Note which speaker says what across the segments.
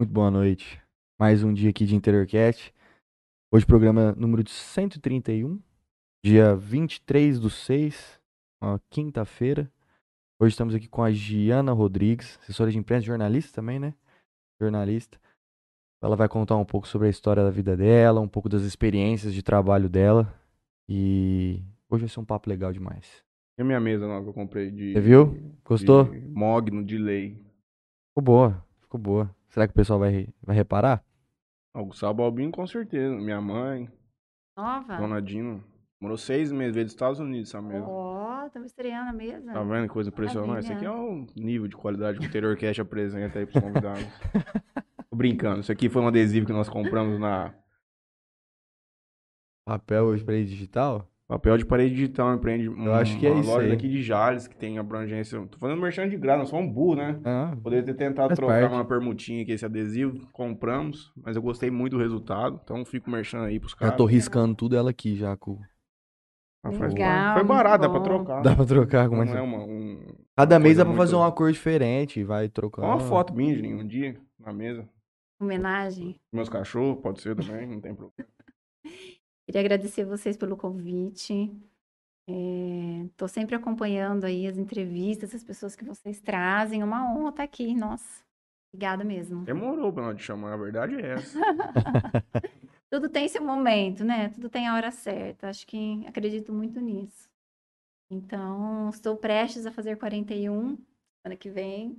Speaker 1: Muito boa noite. Mais um dia aqui de InteriorCast. Hoje programa número 131, dia 23 do 6, uma quinta-feira. Hoje estamos aqui com a Giana Rodrigues, assessora de imprensa, jornalista também, né? Jornalista. Ela vai contar um pouco sobre a história da vida dela, um pouco das experiências de trabalho dela. E hoje vai ser um papo legal demais.
Speaker 2: E a minha mesa nova que eu comprei de.
Speaker 1: Você viu? Gostou?
Speaker 2: De mogno, de lei.
Speaker 1: Ficou boa, ficou boa. Será que o pessoal vai, vai reparar?
Speaker 2: Ah, O Gustavo Balbino, com certeza. Minha mãe,
Speaker 3: Nova?
Speaker 2: Dona Dina. Morou seis meses, veio dos Estados Unidos essa mesa.
Speaker 3: Ó, estamos estreando a mesa.
Speaker 2: Tá vendo que coisa impressionante? Isso aqui é o nível de qualidade que o Interior Cash apresenta aí pros convidados. Tô brincando. Isso aqui foi um adesivo que nós compramos na
Speaker 1: Papel spray digital?
Speaker 2: Papel de Parede Digital, empreende
Speaker 1: Eu acho que é
Speaker 2: uma
Speaker 1: isso
Speaker 2: loja
Speaker 1: aí.
Speaker 2: daqui de Jales, que tem abrangência. Tô fazendo merchan de graça, nós somos burro, né?
Speaker 1: Ah,
Speaker 2: Poderia ter tentado trocar
Speaker 1: parte.
Speaker 2: uma permutinha aqui, esse adesivo. Compramos, mas eu gostei muito do resultado. Então fico merchan aí pros
Speaker 1: já
Speaker 2: caras.
Speaker 1: tô riscando tudo ela aqui já. Com...
Speaker 2: Ah,
Speaker 3: Legal.
Speaker 2: Foi barato, dá pra trocar.
Speaker 1: Dá pra trocar com
Speaker 2: Não
Speaker 1: mais.
Speaker 2: é uma, um...
Speaker 1: Cada
Speaker 2: uma
Speaker 1: mês dá pra fazer
Speaker 2: muito-
Speaker 1: uma cor diferente, vai trocando.
Speaker 2: Uma foto minha, Juninho, um dia, na mesa.
Speaker 3: Homenagem.
Speaker 2: Meus cachorros, pode ser também, não tem problema.
Speaker 3: Queria agradecer vocês pelo convite. Estou sempre acompanhando aí as entrevistas, as pessoas que vocês trazem. Uma honra estar aqui, nossa. Obrigada mesmo.
Speaker 2: Demorou pra nós te chamar, a verdade é essa.
Speaker 3: Tudo tem seu momento, né? Tudo tem a hora certa. Acho que acredito muito nisso. Então, estou prestes a fazer 41 ano que vem.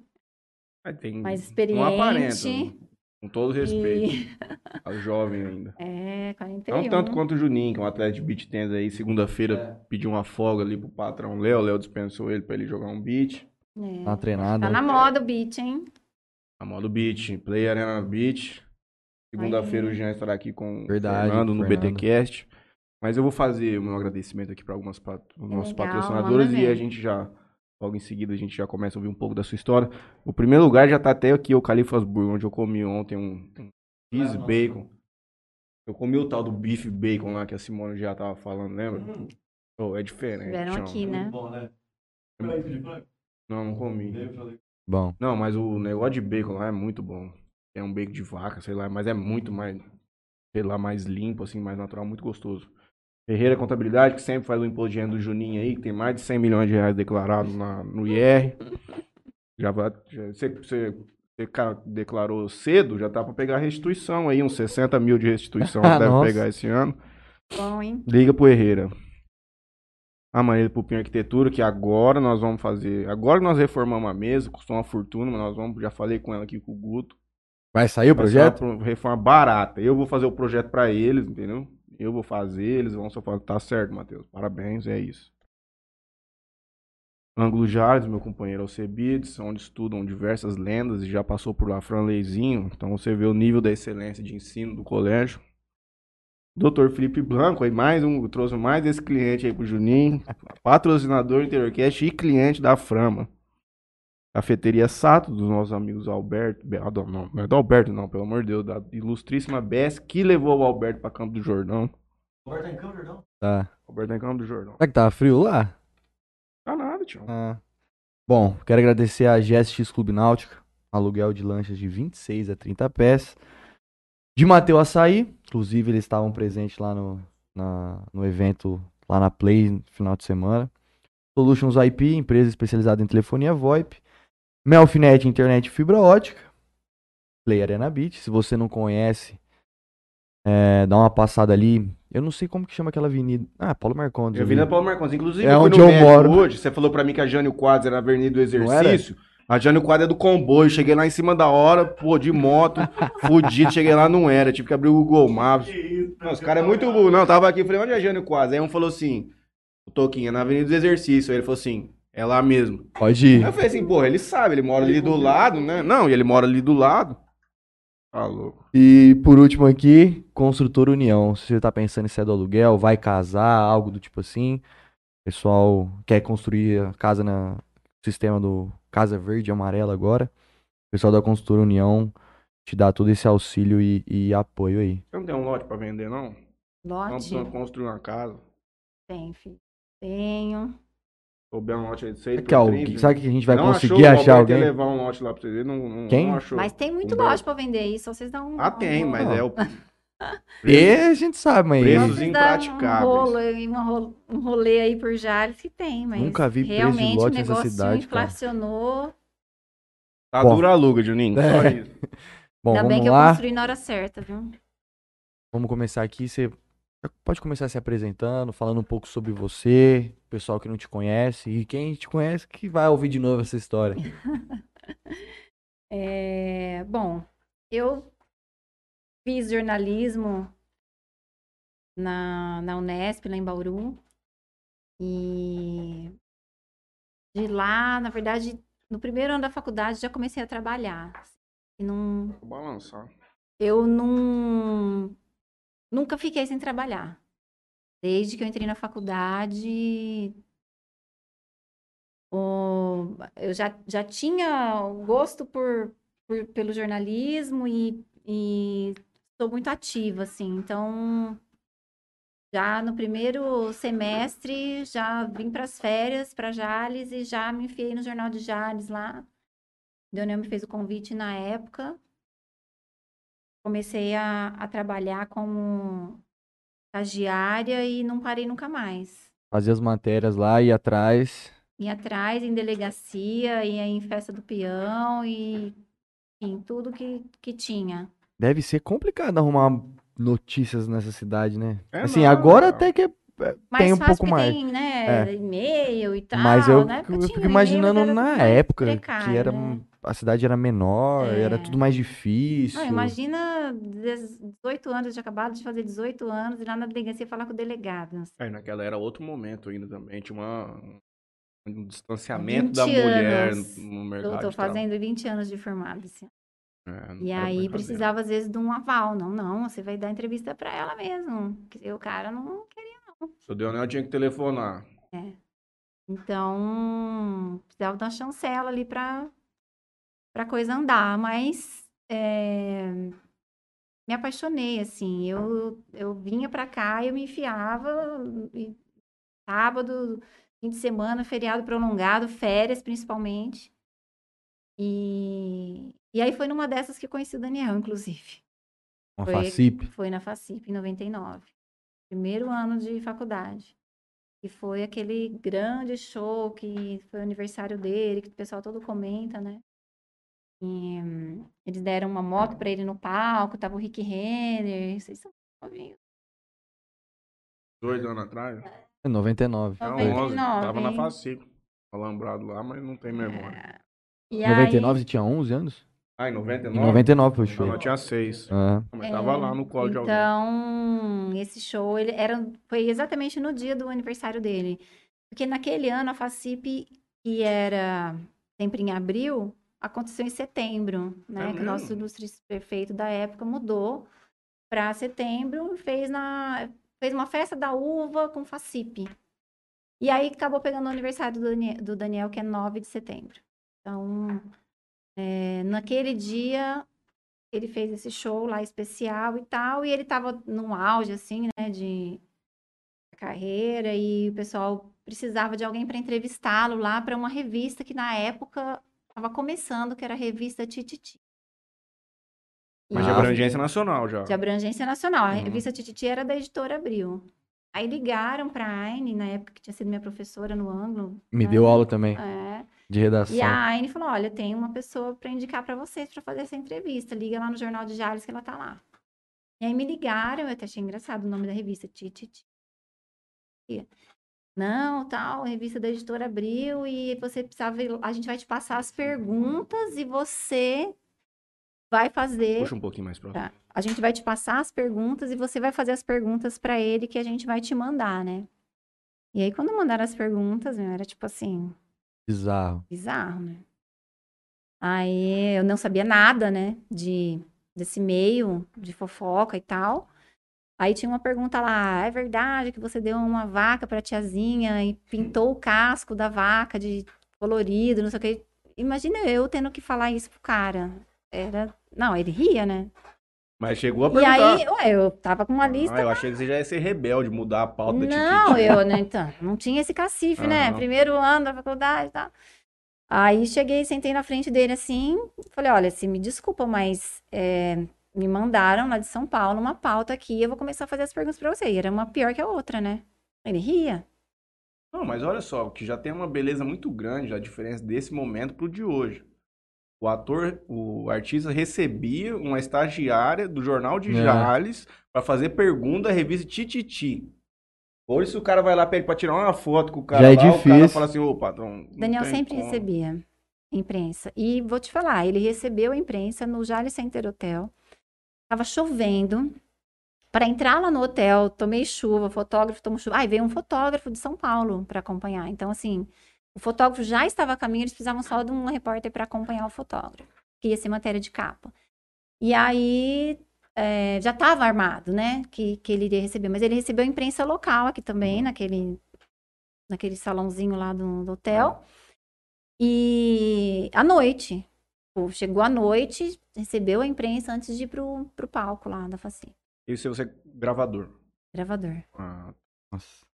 Speaker 3: Mais experiente.
Speaker 2: Com todo respeito.
Speaker 3: E...
Speaker 2: ao jovem ainda.
Speaker 3: É, 41.
Speaker 2: Não tanto quanto o Juninho, que é um atleta de beat tennis aí, segunda-feira
Speaker 1: É.
Speaker 2: pediu uma folga ali pro patrão Léo, Léo dispensou ele pra ele jogar um beat.
Speaker 3: É.
Speaker 1: Tá treinada.
Speaker 3: Tá na moda o beat, hein?
Speaker 2: A modo beat, Play Arena Beat. Segunda-feira o Jean estará aqui com
Speaker 1: Verdade,
Speaker 2: o Fernando no
Speaker 1: Fernando.
Speaker 2: BTcast. Mas eu vou fazer o meu agradecimento aqui para algumas pat- os nossos
Speaker 3: Legal,
Speaker 2: patrocinadores e a gente já, logo em seguida, a gente já começa a ouvir um pouco da sua história. O primeiro lugar já tá até aqui, o Califasburgo, onde eu comi ontem um, um cheese bacon. Eu comi o tal do beef bacon lá que a Simone já tava falando, lembra? Oh, é diferente. Chama.
Speaker 3: aqui, né?
Speaker 2: Não, não comi.
Speaker 1: Bom,
Speaker 2: Não, mas o negócio de bacon lá é muito bom. É um bacon de vaca, sei lá, mas é muito mais, sei lá, mais limpo, assim, mais natural, muito gostoso. Ferreira Contabilidade, que sempre faz o imposto de renda do Juninho aí, que tem mais de 100 milhões de reais declarados na, no IR. Já vai, já, você, você, você declarou cedo, já tá pra pegar a restituição aí, uns 60 mil de restituição que deve pegar esse ano.
Speaker 3: Bom, hein?
Speaker 2: Liga pro Herrera. A Marília Pupim Arquitetura, que agora nós vamos fazer. Agora que nós reformamos a mesa, custou uma fortuna, mas nós vamos. Já falei com ela aqui com o Guto.
Speaker 1: vai sair o
Speaker 2: Vai ser uma
Speaker 1: projeto?
Speaker 2: reforma barata. Eu vou fazer o projeto pra eles, entendeu? Eu vou fazer, eles vão só falar, tá certo, Matheus. Parabéns, é isso. Ângulo Jales, meu companheiro Alcebides, onde estudam diversas lendas e já passou por lá Franleizinho. Então você vê o nível da excelência de ensino do colégio. Dr. Felipe Blanco, aí mais um, trouxe mais esse cliente aí pro Juninho, patrocinador do Interiorcast e cliente da Frama. Cafeteria Sato, dos nossos amigos Alberto, Be- ah, não, não é do Alberto não, pelo amor de Deus, da ilustríssima Bess, que levou o Alberto pra Campo do Jordão.
Speaker 1: Tá.
Speaker 2: Alberto tá em Campo do Jordão.
Speaker 1: Será que tá frio lá?
Speaker 2: Tá nada, tio.
Speaker 1: Ah. Bom, quero agradecer a GSX Clube Náutica, aluguel de lanchas de 26 a 30 pés. De Mateu Açaí, inclusive eles estavam presentes lá no, na- no evento, lá na Play, no final de semana. Solutions IP, empresa especializada em telefonia VoIP. Melfinet, internet e fibra ótica. Play Arena Beat, se você não conhece, é, dá uma passada ali. Eu não sei como que chama aquela avenida. Ah, Paulo Marcondes.
Speaker 2: Eu
Speaker 1: ali.
Speaker 2: vim na Paulo Marcondes. Inclusive,
Speaker 1: É
Speaker 2: eu fui
Speaker 1: onde
Speaker 2: no
Speaker 1: eu moro.
Speaker 2: hoje. Você falou pra mim que a Jânio Quadros era na Avenida do? Exercício. A Jânio Quadros é do comboio. Cheguei lá em cima da hora, pô, de moto, fudido. Cheguei lá, não era. Tive que abrir o Google Maps. Não, os caras é muito burro. Não, tava aqui, falei, onde é a Jânio Quadros? Aí um falou assim, o Toquinho, é na Avenida do Exercício. Aí ele falou assim, é lá mesmo.
Speaker 1: Pode ir.
Speaker 2: Aí eu falei assim, porra, ele sabe, ele mora ali do lado, né? Não, e ele mora ali do lado. Tá louco.
Speaker 1: E por último aqui, Construtor União. Se você tá pensando em sair do aluguel, vai casar, algo do tipo assim. O pessoal quer construir a casa no sistema do Casa Verde e Amarela agora. O pessoal da Construtor União te dá todo esse auxílio e, e apoio aí.
Speaker 2: Você não tem um lote pra vender, não? Não
Speaker 3: Lote?
Speaker 2: precisa construir uma casa.
Speaker 3: Tem, filho. Tenho.
Speaker 2: Souber um lote aí de 6
Speaker 1: Será que, alguém, será que a gente vai
Speaker 2: não
Speaker 1: conseguir
Speaker 2: achou, o
Speaker 1: achar alguém?
Speaker 2: levar um lote lá pra vocês não, não,
Speaker 1: Quem?
Speaker 2: não achou.
Speaker 3: Mas tem muito
Speaker 2: Humberto.
Speaker 3: lote pra vender aí, só vocês dão um.
Speaker 2: Ah, tem,
Speaker 3: um-
Speaker 2: mas é o
Speaker 1: E a gente sabe, mas
Speaker 2: Preços impraticáveis.
Speaker 3: Um, rolo, um rolê aí por Jales que tem, mas
Speaker 1: Nunca vi preço de
Speaker 3: realmente
Speaker 1: lote
Speaker 3: o
Speaker 1: nessa
Speaker 3: negócio
Speaker 1: cidade, cara.
Speaker 3: inflacionou.
Speaker 2: Tá
Speaker 1: Bom.
Speaker 2: dura aluga, Juninho. Só
Speaker 1: É.
Speaker 2: isso.
Speaker 1: bom,
Speaker 3: Ainda bem
Speaker 1: vamos
Speaker 3: que eu
Speaker 1: lá.
Speaker 3: construí na hora certa, viu?
Speaker 1: Vamos começar aqui. Você pode começar se apresentando, falando um pouco sobre você, pessoal que não te conhece e quem te conhece que vai ouvir de novo essa história.
Speaker 3: É, bom, eu fiz jornalismo na, na Unesp, lá em Bauru. E de lá, na verdade, no primeiro ano da faculdade já comecei a trabalhar. E não,
Speaker 2: Vou balançar.
Speaker 3: eu não, nunca fiquei sem trabalhar. Desde que eu entrei na faculdade, eu já, já tinha o gosto por, por- pelo jornalismo e, e sou muito ativa, assim. Então, já no primeiro semestre, já vim para as férias, para Jales, e já me enfiei no Jornal de Jales lá. Leonel me fez o convite na época comecei a, a trabalhar como estagiária e não parei nunca mais.
Speaker 1: Fazer as matérias lá e atrás.
Speaker 3: Ia atrás em delegacia, ia em festa do peão e em tudo que, que tinha.
Speaker 1: Deve ser complicado arrumar notícias nessa cidade, né?
Speaker 2: É,
Speaker 1: assim,
Speaker 2: não,
Speaker 1: agora até que é,
Speaker 3: Mais
Speaker 1: tem um
Speaker 3: fácil
Speaker 1: pouco mais.
Speaker 3: tem, né,
Speaker 1: É.
Speaker 3: e-mail e tal.
Speaker 1: Mas eu,
Speaker 3: na época
Speaker 1: eu
Speaker 3: tinha
Speaker 1: fico imaginando
Speaker 3: era
Speaker 1: na época que
Speaker 3: precário,
Speaker 1: era
Speaker 3: né?
Speaker 1: a cidade era menor, era
Speaker 3: É.
Speaker 1: tudo mais difícil.
Speaker 3: Não, imagina 18 anos, eu tinha acabado de fazer 18 anos, e lá na delegacia falar com o delegado. assim.
Speaker 2: É, naquela era outro momento ainda também. Tinha uma, um distanciamento da
Speaker 3: 20
Speaker 2: mulher
Speaker 3: anos.
Speaker 2: no
Speaker 3: Eu
Speaker 2: mercado.
Speaker 3: tô
Speaker 2: de trabalho.
Speaker 3: fazendo 20 anos de formado esse ano.
Speaker 2: É,
Speaker 3: E
Speaker 2: era
Speaker 3: aí precisava, às vezes, de um aval. Não, não, você vai dar entrevista pra ela mesmo. Porque o cara não queria.
Speaker 2: Se eu dei anel, eu tinha que telefonar.
Speaker 3: Então, precisava dar uma chancela ali pra, pra coisa andar. Mas é, me apaixonei, assim. Eu, eu vinha pra cá e eu me enfiava. E, sábado, fim de semana, feriado prolongado, férias principalmente. E, e aí foi numa dessas que eu conheci o Daniel, inclusive.
Speaker 1: Uma
Speaker 3: Foi-
Speaker 1: FACIP.
Speaker 3: Foi na FACIP, em 99. Primeiro ano de faculdade. E foi aquele grande show que foi o aniversário dele, que o pessoal todo comenta, né? E, hum, eles deram uma moto pra ele no palco, tava o Rick Renner. Vocês são novinhos.
Speaker 2: Dois anos atrás.
Speaker 1: É 99.
Speaker 2: Era
Speaker 3: 99,
Speaker 2: 11. Tava na? Facico. Alambrado lá, mas não tem memória.
Speaker 3: E
Speaker 1: 99
Speaker 3: aí,
Speaker 1: você tinha 11 anos?
Speaker 2: Ah, em
Speaker 1: Em
Speaker 2: 99?
Speaker 1: 99 foi o
Speaker 2: Não,
Speaker 1: show.
Speaker 2: eu tinha seis.
Speaker 1: Ah,
Speaker 2: Mas tava
Speaker 3: É,
Speaker 2: lá no colo de alguém.
Speaker 3: Então, esse show ele era, foi exatamente no dia do aniversário dele. Porque naquele ano a FACIP, que era sempre em abril, aconteceu em setembro, né?
Speaker 2: É
Speaker 3: que o nosso ilustre prefeito da época mudou para setembro e fez, na, fez uma festa da uva com FACIP. E aí acabou pegando o aniversário do Daniel, do Daniel, que é 9 de setembro. Então, é, naquele dia, ele fez esse show lá especial e tal, e ele tava num auge, assim, né, de carreira, e o pessoal precisava de alguém para entrevistá-lo lá para uma revista que na época estava começando, que era a revista Tititi.
Speaker 2: Mas de abrangência nacional já.
Speaker 3: De abrangência nacional. A
Speaker 2: Uhum.
Speaker 3: revista Tititi era da editora Abril. Aí ligaram para a Aine, na época que tinha sido minha professora no ângulo.
Speaker 1: me
Speaker 3: né?
Speaker 1: deu aula também,
Speaker 3: É.
Speaker 1: de redação.
Speaker 3: E a Aine falou: olha, tem uma pessoa para indicar para vocês para fazer essa entrevista. Liga lá no Jornal de Jales que ela tá lá. E aí me ligaram, eu até achei engraçado o nome da revista, Tititi. Não, tal, revista da editora Abril, e você precisava. A gente vai te passar as perguntas e você vai fazer.
Speaker 2: Puxa um pouquinho mais pra
Speaker 3: Tá. A gente vai te passar as perguntas e você vai fazer as perguntas para ele que a gente vai te mandar, né? E aí, quando mandaram as perguntas, meu, era tipo assim,
Speaker 1: Bizarro.
Speaker 3: bizarro, né? Aí eu não sabia nada, né, de desse meio de fofoca e tal. Aí tinha uma pergunta lá, é verdade que você deu uma vaca pra tiazinha e pintou o casco da vaca de colorido, não sei o que. Imagina eu tendo que falar isso pro cara. Era, não, ele ria, né?
Speaker 2: Mas chegou a
Speaker 3: E
Speaker 2: perguntar.
Speaker 3: aí, ué, eu tava com uma lista.
Speaker 2: Ah, eu achei que você já ia ser rebelde, mudar a pauta
Speaker 3: Não,
Speaker 2: Tititi.
Speaker 3: eu, né, então, não tinha esse cacife, né?
Speaker 2: Aham.
Speaker 3: Primeiro ano da faculdade e tal. Aí cheguei, sentei na frente dele assim, falei, olha, se me desculpa, mas é, me mandaram lá de São Paulo uma pauta aqui, eu vou começar a fazer as perguntas pra você. E era uma pior que a outra, né? Ele ria.
Speaker 2: Não, mas olha só, que já tem uma beleza muito grande a diferença desse momento pro de hoje. O ator, o artista recebia uma estagiária do jornal de
Speaker 1: É.
Speaker 2: Jales pra fazer pergunta à revista Tititi. Hoje, se o cara vai lá pra tirar uma foto com o cara
Speaker 1: Já é
Speaker 2: lá, o cara
Speaker 1: difícil.
Speaker 2: fala assim, ô patrão.
Speaker 3: Daniel sempre
Speaker 2: como.
Speaker 3: recebia imprensa. E vou te falar, ele recebeu a imprensa no Jales Center Hotel. Tava chovendo. Para entrar lá no hotel, tomei chuva, o fotógrafo tomou chuva. Aí veio um fotógrafo de São Paulo para acompanhar. Então, assim, o fotógrafo já estava a caminho, eles precisavam só de um repórter para acompanhar o fotógrafo, que ia ser matéria de capa. E aí é, já estava armado, né? Que, que ele iria receber. Mas ele recebeu a imprensa local aqui também, naquele, naquele salãozinho lá do, do hotel. E à noite. Pô, Chegou à noite, recebeu a imprensa antes de ir pro, pro palco lá da Faci.
Speaker 2: Esse é você gravador.
Speaker 3: Gravador.
Speaker 2: Ah,
Speaker 1: Nossa.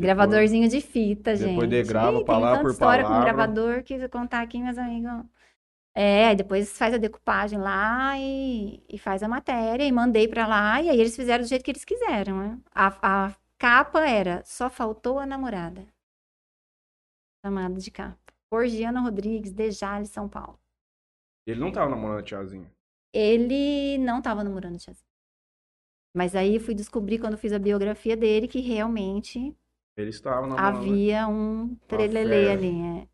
Speaker 3: Gravadorzinho de fita, gente.
Speaker 2: depois de grava
Speaker 3: Ih,
Speaker 2: palavra por
Speaker 3: história com
Speaker 2: palavra.
Speaker 3: gravador que contar aqui, meus amigos. É, depois faz a decupagem lá e, e faz a matéria e mandei pra lá. E aí eles fizeram do jeito que eles quiseram, né? A, a capa era Só Faltou a Namorada. Chamada de capa. Por Giana Rodrigues, de Jales, São Paulo.
Speaker 2: ele não tava namorando a tiazinha.
Speaker 3: Ele não tava namorando a Tiazinha. Mas aí fui descobrir quando fiz a biografia dele que realmente
Speaker 2: Ele estava namorando.
Speaker 3: havia um trelelê ali. É.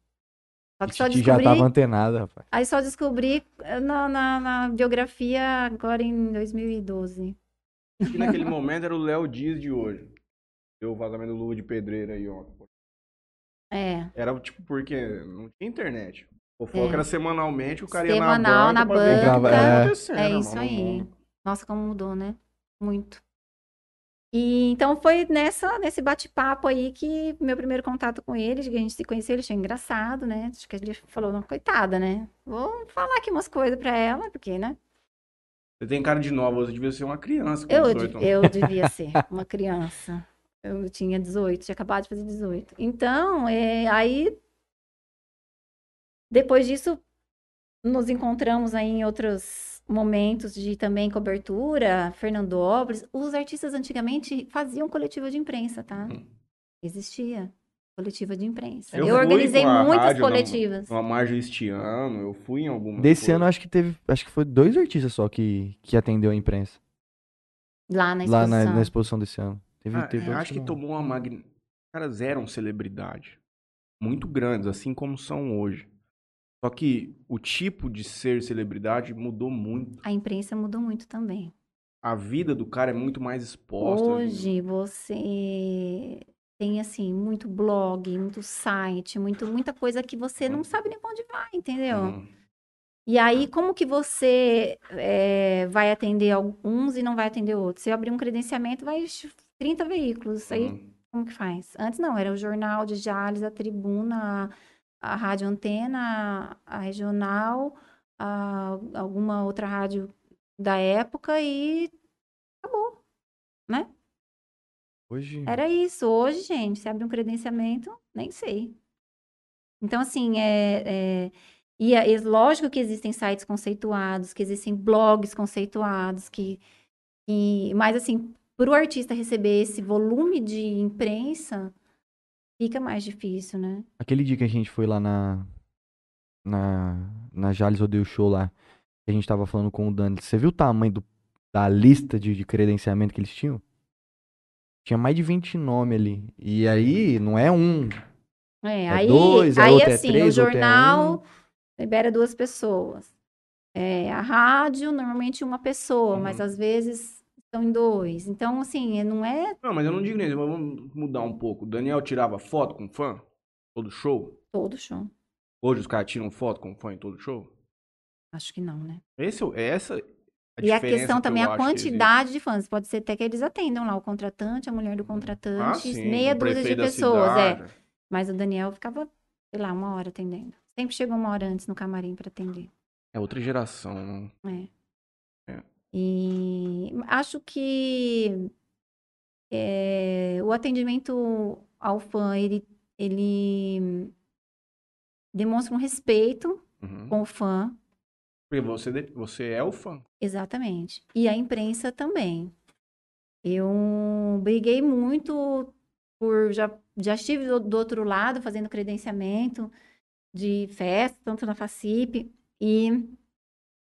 Speaker 3: Só que só
Speaker 1: Titi já
Speaker 3: descobri.
Speaker 1: tava antenada, rapaz.
Speaker 3: Aí só descobri eh, na, na, na biografia agora em 2012.
Speaker 2: Que naquele momento era o Léo Dias de hoje. Deu o vazamento do Luva de Pedreira aí ontem.
Speaker 3: É.
Speaker 2: Era tipo porque não tinha internet. O foco
Speaker 3: É.
Speaker 2: era semanalmente, o cara ia
Speaker 3: Semanal
Speaker 2: na
Speaker 3: na
Speaker 2: banca que
Speaker 1: banca. É.
Speaker 3: É isso aí. Nossa, como mudou, né? Muito. E então foi nessa, nesse bate-papo aí que meu primeiro contato com ele, que a gente se conheceu, ele achou engraçado, né? Acho que ele falou, não, coitada, né? Vou falar aqui umas coisas pra ela, porque, né?
Speaker 2: Você tem cara de nova, você devia ser uma criança com
Speaker 3: Eu,
Speaker 2: 18
Speaker 3: de-
Speaker 2: anos.
Speaker 3: eu devia ser uma criança. Eu tinha 18, tinha acabado de fazer 18. Então, é, aí, depois disso, nos encontramos aí em outros momentos de também cobertura, Fernandópolis. Os artistas antigamente faziam coletiva de imprensa, tá?
Speaker 2: Hum.
Speaker 3: Existia coletiva de imprensa.
Speaker 2: Eu
Speaker 3: Eu,
Speaker 2: fui
Speaker 3: organizei
Speaker 2: com a
Speaker 3: muitas
Speaker 2: rádio na-
Speaker 3: coletivas.
Speaker 2: Uma margem este ano, eu fui em alguma
Speaker 1: Desse
Speaker 2: coisa.
Speaker 1: ano, acho que teve. Acho que foi dois artistas só que, que atendeu a imprensa.
Speaker 3: Lá na
Speaker 1: Lá na,
Speaker 3: exposição.
Speaker 1: na exposição desse ano. Teve,
Speaker 2: Ah,
Speaker 1: teve outros
Speaker 2: acho que
Speaker 1: não.
Speaker 2: tomou uma magn... Os caras eram celebridade. Muito grandes, assim como são hoje. Só que o tipo de ser celebridade mudou muito.
Speaker 3: A imprensa mudou muito também.
Speaker 2: A vida do cara é muito mais exposta.
Speaker 3: Hoje você tem assim muito blog, muito site, muito, muita coisa que você não sabe nem pra onde vai, entendeu?
Speaker 2: Hum.
Speaker 3: E aí, como que você eh, vai atender alguns e não vai atender outros? Se eu abrir um credenciamento, vai 30 veículos. Aí,
Speaker 2: Hum.
Speaker 3: como que faz? Antes não, era o jornal de Jales, a Tribuna, a, a Rádio Antena, a, a Regional, a- alguma outra rádio da época e acabou, né?
Speaker 1: Hoje.
Speaker 3: Era isso. Hoje, gente, você abre um credenciamento, nem sei. Então, assim, é, é- e é, é lógico que existem sites conceituados, que existem blogs conceituados, que, que mas assim, para o artista receber esse volume de imprensa, fica mais difícil, né?
Speaker 1: Aquele dia que a gente foi lá na. Na. Na Jales Odeio Show lá. Que a gente tava falando com o Dani. Você viu o tamanho do, da lista de, de credenciamento que eles tinham? Tinha mais de 20 nomes ali. E aí, não é um.
Speaker 3: É,
Speaker 1: É
Speaker 3: aí,
Speaker 1: dois, aí
Speaker 3: aí
Speaker 1: outro é
Speaker 3: assim,
Speaker 1: três,
Speaker 3: o
Speaker 1: outro é
Speaker 3: jornal libera duas pessoas. É, a rádio, normalmente uma pessoa, mas
Speaker 2: Uhum.
Speaker 3: às vezes estão em dois. Então, assim, não é
Speaker 2: Não, mas eu não digo nem vamos mudar um pouco. O Daniel tirava foto com fã? Todo show?
Speaker 3: todo show.
Speaker 2: Hoje os caras tiram foto com fã em todo show?
Speaker 3: Acho que não, né?
Speaker 2: Esse, é é essa a
Speaker 3: e a questão
Speaker 2: que
Speaker 3: também, a quantidade de fãs. Pode ser até que eles atendam lá o contratante, a mulher do
Speaker 2: Ah,
Speaker 3: contratante,
Speaker 2: sim,
Speaker 3: meia dúzia de pessoas, é.
Speaker 2: cidade.
Speaker 3: Mas o Daniel ficava, sei lá, uma hora atendendo. Sempre chegou uma hora antes no camarim para atender.
Speaker 2: É outra geração. né?
Speaker 3: É. E acho que é, o atendimento ao fã, ele, ele demonstra um respeito
Speaker 2: Uhum.
Speaker 3: com o fã,
Speaker 2: Porque você, você é o fã.
Speaker 3: exatamente. E a imprensa também. Eu briguei muito por já já estive do, do outro lado fazendo credenciamento de festa, tanto na FACIP, e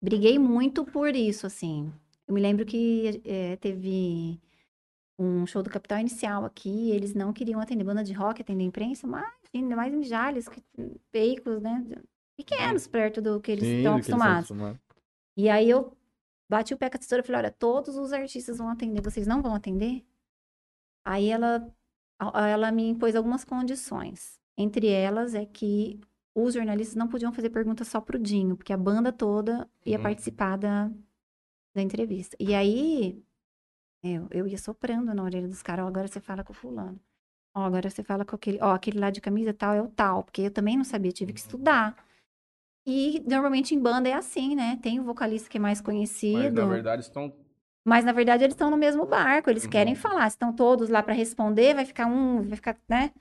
Speaker 3: briguei muito por isso, assim. Eu me lembro que eh, teve um show do Capital Inicial aqui, eles não queriam atender banda de rock, atender imprensa, mas ainda mais em Jales, que- veículos, né, pequenos perto do que eles
Speaker 1: Sim,
Speaker 3: estão
Speaker 1: eles
Speaker 3: acostumados.
Speaker 1: acostumados.
Speaker 3: E aí eu bati o pé com a assessora e falei, olha, todos os artistas vão atender, vocês não vão atender? Aí ela, ela me impôs algumas condições. Entre elas é que os jornalistas não podiam fazer perguntas só pro Dinho, porque a banda toda ia
Speaker 2: Uhum.
Speaker 3: participar da, da entrevista. E aí eu, eu ia soprando na orelha dos caras, ó, agora você fala com o fulano. Ó, agora você fala com aquele, ó, aquele lá de camisa tal é o tal, porque eu também não sabia, tive que estudar. E normalmente em banda é assim, né? Tem o vocalista que é mais conhecido.
Speaker 2: Mas na verdade estão.
Speaker 3: Mas na verdade eles estão no mesmo barco, eles
Speaker 2: Uhum.
Speaker 3: querem falar. Se estão todos lá para responder, vai ficar um, vai ficar, né?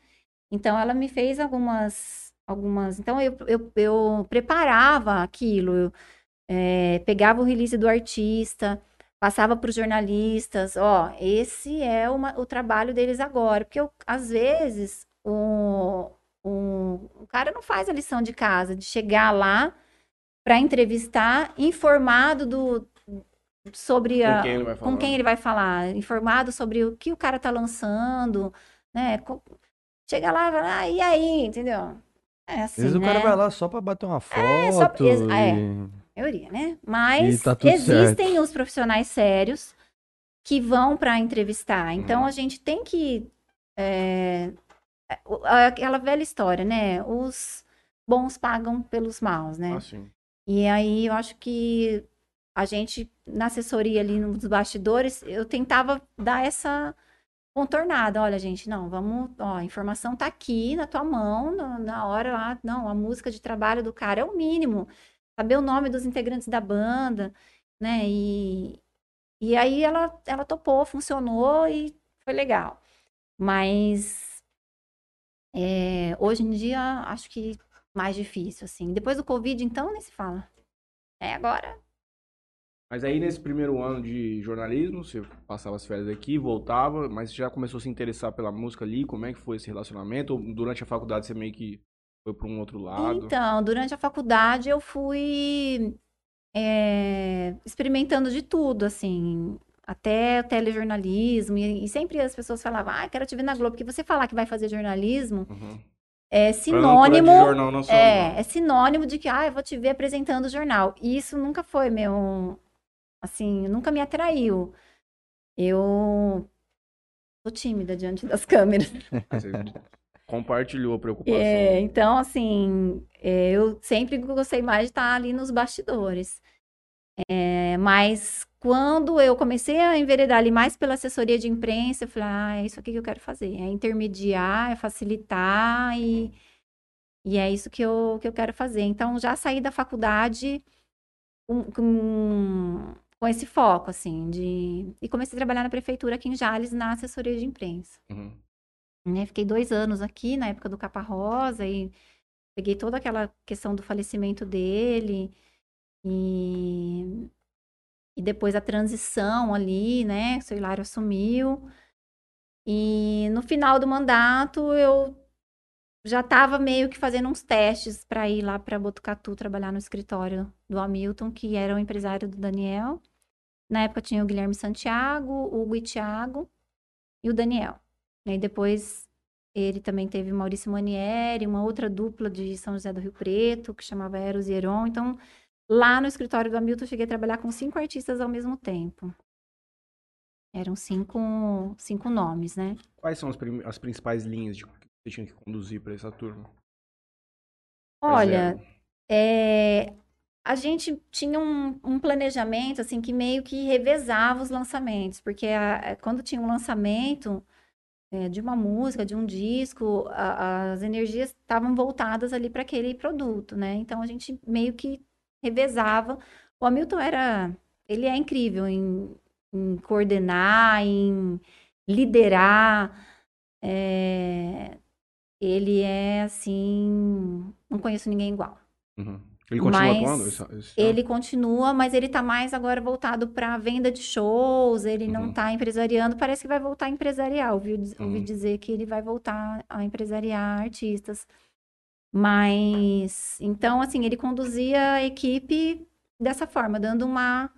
Speaker 3: Então ela me fez algumas, algumas. Então eu, eu, eu preparava aquilo, eu, eh, pegava o release do artista, passava para os jornalistas, ó, esse é uma- o trabalho deles agora, porque eu, às vezes o, o, o cara não faz a lição de casa, de chegar lá para entrevistar, informado do sobre
Speaker 2: Com
Speaker 3: a,
Speaker 2: quem ele vai
Speaker 3: com
Speaker 2: falar.
Speaker 3: quem ele vai falar, informado sobre o que o cara tá lançando, né? Chega lá e fala, ah, e aí, entendeu? É
Speaker 1: Às
Speaker 3: assim,
Speaker 1: vezes o cara
Speaker 3: né?
Speaker 1: vai lá só pra bater uma foto.
Speaker 3: só pra- ex- é.
Speaker 1: e-
Speaker 3: maioria, né? Mas
Speaker 1: E tá
Speaker 3: existem os profissionais sérios que vão para entrevistar. Então
Speaker 2: Uhum.
Speaker 3: a gente tem que é, é, aquela velha história, né? Os bons pagam pelos maus, né?
Speaker 2: Assim.
Speaker 3: E aí eu acho que a gente, na assessoria ali nos bastidores, eu tentava dar essa contornada. Olha, gente, não, vamos, ó, a informação tá aqui na tua mão, na, na hora lá, não, a música de trabalho do cara é o mínimo. Saber o nome dos integrantes da banda, né? E, e aí ela, ela topou, funcionou e foi legal. Mas é, hoje em dia acho que mais difícil, assim. Depois do Covid, então, nem se fala. É agora.
Speaker 2: Mas aí nesse primeiro ano de jornalismo, você passava as férias aqui, voltava, mas já começou a se interessar pela música ali? Como é que foi esse relacionamento? Ou durante a faculdade você meio que foi para um outro lado?
Speaker 3: Então, durante a faculdade eu fui é, experimentando de tudo, assim, até o telejornalismo, e, e sempre as pessoas falavam, ah, quero te ver na Globo, porque você falar que vai fazer jornalismo
Speaker 2: Uhum.
Speaker 3: é sinônimo,
Speaker 2: jornal
Speaker 3: é, é sinônimo de que, ah, eu vou te ver apresentando o jornal. E isso nunca foi meu, assim, nunca me atraiu. Eu sou tímida diante das câmeras.
Speaker 2: Você compartilhou a preocupação.
Speaker 3: É, então, assim, é, eu sempre gostei mais de estar ali nos bastidores. É, mas quando eu comecei a enveredar ali mais pela assessoria de imprensa, eu falei, ah, é isso aqui que eu quero fazer. É intermediar, é facilitar e, e é isso que eu, que eu quero fazer. Então, já saí da faculdade com, com, com esse foco, assim, de... E comecei a trabalhar na prefeitura aqui em Jales, na assessoria de imprensa
Speaker 2: Uhum.
Speaker 3: né? Fiquei dois anos aqui na época do Capa Rosa e peguei toda aquela questão do falecimento dele e, e depois a transição ali, né? O seu Hilário assumiu. E no final do mandato eu já estava meio que fazendo uns testes para ir lá para Botucatu trabalhar no escritório do Hamilton, que era o empresário do Daniel. Na época tinha o Guilherme Santiago, o Hugo e Thiago e o Daniel. E aí depois ele também teve Maurício Manieri, uma outra dupla de São José do Rio Preto, que chamava Eros e Heron. Então, lá no escritório do Hamilton, eu cheguei a trabalhar com cinco artistas ao mesmo tempo. Eram cinco, cinco nomes, né?
Speaker 2: Quais são as, as principais linhas de você tinha que conduzir para essa turma?
Speaker 3: Olha, é, a gente tinha um, um planejamento, assim, que meio que revezava os lançamentos, porque a- a- quando tinha um lançamento é, de uma música, de um disco, a- as energias estavam voltadas ali para aquele produto, né? Então a gente meio que revezava. O Hamilton era, ele é incrível em, em coordenar, em liderar. É, ele é assim, não conheço ninguém igual.
Speaker 2: Uhum. Ele continua
Speaker 3: Mas
Speaker 2: atuando? Esse, esse
Speaker 3: Ele continua, mas ele tá mais agora voltado para venda de shows, ele não
Speaker 2: Uhum.
Speaker 3: tá empresariando, parece que vai voltar a empresariar. Ouvi
Speaker 2: Uhum.
Speaker 3: dizer que ele vai voltar a empresariar artistas. Mas, então, assim, ele conduzia a equipe dessa forma, dando uma,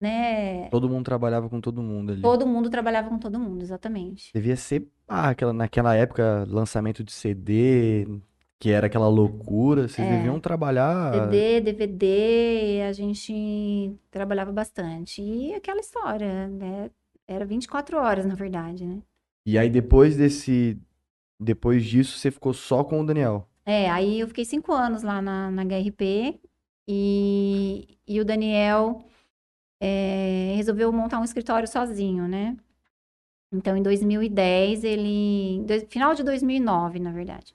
Speaker 3: né,
Speaker 1: Todo mundo trabalhava com todo mundo ali.
Speaker 3: todo mundo trabalhava com todo mundo, exatamente.
Speaker 1: Devia ser, ah, aquela, naquela época, lançamento de CD, que era aquela loucura. Vocês
Speaker 3: É.
Speaker 1: deviam trabalhar.
Speaker 3: CD, DVD, a gente trabalhava bastante. E aquela história, né? Era 24 horas, na verdade, né?
Speaker 1: E aí depois desse. Depois disso, você ficou só com o Daniel.
Speaker 3: É, aí eu fiquei cinco anos lá na, na HRP e, e o Daniel é, resolveu montar um escritório sozinho, né? Então, em 2010, ele... dois- final de 2009, na verdade.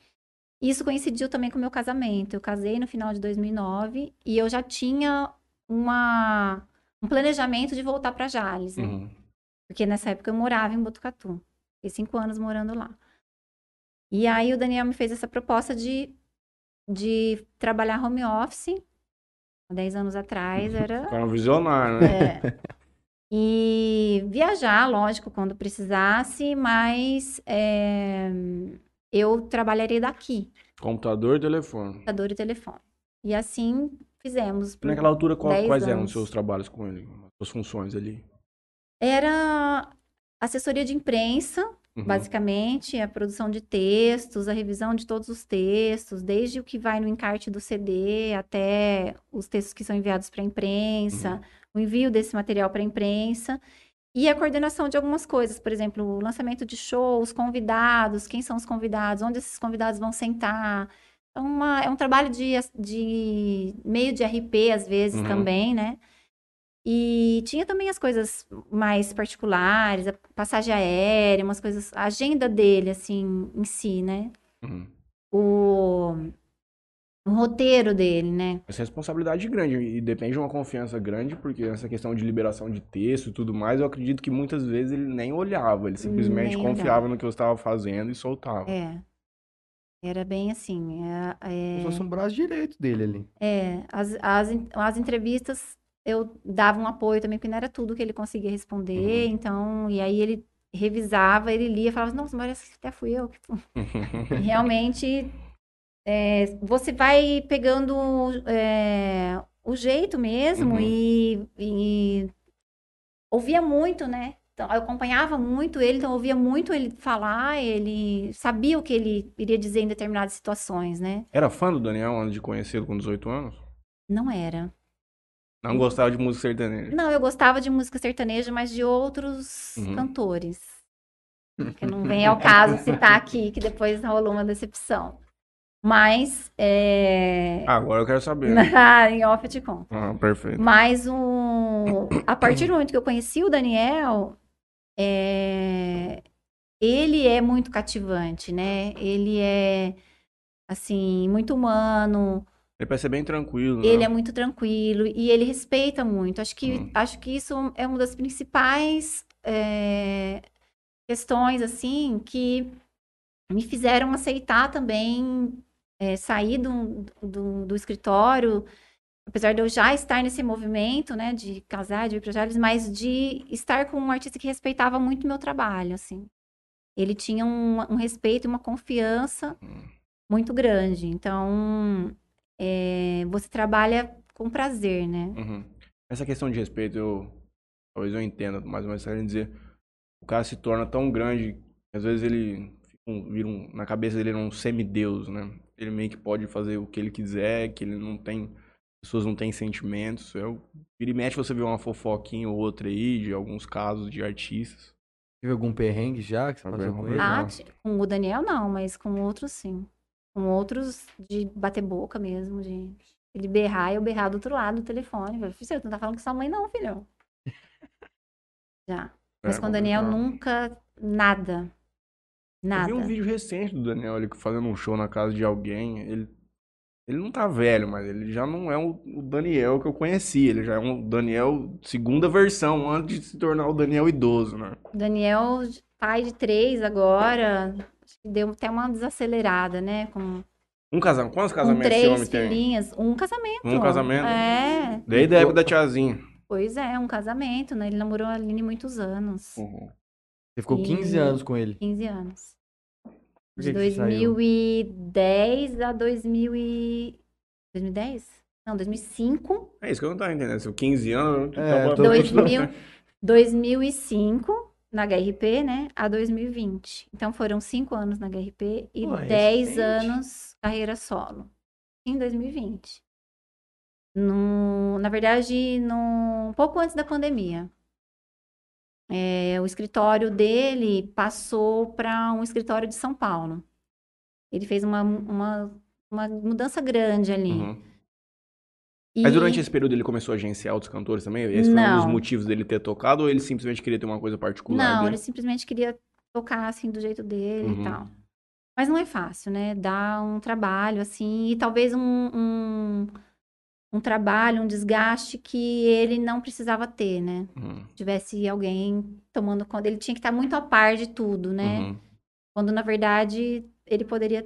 Speaker 3: Isso coincidiu também com o meu casamento. Eu casei no final de 2009 e eu já tinha uma, um planejamento de voltar para Jales, né?
Speaker 2: Uhum.
Speaker 3: Porque nessa época eu morava em Botucatu. Fiquei cinco anos morando lá. E aí o Daniel me fez essa proposta de, de trabalhar home office. Há 10 anos atrás era.
Speaker 2: Cara, um visionário, né?
Speaker 3: é. E viajar, lógico, quando precisasse, mas é, eu trabalharia daqui,
Speaker 2: Computador e telefone.
Speaker 3: computador e telefone. E assim fizemos.
Speaker 2: Naquela altura, qual-
Speaker 3: 10
Speaker 2: quais eram os
Speaker 3: anos.
Speaker 2: seus trabalhos com ele? As suas funções ali?
Speaker 3: Era assessoria de imprensa,
Speaker 2: Uhum.
Speaker 3: Basicamente, a produção de textos, a revisão de todos os textos, desde o que vai no encarte do CD até os textos que são enviados para a imprensa, o envio desse material para a imprensa e a coordenação de algumas coisas, por exemplo, o lançamento de shows, convidados, quem são os convidados, onde esses convidados vão sentar. É, uma- é um trabalho de, de meio de RP, às vezes,
Speaker 2: Uhum.
Speaker 3: também, né? E tinha também as coisas mais particulares, a passagem aérea, umas coisas, a agenda dele, assim, em si, né?
Speaker 2: Uhum.
Speaker 3: O, o roteiro dele, né?
Speaker 2: Essa responsabilidade grande e depende de uma confiança grande, porque essa questão de liberação de texto e tudo mais, eu acredito que muitas vezes ele nem olhava, ele simplesmente
Speaker 3: Nem
Speaker 2: confiava
Speaker 3: olhava.
Speaker 2: no que você estava fazendo e soltava.
Speaker 3: É. Era bem assim. É,
Speaker 1: Como
Speaker 3: é,
Speaker 1: se fosse um braço direito dele ali.
Speaker 3: é, as, as, as entrevistas eu dava um apoio também, porque não era tudo que ele conseguia responder, então, e aí ele revisava, ele lia, falava, nossa, mas até fui eu realmente é, você vai pegando é, o jeito mesmo
Speaker 2: Uhum.
Speaker 3: e, e ouvia muito, né? Então, eu acompanhava muito ele, então eu ouvia muito ele falar, ele sabia o que ele iria dizer em determinadas situações, né?
Speaker 2: Era fã do Daniel antes de conhecê-lo com 18 anos?
Speaker 3: Não era.
Speaker 2: Não gostava de música sertaneja.
Speaker 3: Não, eu gostava de música sertaneja, mas de outros
Speaker 2: Uhum.
Speaker 3: cantores. Que não vem ao caso citar aqui, que depois rolou uma decepção. Mas, é...
Speaker 2: Ah, agora eu quero saber.
Speaker 3: em off eu te conto.
Speaker 2: Ah, perfeito.
Speaker 3: Mas o... a partir do momento que eu conheci o Daniel, é, ele é muito cativante, né? Ele é, assim, muito humano,
Speaker 2: Ele parece ser bem tranquilo, né?
Speaker 3: ele é muito tranquilo e ele respeita muito. Acho que,
Speaker 2: Hum.
Speaker 3: acho que isso é uma das principais é, questões, assim, que me fizeram aceitar também é, sair do, do, do escritório, apesar de eu já estar nesse movimento, né, de casar, de ir para Jales, mas de estar com um artista que respeitava muito meu trabalho, assim. Ele tinha um, um respeito e uma confiança
Speaker 2: Hum.
Speaker 3: muito grande. Então, é, você trabalha com prazer, né?
Speaker 2: Uhum. Essa questão de respeito, eu talvez eu entenda mais ou menos tá querendo dizer. O cara se torna tão grande, às vezes ele um- vira um, na cabeça dele ele é um semideus, né? Ele meio que pode fazer o que ele quiser, que ele não tem, as pessoas não têm sentimentos. Eu, vira e mexe você vê uma fofoquinha ou outra aí de alguns casos de artistas.
Speaker 1: Teve algum perrengue já que você passou com ele?
Speaker 3: Ah, com o Daniel não, mas com outros sim. Com outros de bater boca mesmo, de ele berrar e eu berrar do outro lado do telefone. Eu falei, Filho, você não tá falando com sua mãe não, filhão. Já. Mas
Speaker 2: É
Speaker 3: com o Daniel
Speaker 2: complicado.
Speaker 3: nunca, nada.
Speaker 2: Eu
Speaker 3: Nada.
Speaker 2: vi um vídeo recente do Daniel ele fazendo um show na casa de alguém. Ele Ele não tá velho, mas ele já não é o o Daniel que eu conheci. Ele já é um Daniel segunda versão, antes de se tornar o Daniel idoso, né?
Speaker 3: Daniel, pai de três agora, acho que deu até uma desacelerada, né? Com,
Speaker 2: Um casamento. Quantos
Speaker 3: com
Speaker 2: casamentos esse homem
Speaker 3: três
Speaker 2: tem?
Speaker 3: filhinhas. Um casamento.
Speaker 2: Um casamento?
Speaker 3: É,
Speaker 2: Desde a época da tiazinha.
Speaker 3: pois é, um casamento, né? Ele namorou a Aline muitos anos.
Speaker 2: Uhum.
Speaker 1: Você ficou 15
Speaker 3: E-
Speaker 1: anos com ele.
Speaker 3: 15 anos. De
Speaker 1: que que você saiu?
Speaker 3: 2010 a 2000 e... 2010? Não, 2005.
Speaker 2: É isso que eu não tava entendendo. Eu 15 anos. eu
Speaker 1: É,
Speaker 2: tava-
Speaker 1: tô-
Speaker 3: 2000, 2005 na HRP, né? A 2020. Então foram cinco anos na HRP e
Speaker 1: Pô, é
Speaker 3: 10
Speaker 1: recente.
Speaker 3: anos carreira solo. Em 2020. No, na verdade, no, um pouco antes da pandemia. É, o escritório dele passou para um escritório de São Paulo. Ele fez uma, uma, uma mudança grande ali.
Speaker 2: Uhum.
Speaker 3: E-
Speaker 2: Mas durante esse período ele começou a agenciar outros cantores também? Esse foi um dos
Speaker 3: Não.
Speaker 2: motivos dele ter tocado ou ele simplesmente queria ter uma coisa particular
Speaker 3: Não,
Speaker 2: dele?
Speaker 3: ele simplesmente queria tocar assim do jeito dele
Speaker 2: Uhum.
Speaker 3: e tal. Mas não é fácil, né? Dá um trabalho assim e talvez um, um, um trabalho, um desgaste que ele não precisava ter, né?
Speaker 2: Uhum.
Speaker 3: Tivesse alguém tomando conta, ele tinha que estar muito a par de tudo, né?
Speaker 2: Uhum.
Speaker 3: Quando na verdade ele poderia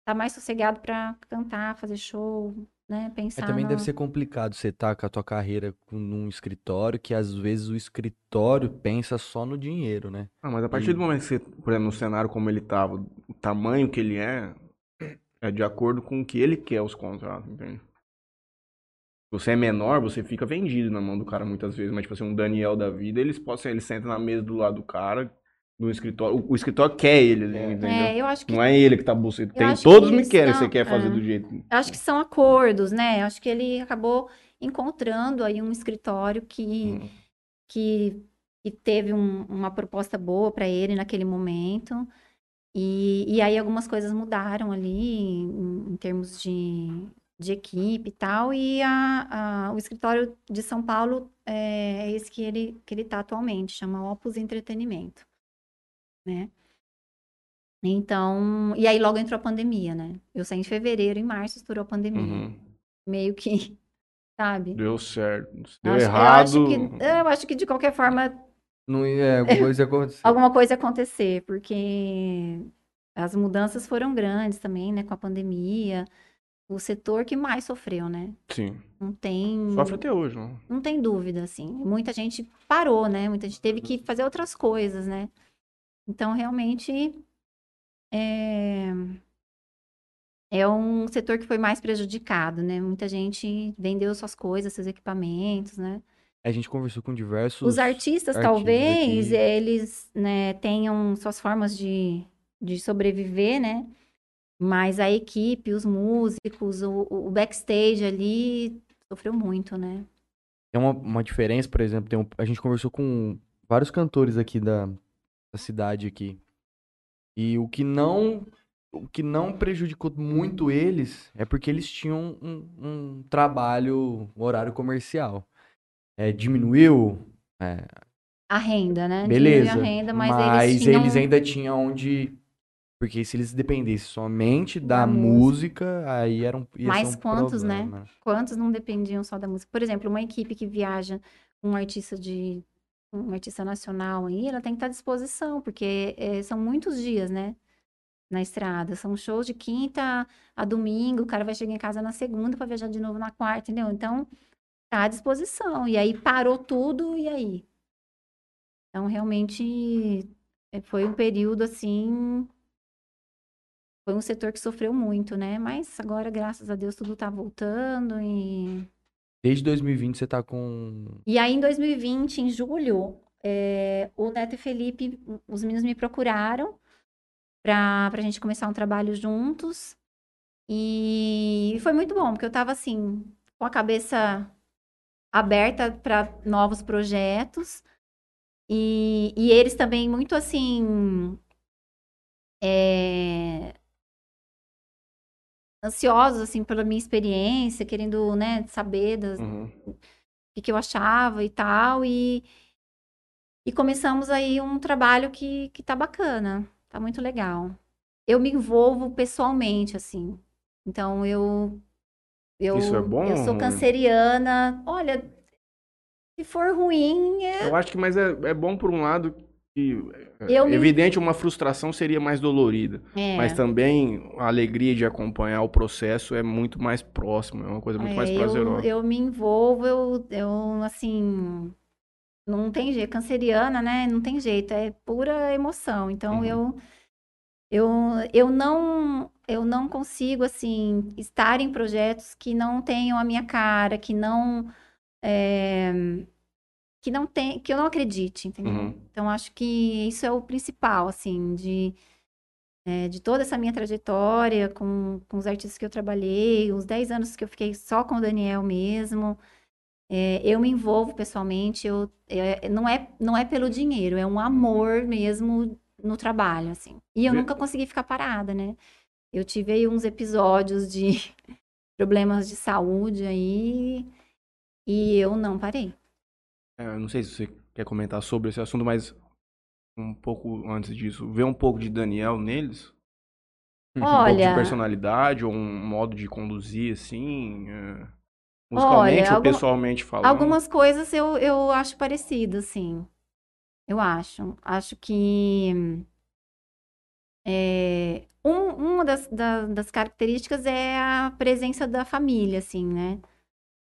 Speaker 3: estar mais sossegado para cantar, fazer show, né?
Speaker 1: Mas
Speaker 3: Pensar
Speaker 1: também
Speaker 3: no...
Speaker 1: deve ser complicado você estar com a tua carreira num escritório que às vezes o escritório pensa só no dinheiro, né?
Speaker 2: Ah, mas a partir do momento que você, por exemplo, no cenário como ele tava, o tamanho que ele é, é de acordo com o que ele quer os contratos, entende? Se você é menor, você fica vendido na mão do cara muitas vezes, mas tipo assim, um Daniel da vida, eles possam, ele senta na mesa do lado do cara, no escritório, o, o escritório quer ele, ali, entendeu?
Speaker 3: É, eu acho que
Speaker 2: Não é ele que tá buscando, tem
Speaker 3: acho
Speaker 2: todos
Speaker 3: que
Speaker 2: me querem,
Speaker 3: não-
Speaker 2: você quer fazer
Speaker 3: é.
Speaker 2: do jeito.
Speaker 3: Eu acho que são acordos, né? Eu acho que ele acabou encontrando aí um escritório que, que, que teve um- uma proposta boa para ele naquele momento. E, e aí algumas coisas mudaram ali em, em termos de, de equipe e tal. E a, a- o escritório de São Paulo é, é esse que ele, que ele está atualmente, chama Opus Entretenimento, né? Então, e aí logo entrou a pandemia, né? Eu saí em fevereiro, em março estourou a pandemia
Speaker 2: Uhum.
Speaker 3: meio que, sabe?
Speaker 2: Deu certo. Se Deu
Speaker 3: acho-
Speaker 2: errado.
Speaker 3: Eu acho, que, eu acho que de qualquer forma
Speaker 1: Não é, alguma coisa aconteceu.
Speaker 3: alguma coisa ia acontecer, porque as mudanças foram grandes também, né, com a pandemia. O setor que mais sofreu, né?
Speaker 2: Sim.
Speaker 3: Não tem,
Speaker 2: Sofre até hoje, não?
Speaker 3: não tem dúvida, assim. Muita gente parou, né? Muita gente teve que fazer outras coisas, né? Então, realmente, é, é um setor que foi mais prejudicado, né? Muita gente vendeu suas coisas, seus equipamentos, né?
Speaker 1: A gente conversou com diversos.
Speaker 3: Os artistas,
Speaker 1: artistas
Speaker 3: talvez,
Speaker 1: aqui.
Speaker 3: eles, né, tenham suas formas de, de sobreviver, né? Mas a equipe, os músicos, o, o backstage ali sofreu muito, né?
Speaker 1: Tem uma, uma diferença, por exemplo, tem um- a gente conversou com vários cantores aqui da, da cidade aqui. E o que não o que não prejudicou muito eles é porque eles tinham um, um trabalho, um horário comercial. É, diminuiu, é,
Speaker 3: A renda, né?
Speaker 1: beleza.
Speaker 3: Renda, mas,
Speaker 1: mas
Speaker 3: eles tinham...
Speaker 1: ainda tinham onde. Porque se eles dependessem somente da,
Speaker 3: Da
Speaker 1: música, aí era um,
Speaker 3: Mas
Speaker 1: um
Speaker 3: quantos, né?
Speaker 1: problema.
Speaker 3: Quantos não dependiam só da música? Por exemplo, uma equipe que viaja com um artista de um artista nacional aí, ela tem que estar à disposição, porque eh, são muitos dias, né? Na estrada. São shows de quinta a domingo, o cara vai chegar em casa na segunda para viajar de novo na quarta, entendeu? Então, tá à disposição. E aí parou tudo, e aí? Então, realmente, eh, foi um período assim. Foi um setor que sofreu muito, né? Mas agora, graças a Deus, tudo tá voltando e
Speaker 1: Desde 2020 você tá com.
Speaker 3: e aí, em 2020, em julho, eh, o Neto e Felipe, os meninos me procuraram para a gente começar um trabalho juntos. E foi muito bom, porque eu tava assim, com a cabeça aberta para novos projetos. E, e eles também muito assim. eh, ansiosos assim pela minha experiência, querendo, né, saber das,
Speaker 2: Uhum.
Speaker 3: o que, que eu achava e tal. E, e começamos aí um trabalho que, que tá bacana, tá muito legal. Eu me envolvo pessoalmente, assim. Então eu Eu,
Speaker 2: Isso é bom,
Speaker 3: Eu sou canceriana. Olha, se for ruim, é-
Speaker 2: Eu acho que, mas é, é bom por um lado é,
Speaker 3: Eu me-
Speaker 2: evidente, uma frustração seria mais dolorida.
Speaker 3: é.
Speaker 2: Mas também a alegria de acompanhar o processo é muito mais próximo, é uma coisa muito
Speaker 3: É,
Speaker 2: mais
Speaker 3: eu,
Speaker 2: prazerosa.
Speaker 3: eu me envolvo, eu, eu, assim, não tem jeito, canceriana, né? Não tem jeito, é pura emoção. Então,
Speaker 2: Uhum.
Speaker 3: eu, eu, eu não, eu não consigo, assim, estar em projetos que não tenham a minha cara, que não, é, que não tem, que eu não acredite, entendeu?
Speaker 2: Uhum.
Speaker 3: Então, acho que isso é o principal, assim, de, é, de toda essa minha trajetória com, com os artistas que eu trabalhei, os 10 anos que eu fiquei só com o Daniel mesmo. É, eu me envolvo pessoalmente, eu, é, não é, não é pelo dinheiro, é um amor mesmo no trabalho, assim. E eu nunca consegui ficar parada, né? Eu tive aí uns episódios de problemas de saúde aí e eu não parei.
Speaker 2: É, eu não sei se você quer comentar sobre esse assunto, mas um pouco antes disso, ver um pouco de Daniel neles? Um pouco
Speaker 3: Olha,
Speaker 2: de personalidade ou um modo de conduzir, assim, é, musicalmente
Speaker 3: Olha,
Speaker 2: ou
Speaker 3: alguma-
Speaker 2: pessoalmente falando?
Speaker 3: Algumas coisas eu, eu acho parecido, assim. Eu acho. Acho que é, um- uma das, da- das características é a presença da família, assim, né?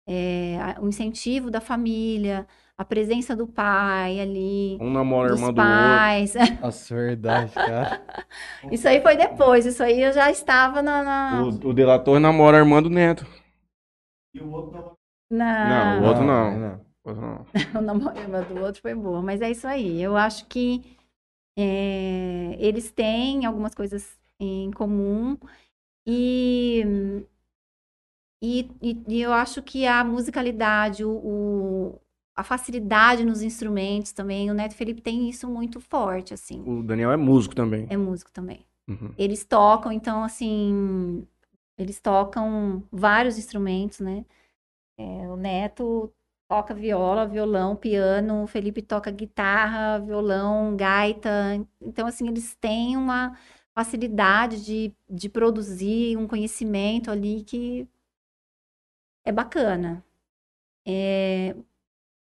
Speaker 3: É, o incentivo da família, a presença do pai ali,
Speaker 2: Um namora
Speaker 3: dos
Speaker 2: irmã do outro.
Speaker 3: pais.
Speaker 1: Nossa, verdade, cara.
Speaker 3: Isso aí foi depois, isso aí eu já estava na, na,
Speaker 2: O, o delator namora a irmã do neto. Não, o outro não.
Speaker 1: não.
Speaker 2: O outro não.
Speaker 3: o namorado do outro foi boa. Mas é isso aí. Eu acho que é, eles têm algumas coisas em comum e, e, e- e eu acho que a musicalidade, o, o- a facilidade nos instrumentos também, o Neto Felipe tem isso muito forte, assim.
Speaker 2: O Daniel é músico também.
Speaker 3: É músico também.
Speaker 2: Uhum.
Speaker 3: Eles tocam, então, assim, eles tocam vários instrumentos, né? É, o Neto toca viola, violão, piano, o Felipe toca guitarra, violão, gaita. Então, assim, eles têm uma facilidade de, de produzir um conhecimento ali que é bacana. É,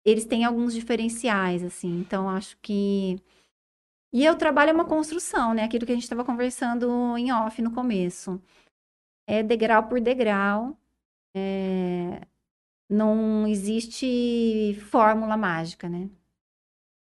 Speaker 3: eles têm alguns diferenciais, assim, então acho que. E o trabalho é uma construção, né? Aquilo que a gente estava conversando em off no começo. É degrau por degrau. É, Não existe fórmula mágica, né?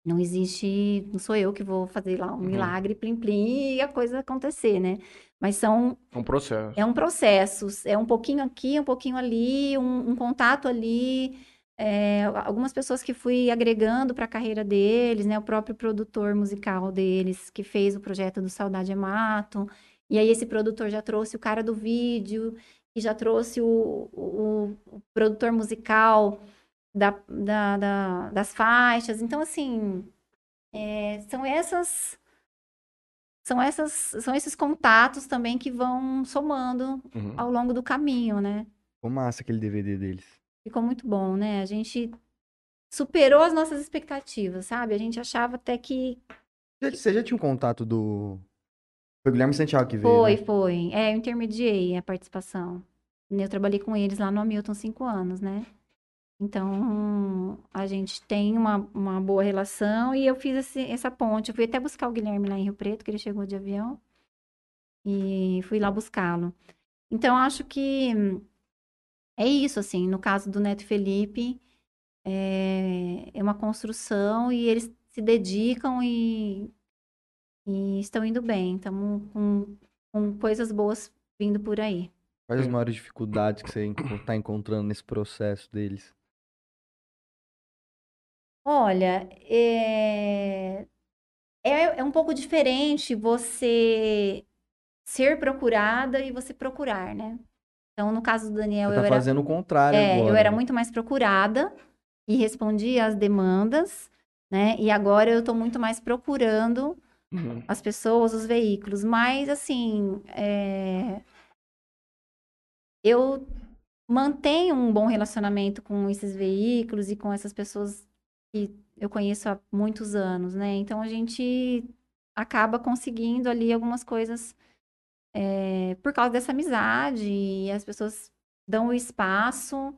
Speaker 3: Não existe. Não sou eu que vou fazer lá um
Speaker 2: Uhum.
Speaker 3: milagre, plim, plim, e a coisa acontecer, né? Mas são
Speaker 2: É um processo.
Speaker 3: é um processo, é um pouquinho aqui, um pouquinho ali, um, um contato ali. É, algumas pessoas que fui agregando para a carreira deles, né? O próprio produtor musical deles, que fez o projeto do Saudade é Mato. E aí esse produtor já trouxe o cara do vídeo, e já trouxe o, o, o produtor musical da, da- da- das faixas. Então, assim, é, são essas são essas são esses contatos também que vão somando
Speaker 2: Uhum.
Speaker 3: ao longo do caminho, né?
Speaker 1: Ficou massa aquele DVD deles.
Speaker 3: Ficou muito bom, né? A gente superou as nossas expectativas, sabe? A gente achava até que
Speaker 1: Você já tinha um contato do. Foi o Guilherme Santiago que veio.
Speaker 3: foi,
Speaker 1: né?
Speaker 3: foi. É, eu intermediei a participação. Eu trabalhei com eles lá no Hamilton cinco anos, né? Então, a gente tem uma, uma boa relação e eu fiz esse- essa ponte. Eu fui até buscar o Guilherme lá em Rio Preto, que ele chegou de avião, e fui lá buscá-lo. Então, acho que é isso, assim. No caso do Neto Felipe, é, é uma construção e eles se dedicam e, e estão indo bem. Estamos com, com coisas boas vindo por aí.
Speaker 1: Quais as maiores dificuldades que você enco- tá encontrando nesse processo deles?
Speaker 3: Olha, é... É, é um pouco diferente você ser procurada e você procurar, né? Então, no caso do Daniel,
Speaker 1: Você
Speaker 3: eu
Speaker 1: tá
Speaker 3: era,
Speaker 1: fazendo o contrário
Speaker 3: é,
Speaker 1: agora.
Speaker 3: eu era muito mais procurada e respondia às demandas, né? E agora eu tô muito mais procurando
Speaker 2: Uhum.
Speaker 3: as pessoas, os veículos. Mas, assim, é, eu mantenho um bom relacionamento com esses veículos e com essas pessoas que eu conheço há muitos anos, né? Então, a gente acaba conseguindo ali algumas coisas é, por causa dessa amizade e as pessoas dão o espaço,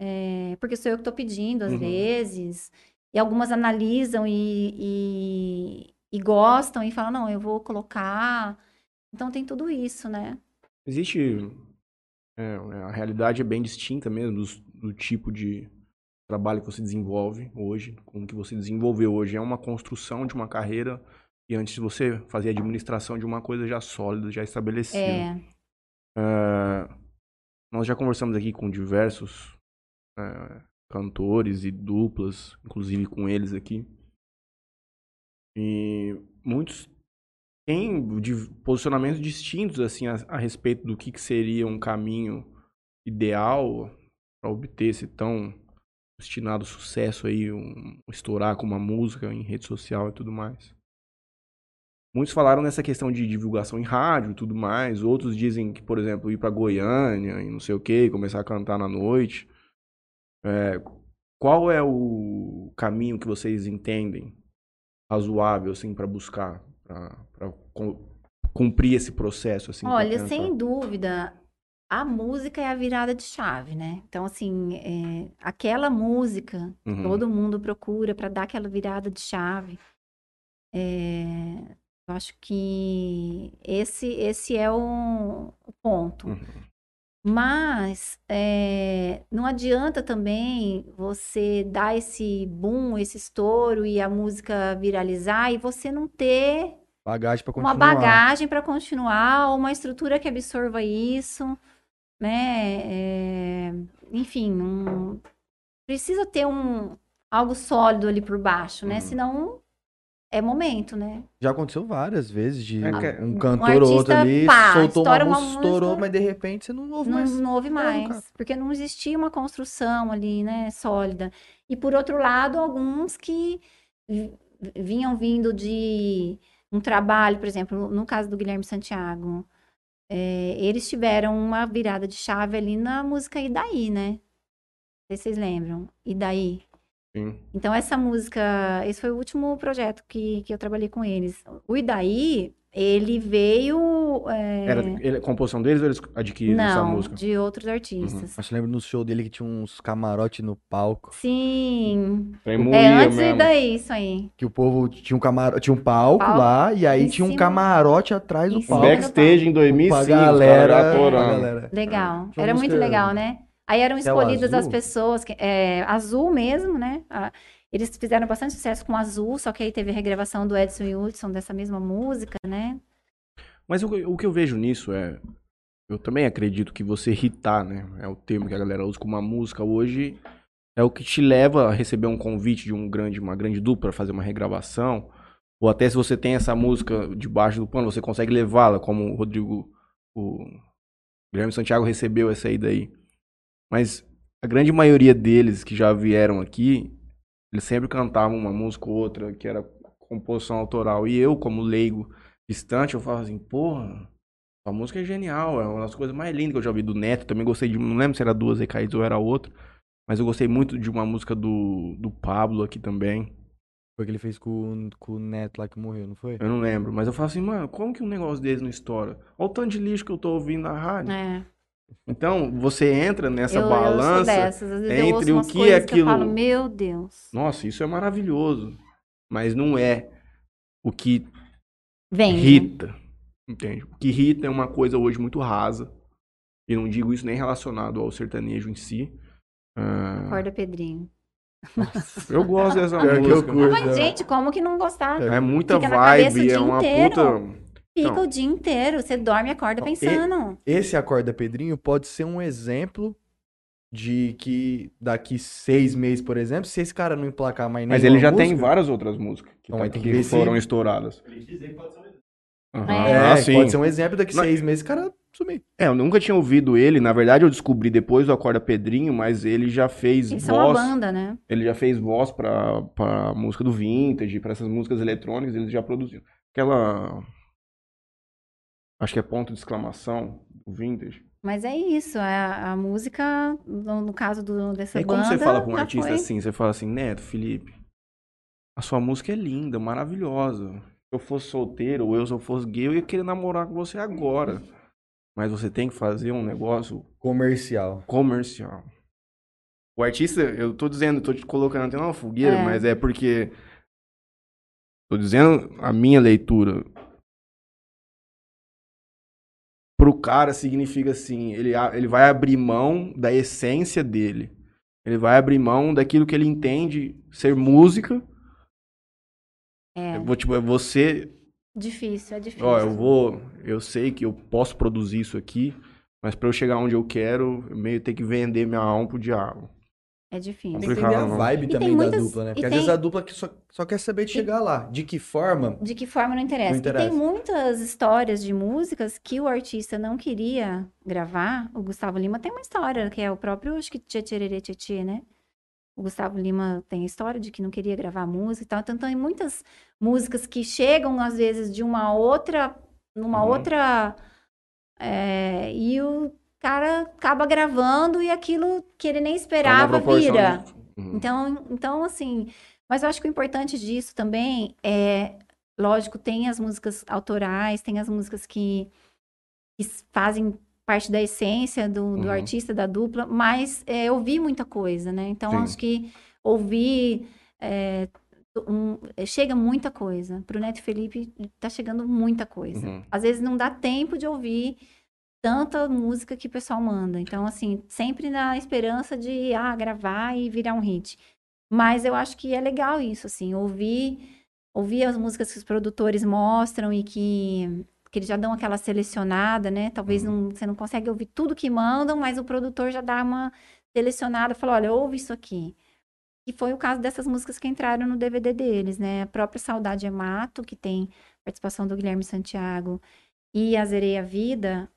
Speaker 3: é, porque sou eu que estou pedindo às
Speaker 2: Uhum.
Speaker 3: vezes, e algumas analisam e, e, e gostam e falam, não, eu vou colocar. Então tem tudo isso, né?
Speaker 2: Existe. é, a realidade é bem distinta mesmo dos- do, tipo de trabalho que você desenvolve hoje, com o que você desenvolveu hoje. É uma construção de uma carreira e antes você fazia administração de uma coisa já sólida, já estabelecida.
Speaker 3: É,
Speaker 2: É, nós já conversamos aqui com diversos é, cantores e duplas, inclusive com eles aqui. E muitos têm de- posicionamentos distintos assim a, a respeito do que, que seria um caminho ideal para obter esse tão destinado sucesso aí, um, estourar com uma música em rede social e tudo mais. Muitos falaram nessa questão de divulgação em rádio e tudo mais. Outros dizem que, por exemplo, ir pra Goiânia e não sei o que, começar a cantar na noite. É, qual é o caminho que vocês entendem razoável, assim, para buscar, para cumprir esse processo, assim?
Speaker 3: Olha, sem dúvida, a música é a virada de chave, né? Então, assim, é, aquela música
Speaker 2: Uhum.
Speaker 3: todo mundo procura para dar aquela virada de chave. É, eu acho que esse, esse é o, o ponto.
Speaker 2: Uhum.
Speaker 3: Mas é, não adianta também você dar esse boom, esse estouro e a música viralizar e você não ter
Speaker 1: Bagagem
Speaker 3: uma bagagem para continuar, uma estrutura que absorva isso, né? É, enfim, um- precisa ter um algo sólido ali por baixo, né?
Speaker 2: Uhum.
Speaker 3: Senão é momento, né?
Speaker 1: Já aconteceu várias vezes de
Speaker 2: É que-
Speaker 1: um
Speaker 3: um
Speaker 1: cantor ou outro ali
Speaker 3: pá,
Speaker 1: soltou uma
Speaker 3: estoura uma
Speaker 1: música, estourou,
Speaker 3: música,
Speaker 1: mas de repente você não ouve
Speaker 3: Não,
Speaker 1: mais.
Speaker 3: não houve
Speaker 1: nunca.
Speaker 3: mais, porque não existia uma construção ali, né, sólida. E por outro lado, alguns que vi- vinham vindo de um trabalho, por exemplo, no caso do Guilherme Santiago, é, eles tiveram uma virada de chave ali na música E Daí, né? Não sei se vocês lembram. E Daí?
Speaker 2: Sim.
Speaker 3: Então, essa música, esse foi o último projeto que, que eu trabalhei com eles. O Idaí, ele veio. é,
Speaker 2: Era ele, a composição deles ou eles adquiriram essa
Speaker 3: não,
Speaker 2: música? Uhum.
Speaker 3: de outros artistas.
Speaker 1: Acho que lembro no show dele que tinha uns camarote no palco.
Speaker 3: Sim. É antes
Speaker 2: mesmo.
Speaker 3: daí, isso aí.
Speaker 1: Que o povo tinha um, camaro... tinha um palco
Speaker 3: Palco
Speaker 1: lá e aí tinha um camarote atrás do palco.
Speaker 3: do
Speaker 2: Backstage em
Speaker 1: Pra
Speaker 2: 2005,
Speaker 1: galera,
Speaker 2: os caras já
Speaker 1: pra
Speaker 2: atorando.
Speaker 1: galera.
Speaker 3: Legal.
Speaker 1: Uma
Speaker 3: Era muito
Speaker 1: música-
Speaker 3: legal, né? Aí eram
Speaker 1: Céu
Speaker 3: escolhidas as pessoas, que, é, Azul mesmo, né? Ah, eles fizeram bastante sucesso com Azul, só que aí teve a regravação do Edson e Hudson dessa mesma música, né?
Speaker 2: Mas o, o que eu vejo nisso é. Eu também acredito que você hitar, né? É o termo que a galera usa com uma música hoje. É o que te leva a receber um convite de um grande, uma grande dupla para fazer uma regravação. Ou até se você tem essa música debaixo do pano, você consegue levá-la, como o Rodrigo, o Guilherme Santiago recebeu essa aí daí. Mas a grande maioria deles que já vieram aqui, eles sempre cantavam uma música ou outra que era composição autoral. E eu, como leigo distante, eu falo assim, porra, a música é genial, é uma das coisas mais lindas que eu já ouvi do Neto. Também gostei de, não lembro se era duas recaídas ou era outra, mas eu gostei muito de uma música do, do Pablo aqui também.
Speaker 1: Foi o que ele fez com, com o Neto lá que morreu, não foi?
Speaker 2: Eu não lembro, mas eu falo assim, mano, como que um negócio desse não estoura? Olha o tanto de lixo que eu tô ouvindo na rádio.
Speaker 3: É.
Speaker 2: Então, você entra nessa
Speaker 3: eu,
Speaker 2: balança.
Speaker 3: dessas. Às vezes eu ouço
Speaker 2: entre o que é
Speaker 3: coisas que eu falo,
Speaker 2: aquilo-
Speaker 3: meu Deus.
Speaker 2: Nossa, isso é maravilhoso. Mas não é o que
Speaker 3: Vem. né?
Speaker 2: Rita. Entende? O que irrita é uma coisa hoje muito rasa. E não digo isso nem relacionado ao sertanejo em si. Ah,
Speaker 3: Acorda, Pedrinho.
Speaker 2: eu gosto dessa
Speaker 1: que eu
Speaker 2: música.
Speaker 1: curto.
Speaker 3: Mas,
Speaker 1: né?
Speaker 3: gente, como que não gostar?
Speaker 2: É muita
Speaker 3: Fica na cabeça o
Speaker 2: vibe, é uma
Speaker 3: inteiro.
Speaker 2: puta.
Speaker 3: Fica
Speaker 2: Então.
Speaker 3: o dia inteiro. Você dorme e acorda
Speaker 1: Não,
Speaker 3: pensando.
Speaker 1: Esse Acorda Pedrinho pode ser um exemplo de que daqui seis meses, por exemplo, se esse cara não emplacar mais
Speaker 2: Mas ele já tem
Speaker 1: música-
Speaker 2: várias outras músicas que,
Speaker 1: Então,
Speaker 2: tá-
Speaker 1: tem que
Speaker 2: que
Speaker 1: ver se-
Speaker 2: foram estouradas. Aham.
Speaker 3: É.
Speaker 1: É,
Speaker 2: Ah, sim.
Speaker 1: pode ser um exemplo daqui
Speaker 2: Mas-
Speaker 1: seis meses, o cara sumir.
Speaker 2: É, eu nunca tinha ouvido ele. Na verdade, eu descobri depois do Acorda Pedrinho, mas ele já fez
Speaker 3: Eles são uma
Speaker 2: voz.
Speaker 3: banda, né?
Speaker 2: Ele já fez voz pra, pra música do Vintage, pra essas músicas eletrônicas, ele já produziu. Aquela. Acho que é ponto de exclamação do Vintage.
Speaker 3: Mas é isso. A, a música, no, no caso do, dessa
Speaker 2: como
Speaker 3: banda.
Speaker 2: você fala pra um artista
Speaker 3: foi.
Speaker 2: assim, você fala assim, Neto, Felipe, a sua música é linda, maravilhosa. Se eu fosse solteiro ou eu se eu fosse gay, eu ia querer namorar com você agora. mas você tem que fazer um negócio
Speaker 1: Comercial.
Speaker 2: comercial. O artista, eu tô dizendo, tô te colocando até numa fogueira,
Speaker 3: É.
Speaker 2: mas é porque. Tô dizendo a minha leitura. Pro cara significa assim, ele, ele vai abrir mão da essência dele. Ele vai abrir mão daquilo que ele entende ser música.
Speaker 3: É
Speaker 2: Eu vou, tipo, é você
Speaker 3: difícil, é difícil.
Speaker 2: Ó, eu vou. Eu sei que eu posso produzir isso aqui, mas pra eu chegar onde eu quero, eu meio ter que vender minha alma pro diabo.
Speaker 3: É difícil.
Speaker 1: Tem que entender a
Speaker 2: não.
Speaker 1: vibe
Speaker 3: E
Speaker 1: também
Speaker 3: tem
Speaker 1: da
Speaker 3: muitas-
Speaker 1: dupla, né?
Speaker 3: e
Speaker 1: Porque às
Speaker 3: tem-
Speaker 1: vezes a dupla que só, só quer saber de chegar lá. De que forma?
Speaker 3: De que forma não interessa.
Speaker 1: Não
Speaker 3: E
Speaker 1: interessa.
Speaker 3: tem muitas histórias de músicas que o artista não queria gravar. O Gustavo Lima tem uma história, que é o próprio, acho que Tchê Tchê, né? O Gustavo Lima tem a história de que não queria gravar música e tal. Então tem muitas músicas que chegam, às vezes, de uma outra. Numa
Speaker 2: Uhum.
Speaker 3: outra. é, e o cara acaba gravando e aquilo que ele nem
Speaker 2: Toma
Speaker 3: esperava vira.
Speaker 2: Uhum.
Speaker 3: Então, então, assim, mas eu acho que o importante disso também é, lógico, tem as músicas autorais, tem as músicas que, que fazem parte da essência do, do
Speaker 2: Uhum.
Speaker 3: artista, da dupla, mas é, ouvir muita coisa, né? Então,
Speaker 2: Sim.
Speaker 3: acho que ouvir é, um- é, chega muita coisa. Pro Neto Felipe tá chegando muita coisa.
Speaker 2: Uhum.
Speaker 3: Às vezes não dá tempo de ouvir tanta música que o pessoal manda. Então, assim, sempre na esperança de ah, gravar e virar um hit. Mas eu acho que é legal isso, assim, ouvir, ouvir as músicas que os produtores mostram e que, que eles já dão aquela selecionada, né? Talvez
Speaker 2: Uhum.
Speaker 3: não, você não consegue ouvir tudo que mandam, mas o produtor já dá uma selecionada, fala, olha, ouve isso aqui. E foi o caso dessas músicas que entraram no DVD deles, né? A própria Saudade é Mato, que tem participação do Guilherme Santiago, e A Zerei a Vida,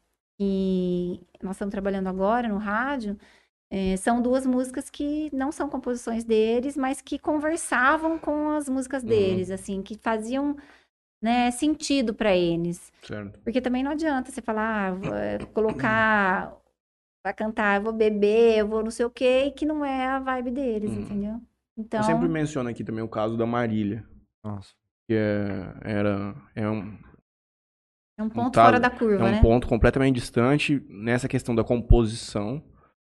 Speaker 3: que nós estamos trabalhando agora no rádio, eh, são duas músicas que não são composições deles, mas que conversavam com as músicas
Speaker 2: Uhum.
Speaker 3: deles, assim, que faziam, né, sentido para eles.
Speaker 2: Certo.
Speaker 3: Porque também não adianta você falar, ah, vou, eh, colocar, vai cantar, eu vou beber, eu vou não sei o quê, e que não é a vibe deles,
Speaker 2: Uhum.
Speaker 3: entendeu? Então,
Speaker 2: Eu sempre menciono aqui também o caso da Marília,
Speaker 1: Nossa.
Speaker 2: que é, era, é um,
Speaker 3: é um ponto
Speaker 2: caso-
Speaker 3: fora da curva,
Speaker 2: é um
Speaker 3: né?
Speaker 2: ponto completamente distante nessa questão da composição.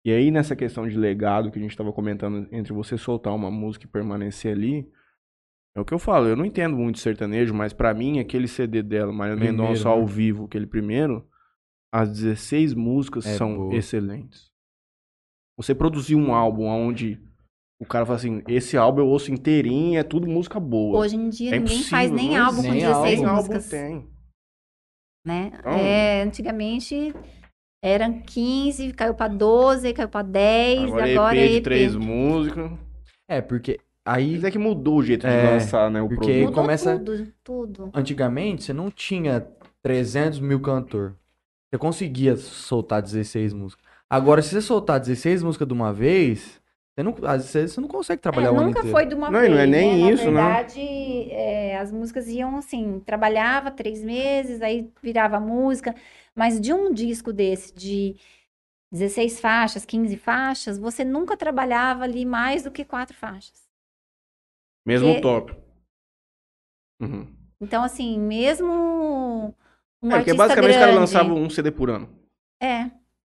Speaker 2: E aí, nessa questão de legado que a gente estava comentando entre você soltar uma música e permanecer ali, é o que eu falo. Eu não entendo muito sertanejo, mas pra mim, aquele CD dela, Maria Mendonça
Speaker 1: né?
Speaker 2: ao vivo, aquele primeiro, as 16 músicas
Speaker 1: É
Speaker 2: são
Speaker 1: boa.
Speaker 2: excelentes. Você produzir um álbum onde o cara fala assim: esse álbum eu ouço inteirinho, é tudo música boa.
Speaker 3: Hoje em dia
Speaker 2: É
Speaker 3: ninguém faz nem álbum com
Speaker 1: existe.
Speaker 3: 16
Speaker 1: Nem
Speaker 2: álbum
Speaker 3: músicas,
Speaker 2: tem.
Speaker 3: Né?
Speaker 2: Então-
Speaker 3: É, antigamente eram 15, caiu pra 12, caiu pra 10,
Speaker 2: Agora,
Speaker 3: agora
Speaker 2: EP
Speaker 3: é
Speaker 2: de três músicas.
Speaker 1: É, porque aí,
Speaker 2: Mas é que mudou o jeito de
Speaker 1: É,
Speaker 2: lançar, né? O
Speaker 1: porque
Speaker 2: produto.
Speaker 1: Começa-
Speaker 3: tudo, tudo.
Speaker 1: antigamente, você não tinha 300 mil cantor. Você conseguia soltar 16 músicas. Agora, se você soltar 16 músicas de uma vez, você não, às vezes você não consegue trabalhar
Speaker 3: É,
Speaker 1: o ano
Speaker 3: nunca
Speaker 1: inteiro.
Speaker 3: foi de uma
Speaker 2: Não,
Speaker 3: vez,
Speaker 2: não é nem
Speaker 3: né?
Speaker 2: isso, né?
Speaker 3: Na verdade, é, as músicas iam assim, trabalhava três meses, aí virava música, mas de um disco desse, de 16 faixas, 15 faixas, você nunca trabalhava ali mais do que quatro faixas.
Speaker 2: Mesmo
Speaker 3: Porque-
Speaker 2: o top. Uhum.
Speaker 3: Então, assim, mesmo um
Speaker 2: é, porque basicamente os caras
Speaker 3: grande-
Speaker 2: lançavam um CD por ano.
Speaker 3: É,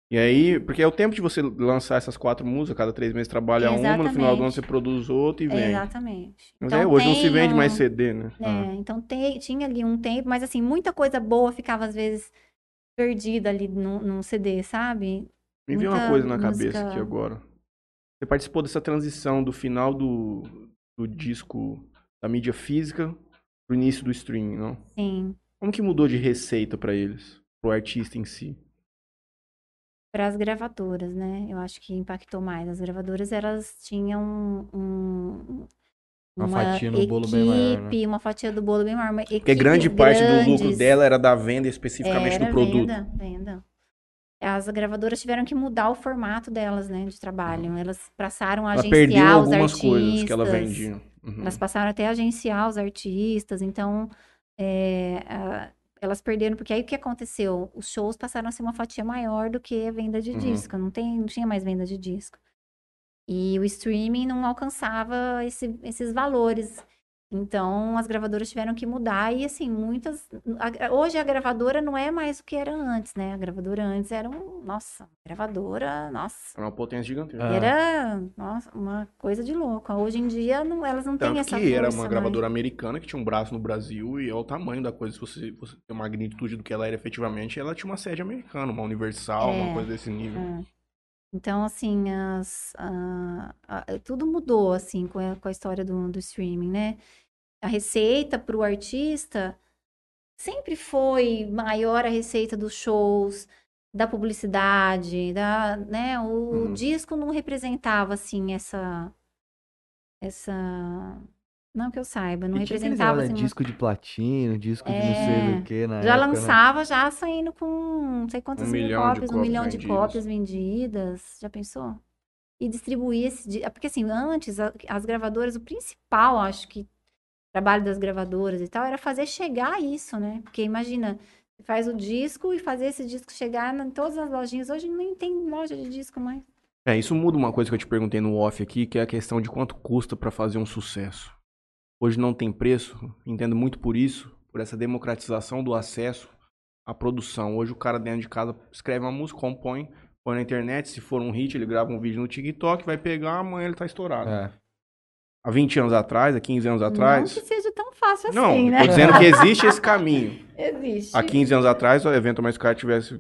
Speaker 2: E aí, porque é o tempo de você lançar essas quatro músicas, cada três meses trabalha uma, no final do ano
Speaker 3: Exatamente.
Speaker 2: você produz outra e vem.
Speaker 3: exatamente.
Speaker 2: Mas
Speaker 3: Então,
Speaker 2: é, hoje não se vende
Speaker 3: um-
Speaker 2: mais CD, né?
Speaker 3: É, então tem, tinha ali um tempo, mas assim, muita coisa boa ficava às vezes perdida ali num, num CD, sabe?
Speaker 2: Me veio uma
Speaker 3: muita
Speaker 2: coisa na
Speaker 3: música-
Speaker 2: cabeça aqui agora. Você participou dessa transição do final do, do disco da mídia física pro início do streaming, não?
Speaker 3: Sim,
Speaker 2: Como que mudou de receita pra eles? Pro artista em si?
Speaker 3: Para as gravadoras, né? Eu acho que impactou mais. As gravadoras, elas tinham um,
Speaker 1: Uma fatia no bolo bem maior, né?
Speaker 3: equipe, uma fatia do bolo bem maior. uma
Speaker 2: Porque grande parte do lucro
Speaker 3: grandes.
Speaker 2: dela era da venda especificamente
Speaker 3: Era
Speaker 2: do produto.
Speaker 3: Venda, venda. As gravadoras tiveram que mudar o formato delas, né, de trabalho. Elas passaram a
Speaker 2: Ela
Speaker 3: agenciar os
Speaker 2: algumas
Speaker 3: artistas.
Speaker 2: coisas que ela vendia. Uhum.
Speaker 3: Elas passaram até a agenciar os artistas, então é, a- elas perderam, porque aí o que aconteceu? Os shows passaram a ser uma fatia maior do que a venda de
Speaker 2: Uhum.
Speaker 3: disco, não, tem, não tinha mais venda de disco. E o streaming não alcançava esse- esses valores. Então, as gravadoras tiveram que mudar e, assim, muitas... a- hoje, a gravadora não é mais o que era antes, né? A gravadora antes era um... Nossa, gravadora, nossa.
Speaker 2: É uma potência gigantesca.
Speaker 1: Ah.
Speaker 3: Era, nossa, uma coisa de louco. Hoje em dia, não, elas não têm
Speaker 2: Tanto
Speaker 3: essa
Speaker 2: que era uma
Speaker 3: mais.
Speaker 2: gravadora americana que tinha um braço no Brasil e é o tamanho da coisa. Se você, você tem uma magnitude do que ela era efetivamente, ela tinha uma sede americana, uma universal,
Speaker 3: É,
Speaker 2: uma coisa desse nível.
Speaker 3: É. Então, assim, as, a- a- tudo mudou, assim, com a, com a história do, do streaming, né? A receita para o artista sempre foi maior a receita dos shows, da publicidade, da, né? O
Speaker 2: Uhum.
Speaker 3: disco não representava, assim, essa... Essa... Não que eu saiba, não
Speaker 1: E tinha
Speaker 3: representava,
Speaker 1: negócio, né,
Speaker 3: assim,
Speaker 1: disco de platino, disco de não sei
Speaker 3: É,
Speaker 1: do que na
Speaker 3: já
Speaker 1: época, né?
Speaker 3: lançava já saindo com não sei quantas
Speaker 2: Um
Speaker 3: mil
Speaker 2: de
Speaker 3: cópias, um milhão de
Speaker 2: vendidas.
Speaker 3: cópias vendidas. Já pensou? E distribuir esse. di- Porque assim, antes, as gravadoras, o principal, acho que, trabalho das gravadoras e tal, era fazer chegar isso, né? Porque imagina, você faz o disco e fazer esse disco chegar em todas as lojinhas. Hoje nem tem loja de disco mais.
Speaker 2: É, isso muda uma coisa que eu te perguntei no off aqui, que é a questão de quanto custa pra fazer um sucesso. Hoje não tem preço, entendo muito por isso, por essa democratização do acesso à produção. Hoje o cara dentro de casa escreve uma música, compõe, põe na internet, se for um hit, ele grava um vídeo no TikTok, vai pegar, amanhã ele tá estourado.
Speaker 1: É.
Speaker 2: Há 20 anos atrás, há 15 anos
Speaker 3: Não
Speaker 2: atrás...
Speaker 3: que seja tão fácil
Speaker 2: Não,
Speaker 3: assim, né?
Speaker 2: tô dizendo que existe esse caminho.
Speaker 3: Existe.
Speaker 2: Há 15 anos atrás, o evento mais caro tivesse...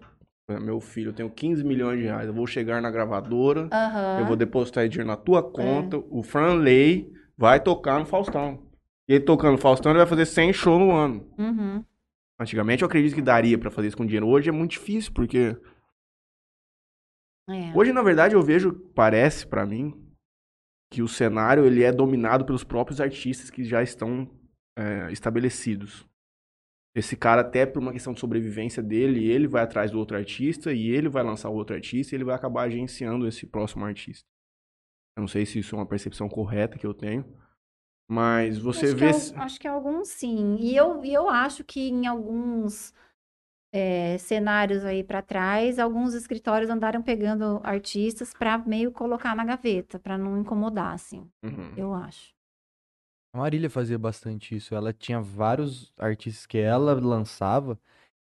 Speaker 2: Meu filho, eu tenho 15 milhões de reais, eu vou chegar na gravadora,
Speaker 3: Aham.
Speaker 2: eu vou depositar dinheiro na tua
Speaker 3: É.
Speaker 2: conta. O Franley vai tocar no Faustão. E ele tocando Faustão, ele vai fazer 100 shows no ano.
Speaker 3: Uhum.
Speaker 2: Antigamente eu acredito que daria pra fazer isso com dinheiro. Hoje é muito difícil, porque.
Speaker 3: É.
Speaker 2: Hoje, na verdade, eu vejo, parece pra mim, que o cenário ele é dominado pelos próprios artistas que já estão é, estabelecidos. Esse cara, até por uma questão de sobrevivência dele, ele vai atrás do outro artista e ele vai lançar o outro artista e ele vai acabar agenciando esse próximo artista. Eu não sei se isso é uma percepção correta que eu tenho, mas você
Speaker 3: acho
Speaker 2: vê.
Speaker 3: Que acho que alguns sim. E eu, e eu acho que em alguns é, cenários aí pra trás, alguns escritórios andaram pegando artistas pra meio colocar na gaveta, pra não incomodar, assim.
Speaker 2: Uhum.
Speaker 3: Eu acho.
Speaker 1: A Marília fazia bastante isso. Ela tinha vários artistas que ela lançava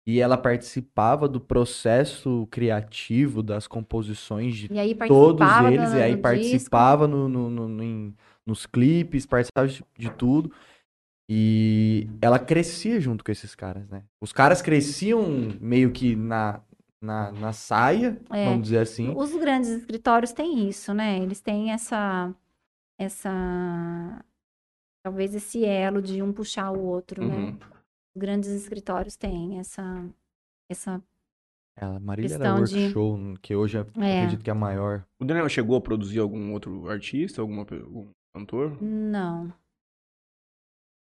Speaker 1: e ela participava do processo criativo das composições de
Speaker 3: E
Speaker 1: todos eles,
Speaker 3: do-
Speaker 1: e aí participava no, no- no- em- nos clipes, participava de, de tudo. E ela crescia junto com esses caras, né? Os caras cresciam meio que na, na, na saia,
Speaker 3: É.
Speaker 1: vamos dizer assim.
Speaker 3: Os grandes escritórios têm isso, né? Eles têm essa, essa, talvez esse elo de um puxar o outro, né?
Speaker 2: Uhum.
Speaker 3: Os grandes escritórios têm essa, essa,
Speaker 1: Ela, Marília era
Speaker 3: Questão de-
Speaker 1: que hoje eu
Speaker 3: É.
Speaker 1: acredito que é a maior.
Speaker 2: O Daniel chegou a produzir algum outro artista, alguma, algum cantor?
Speaker 3: não,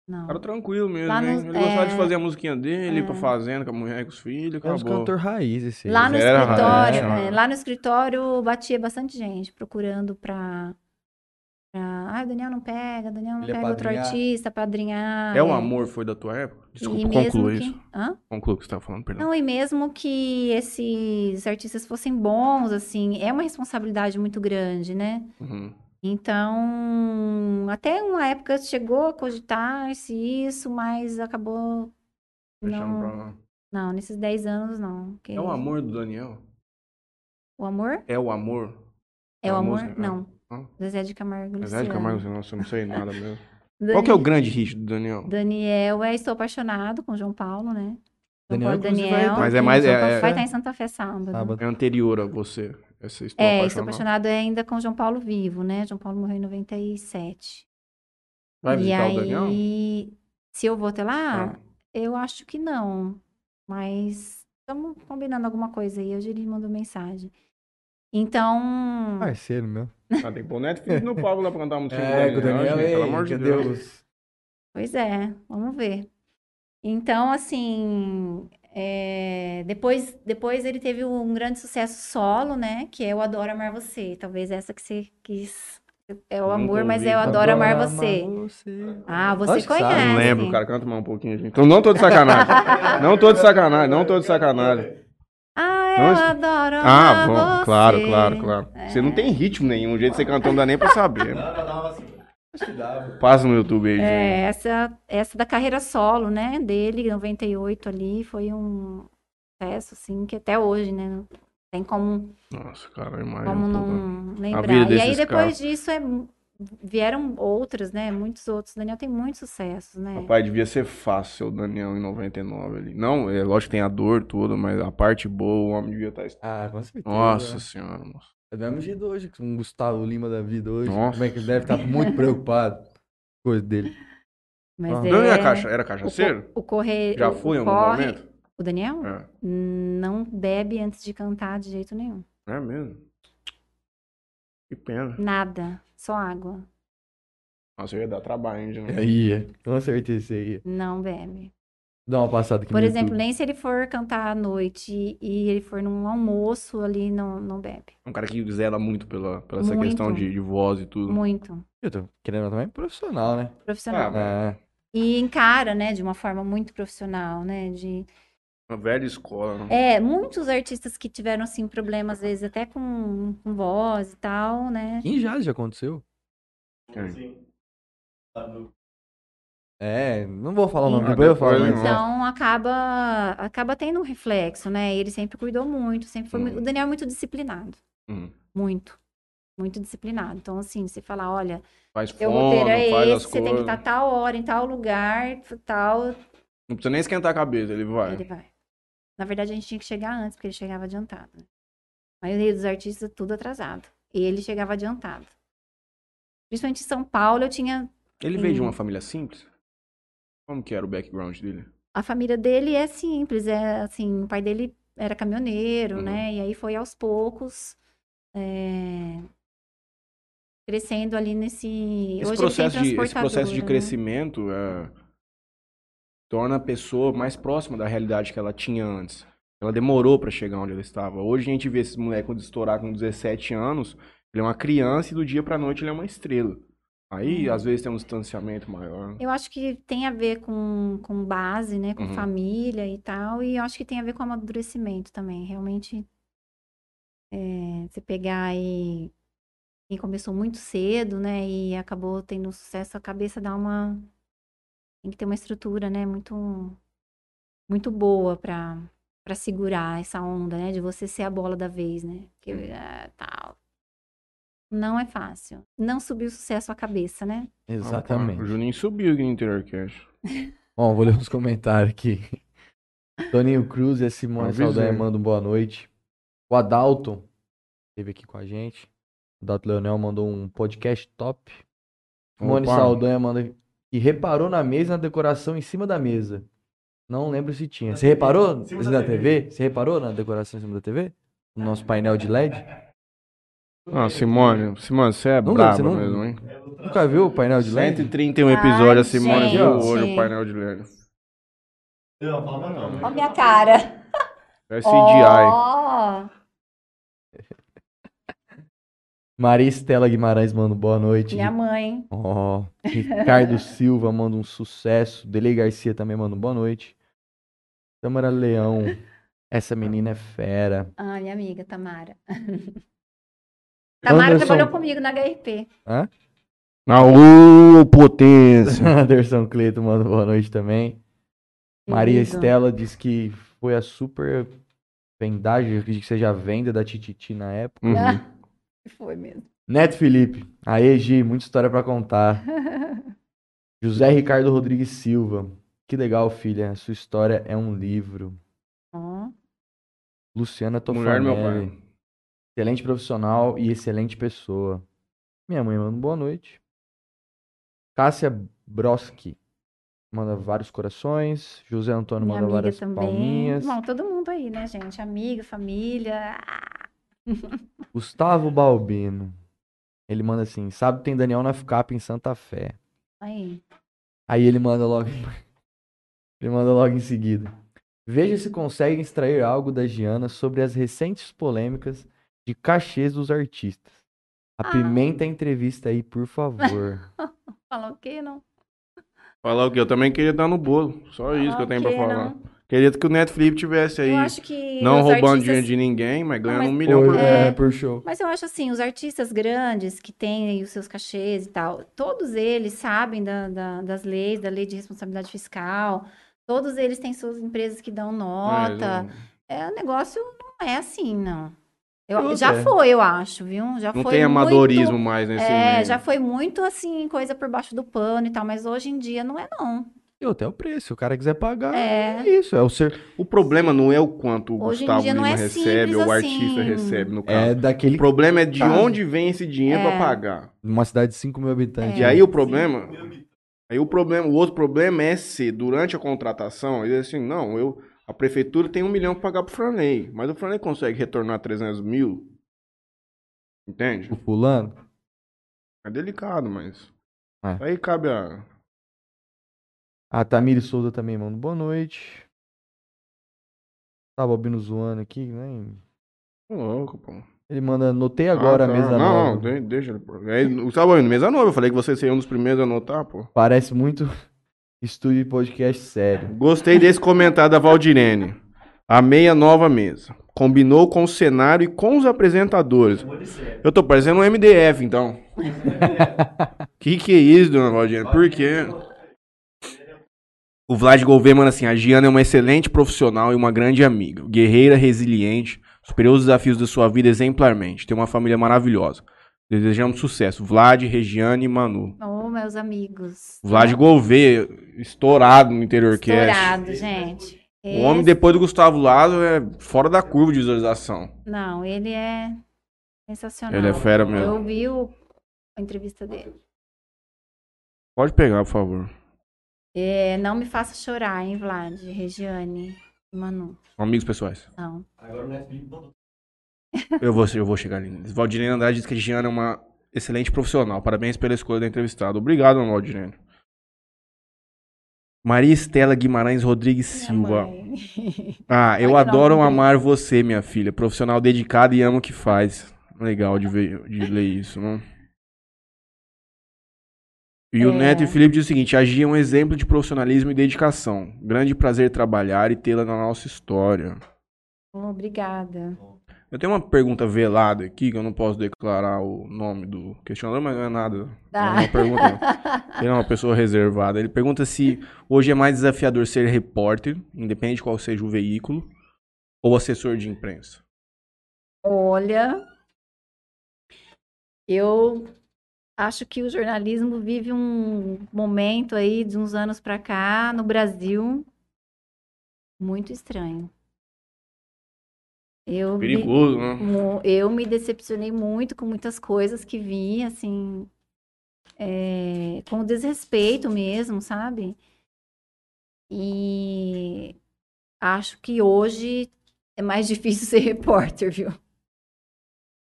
Speaker 3: não.
Speaker 2: Cara tranquilo mesmo,
Speaker 3: Lá nos-
Speaker 2: Ele gostava de
Speaker 3: é,
Speaker 2: fazer a musiquinha dele, ir pra
Speaker 3: é.
Speaker 2: fazenda com a mulher, com os filhos,
Speaker 1: É os
Speaker 2: acabou.
Speaker 1: cantor raiz esse.
Speaker 3: Lá no
Speaker 2: Era
Speaker 3: escritório,
Speaker 2: raiz,
Speaker 3: é, lá no escritório batia bastante gente procurando pra. Ah, o Daniel não pega, o Daniel não
Speaker 1: Ele é
Speaker 3: pega outro
Speaker 1: padrinhar.
Speaker 3: artista, padrinhar.
Speaker 2: É o amor foi da tua época? Desculpa,
Speaker 3: mesmo
Speaker 2: conclua
Speaker 3: que...
Speaker 2: isso.
Speaker 3: Hã?
Speaker 2: Conclua o que você tava falando, perdão.
Speaker 3: Não, e mesmo que esses artistas fossem bons, assim, é uma responsabilidade muito grande, né?
Speaker 2: Uhum.
Speaker 3: Então, até uma época chegou a cogitar-se isso, mas acabou.
Speaker 2: Deixando pra
Speaker 3: Não,
Speaker 2: lá.
Speaker 3: não, nesses 10 anos não.
Speaker 2: É o amor do Daniel?
Speaker 3: O amor?
Speaker 2: É o amor?
Speaker 3: É
Speaker 2: É
Speaker 3: o amor?
Speaker 2: música.
Speaker 3: Não. Zezé de Camargo e
Speaker 2: Mas é de
Speaker 3: Luciano.
Speaker 2: Camargo, nossa, eu não sei nada mesmo.
Speaker 3: Dani-
Speaker 2: Qual que é o grande hit do Daniel?
Speaker 3: Daniel é Estou Apaixonado com João Paulo, né?
Speaker 1: Daniel,
Speaker 3: e
Speaker 1: vai
Speaker 3: Daniel.
Speaker 1: estar
Speaker 2: Mas é mais- é- é-
Speaker 3: Vai estar em Santa Fé sábado.
Speaker 1: sábado.
Speaker 2: É anterior a você. Essa estou
Speaker 3: É,
Speaker 2: apaixonado.
Speaker 3: Estou Apaixonado é ainda com João Paulo vivo, né? João Paulo morreu em 97.
Speaker 2: Vai
Speaker 3: e
Speaker 2: visitar
Speaker 3: aí,
Speaker 2: o Daniel?
Speaker 3: se eu vou até lá,
Speaker 2: Ah.
Speaker 3: eu acho que não. Mas estamos combinando alguma coisa aí. Hoje ele mandou mensagem. Então,
Speaker 1: Parceiro meu.
Speaker 2: Ah, tem que pôr o Netflix no palco lá pra cantar uma música
Speaker 1: É, com o Daniel,
Speaker 2: gente, pelo amor de Deus.
Speaker 1: os-
Speaker 3: pois é, vamos ver. Então, assim, é, depois, depois ele teve um grande sucesso solo, né? Que é Eu Adoro Amar Você. Talvez essa que você quis. É o amor, mas
Speaker 2: ouvi.
Speaker 3: é Eu Adoro Amar Você.
Speaker 1: você.
Speaker 3: Ah, você
Speaker 1: sabe.
Speaker 3: conhece.
Speaker 2: Não lembro, cara. Canta mais um pouquinho, gente. Então, não tô de sacanagem. não tô de sacanagem, não tô de sacanagem.
Speaker 3: Ah, eu
Speaker 2: Nossa.
Speaker 3: adoro
Speaker 2: Ah, bom.
Speaker 3: você.
Speaker 2: Claro, claro, claro.
Speaker 3: É.
Speaker 2: Você não tem ritmo nenhum. O jeito que você cantou não dá nem pra saber.
Speaker 4: Assim.
Speaker 2: Passa no YouTube aí, gente.
Speaker 3: É, essa, essa da carreira solo, né, dele, 98 ali, foi um sucesso, assim, que até hoje, né, não tem como,
Speaker 2: Nossa, cara, imagina.
Speaker 3: como não lembrar.
Speaker 2: vida
Speaker 3: E aí, depois
Speaker 2: caras.
Speaker 3: disso, é, vieram outros, né, muitos outros. O Daniel tem muitos sucessos, né.
Speaker 2: Rapaz, devia ser fácil o Daniel em 99 ali. Não, é lógico que tem a dor toda, mas a parte boa, o homem devia estar.
Speaker 1: Ah, com certeza.
Speaker 2: Nossa
Speaker 1: né?
Speaker 2: senhora, moço.
Speaker 1: É do mesmo jeito hoje, com o Gustavo Lima da vida hoje.
Speaker 2: Nossa.
Speaker 1: Como é que ele deve estar muito preocupado com coisa dele.
Speaker 3: Mas
Speaker 1: Ah.
Speaker 3: é...
Speaker 2: Não era, caixa, era
Speaker 3: o,
Speaker 2: cachaceiro?
Speaker 3: co- o correr...
Speaker 2: Já
Speaker 3: o-
Speaker 2: foi em
Speaker 3: o
Speaker 2: algum
Speaker 3: corre-
Speaker 2: momento?
Speaker 3: O Daniel?
Speaker 2: É.
Speaker 3: Não bebe antes de cantar de jeito nenhum.
Speaker 2: É mesmo? Que pena.
Speaker 3: Nada. Só água.
Speaker 2: Nossa, eu ia dar trabalho, hein, Dino?
Speaker 1: Ia, com certeza ia.
Speaker 3: Não bebe.
Speaker 1: Dá uma passada aqui
Speaker 3: Por
Speaker 1: no
Speaker 3: exemplo,
Speaker 1: YouTube.
Speaker 3: nem se ele for cantar à noite e ele for num almoço ali, não, não bebe.
Speaker 2: Um cara que zela muito pela, pela essa
Speaker 3: Muito.
Speaker 2: questão de, de voz e tudo.
Speaker 3: Muito.
Speaker 1: Eu tô querendo também profissional, né?
Speaker 3: Profissional.
Speaker 2: Ah,
Speaker 1: É.
Speaker 3: E encara, né, de uma forma muito profissional, né? De...
Speaker 2: Uma velha escola, né?
Speaker 3: É, muitos artistas que tiveram, assim, problemas, às vezes, até com, com voz e tal, né?
Speaker 1: Quem já já aconteceu?
Speaker 2: Quem?
Speaker 1: É, não vou falar o nome,
Speaker 2: Ah,
Speaker 1: depois eu falo,
Speaker 2: depois
Speaker 1: mas
Speaker 2: não.
Speaker 1: é.
Speaker 3: Então, acaba, acaba tendo um reflexo, né? Ele sempre cuidou muito, sempre foi... muito-
Speaker 2: Uhum.
Speaker 3: O Daniel é muito disciplinado.
Speaker 2: Hum.
Speaker 3: Muito. Muito disciplinado. Então, assim, você falar, olha,
Speaker 2: Faz
Speaker 3: seu
Speaker 2: fono,
Speaker 3: roteiro é
Speaker 2: faz
Speaker 3: esse,
Speaker 2: as
Speaker 3: você tem que
Speaker 2: coisas.
Speaker 3: estar tal hora, em tal lugar, tal,
Speaker 2: Não precisa nem esquentar a cabeça, ele vai.
Speaker 3: ele vai. Na verdade, a gente tinha que chegar antes, porque ele chegava adiantado. né? A maioria dos artistas, tudo atrasado. Ele chegava adiantado. Principalmente em São Paulo, eu tinha...
Speaker 2: Ele veio de uma família simples? Como que era o background dele?
Speaker 3: A família dele é simples, é assim, o pai dele era caminhoneiro,
Speaker 2: Uhum.
Speaker 3: né? E aí foi aos poucos... é, Crescendo ali nesse.
Speaker 2: Esse
Speaker 3: Hoje
Speaker 2: processo, de, esse processo de
Speaker 3: né?
Speaker 2: crescimento é, torna a pessoa mais próxima da realidade que ela tinha antes. Ela demorou pra chegar onde ela estava. Hoje a gente vê esses moleques quando estourar com 17 anos, ele é uma criança e do dia pra noite ele é uma estrela. Aí,
Speaker 3: Uhum.
Speaker 2: às vezes, tem um distanciamento maior.
Speaker 3: Eu acho que tem a ver com, com base, né? Com
Speaker 2: Uhum.
Speaker 3: família e tal. E eu acho que tem a ver com amadurecimento também. Realmente, é, você pegar aí quem começou muito cedo, né? E acabou tendo sucesso, a cabeça dá uma... Tem que ter uma estrutura, né? Muito, muito boa pra, pra segurar essa onda, né? De você ser a bola da vez, né? Que, ah, tal. Não é fácil. Não subiu sucesso à cabeça, né?
Speaker 2: O
Speaker 1: Exatamente.
Speaker 2: Juninho subiu aqui no Interior Cash.
Speaker 1: Bom, vou ler uns comentários aqui. Toninho Cruz e a Simone. Saldanha mandam boa noite. O Adalton esteve aqui com a gente. O Adalto Leonel mandou um podcast top. Simone
Speaker 2: Opa.
Speaker 1: Saldanha manda e reparou na mesa na decoração em cima da mesa. Não lembro se tinha. Você reparou?
Speaker 4: Em cima
Speaker 1: Esse
Speaker 4: da
Speaker 1: da TV? Você reparou na decoração em cima da TV? No nosso painel de LED?
Speaker 2: Ah, Simone, Simone, você é
Speaker 1: Não, você não-
Speaker 2: mesmo, hein?
Speaker 1: Nunca viu o painel de LED?
Speaker 2: 131 episódios, a Simone
Speaker 3: gente.
Speaker 2: viu hoje o painel de LED.
Speaker 4: Não, fala mais não.
Speaker 3: Olha a minha cara.
Speaker 2: É CGI.
Speaker 3: Ó,
Speaker 1: Maria Estela Guimarães manda boa noite.
Speaker 3: minha mãe.
Speaker 1: Ó, Ricardo Silva manda um sucesso. Dele Garcia também manda um boa noite. Tamara Leão. Essa menina é fera.
Speaker 3: Ah, minha amiga, Tamara. Tamara
Speaker 1: Anderson-
Speaker 3: trabalhou comigo na HRP.
Speaker 1: Hã?
Speaker 2: Na ô, potência.
Speaker 1: Anderson Cleito manda boa noite também. Maria
Speaker 3: Querido.
Speaker 1: Estela diz que foi a super vendagem, que seja a venda da Tititi na época.
Speaker 2: Uhum.
Speaker 3: Foi mesmo.
Speaker 1: Neto Felipe. Aê, Gi, muita história pra contar. José Ricardo Rodrigues Silva. Que legal, filha. Sua história é um livro.
Speaker 2: Mulher
Speaker 1: Luciana Tofanelli.
Speaker 2: meu pai.
Speaker 1: Excelente profissional e excelente pessoa. Minha mãe manda boa noite. Cássia Broski manda vários corações. José Antônio
Speaker 3: minha
Speaker 1: manda várias
Speaker 3: também.
Speaker 1: palminhas.
Speaker 3: Bom, todo mundo aí, né, gente? Amiga, família. Ah,
Speaker 1: Gustavo Balbino. Ele manda assim: Sabe, tem Daniel na FCAP em Santa Fé.
Speaker 3: Aí.
Speaker 1: Aí ele manda logo. ele manda logo em seguida. Veja se conseguem extrair algo da Giana sobre as recentes polêmicas de cachês dos artistas.
Speaker 3: Ah.
Speaker 1: Apimenta a entrevista aí, por favor.
Speaker 3: Falou o quê, não?
Speaker 2: Falar o quê? Eu também queria dar no bolo. Só isso que eu tenho pra
Speaker 3: Ok,
Speaker 2: falar.
Speaker 3: não.
Speaker 2: Queria que o Netflix tivesse aí,
Speaker 3: Eu acho que
Speaker 2: não roubando
Speaker 3: artistas-
Speaker 2: dinheiro de ninguém, mas ganhando
Speaker 3: mas-
Speaker 2: um milhão por mês.
Speaker 1: é, por show.
Speaker 3: Mas eu acho assim, os artistas grandes que têm aí os seus cachês e tal, todos eles sabem da- da- das leis, da lei de responsabilidade fiscal, todos eles têm suas empresas que dão nota.
Speaker 2: Mas,
Speaker 3: É, o negócio não é assim, não. Eu-
Speaker 1: Eu
Speaker 3: já
Speaker 1: sei.
Speaker 3: foi, eu acho, viu? Já
Speaker 2: Não
Speaker 3: foi
Speaker 2: tem amadorismo
Speaker 3: muito,
Speaker 2: mais nesse
Speaker 3: É,
Speaker 2: meio.
Speaker 3: já foi muito assim, coisa por baixo do pano e tal, mas hoje em dia não é, não.
Speaker 1: E até o preço. Se o cara quiser pagar,
Speaker 3: É.
Speaker 1: é isso. É o ser.
Speaker 2: O problema não é o quanto o
Speaker 3: Hoje
Speaker 2: Gustavo Lima
Speaker 3: é
Speaker 2: recebe ou o
Speaker 3: simples
Speaker 2: artista
Speaker 3: assim.
Speaker 2: recebe, no caso.
Speaker 1: É daquele.
Speaker 2: O problema é de
Speaker 1: Caso.
Speaker 2: onde vem esse dinheiro pra
Speaker 3: É.
Speaker 2: pagar.
Speaker 1: Uma cidade de 5 mil habitantes.
Speaker 2: E
Speaker 3: É.
Speaker 2: aí o problema. Aí o problema, o outro problema é se durante a contratação, ele diz assim, não, eu, a prefeitura tem um milhão pra pagar pro Franley, mas o Franley consegue retornar 300 mil. Entende?
Speaker 1: O fulano.
Speaker 2: É delicado, mas.
Speaker 1: É.
Speaker 2: Aí cabe a.
Speaker 1: A Tamiri Souza também, mano. Boa noite. Tá Bobino zoando aqui, né?
Speaker 2: Ô, louco, pô.
Speaker 1: Ele manda, notei agora
Speaker 2: Ah,
Speaker 1: a
Speaker 2: tá.
Speaker 1: mesa
Speaker 2: não,
Speaker 1: nova.
Speaker 2: Não, de- deixa ele. pôr. Aí, indo, mesa nova. Eu falei que você seria um dos primeiros a anotar, pô.
Speaker 1: Parece muito estúdio de podcast sério.
Speaker 2: Gostei desse comentário da Valdirene. Amei a nova mesa. Combinou com o cenário e com os apresentadores. Eu tô parecendo um MDF, então. que que é isso, dona Valdirene? Por quê? O Vlad Gouveia manda assim, a Giana é uma excelente profissional e uma grande amiga. Guerreira, resiliente, superou os desafios da sua vida exemplarmente. Tem uma família maravilhosa. Desejamos sucesso. Vlad, Regiane e Manu.
Speaker 3: Ô, meus amigos.
Speaker 2: Vlad Gouveia, estourado no interior cast.
Speaker 3: Estourado, gente.
Speaker 2: O homem,
Speaker 3: Esse-
Speaker 2: depois do Gustavo Lado, é fora da curva de visualização.
Speaker 3: Não, ele é sensacional.
Speaker 2: Ele é fera mesmo.
Speaker 3: Eu vi o- a entrevista dele.
Speaker 2: Pode pegar, por favor.
Speaker 3: É, não me faça chorar, hein, Vlad, Regiane e Manu.
Speaker 2: Amigos pessoais.
Speaker 3: Não.
Speaker 4: Agora o Netflix mandou.
Speaker 2: Eu vou, eu vou chegar ali. Valdirene Andrade diz que a Giana é uma excelente profissional. Parabéns pela escolha da entrevistada. Obrigado, Valdirene. Maria Estela Guimarães Rodrigues
Speaker 3: Minha
Speaker 2: Silva.
Speaker 3: mãe.
Speaker 2: Ah, eu
Speaker 3: não,
Speaker 2: adoro
Speaker 3: não
Speaker 2: amar você, minha filha. Profissional dedicada e ama o que faz. Legal de, ver, de ler isso, não? E o
Speaker 3: É.
Speaker 2: Neto e Felipe diz o seguinte: a Gia é um exemplo de profissionalismo e dedicação. Grande prazer trabalhar e tê-la na nossa história.
Speaker 3: Obrigada.
Speaker 2: Eu tenho uma pergunta velada aqui, que eu não posso declarar o nome do questionador, mas não é nada. É
Speaker 3: Tá.
Speaker 2: uma pergunta. Ele é uma pessoa reservada. Ele pergunta se hoje é mais desafiador ser repórter, independente de qual seja o veículo, ou assessor de imprensa.
Speaker 3: Olha, eu acho que o jornalismo vive um momento aí de uns anos pra cá no Brasil muito estranho. Eu me-
Speaker 2: Perigoso, né?
Speaker 3: Mu- Eu me decepcionei muito com muitas coisas que vi, assim, é, com desrespeito mesmo, sabe? E acho que hoje é mais difícil ser repórter, viu?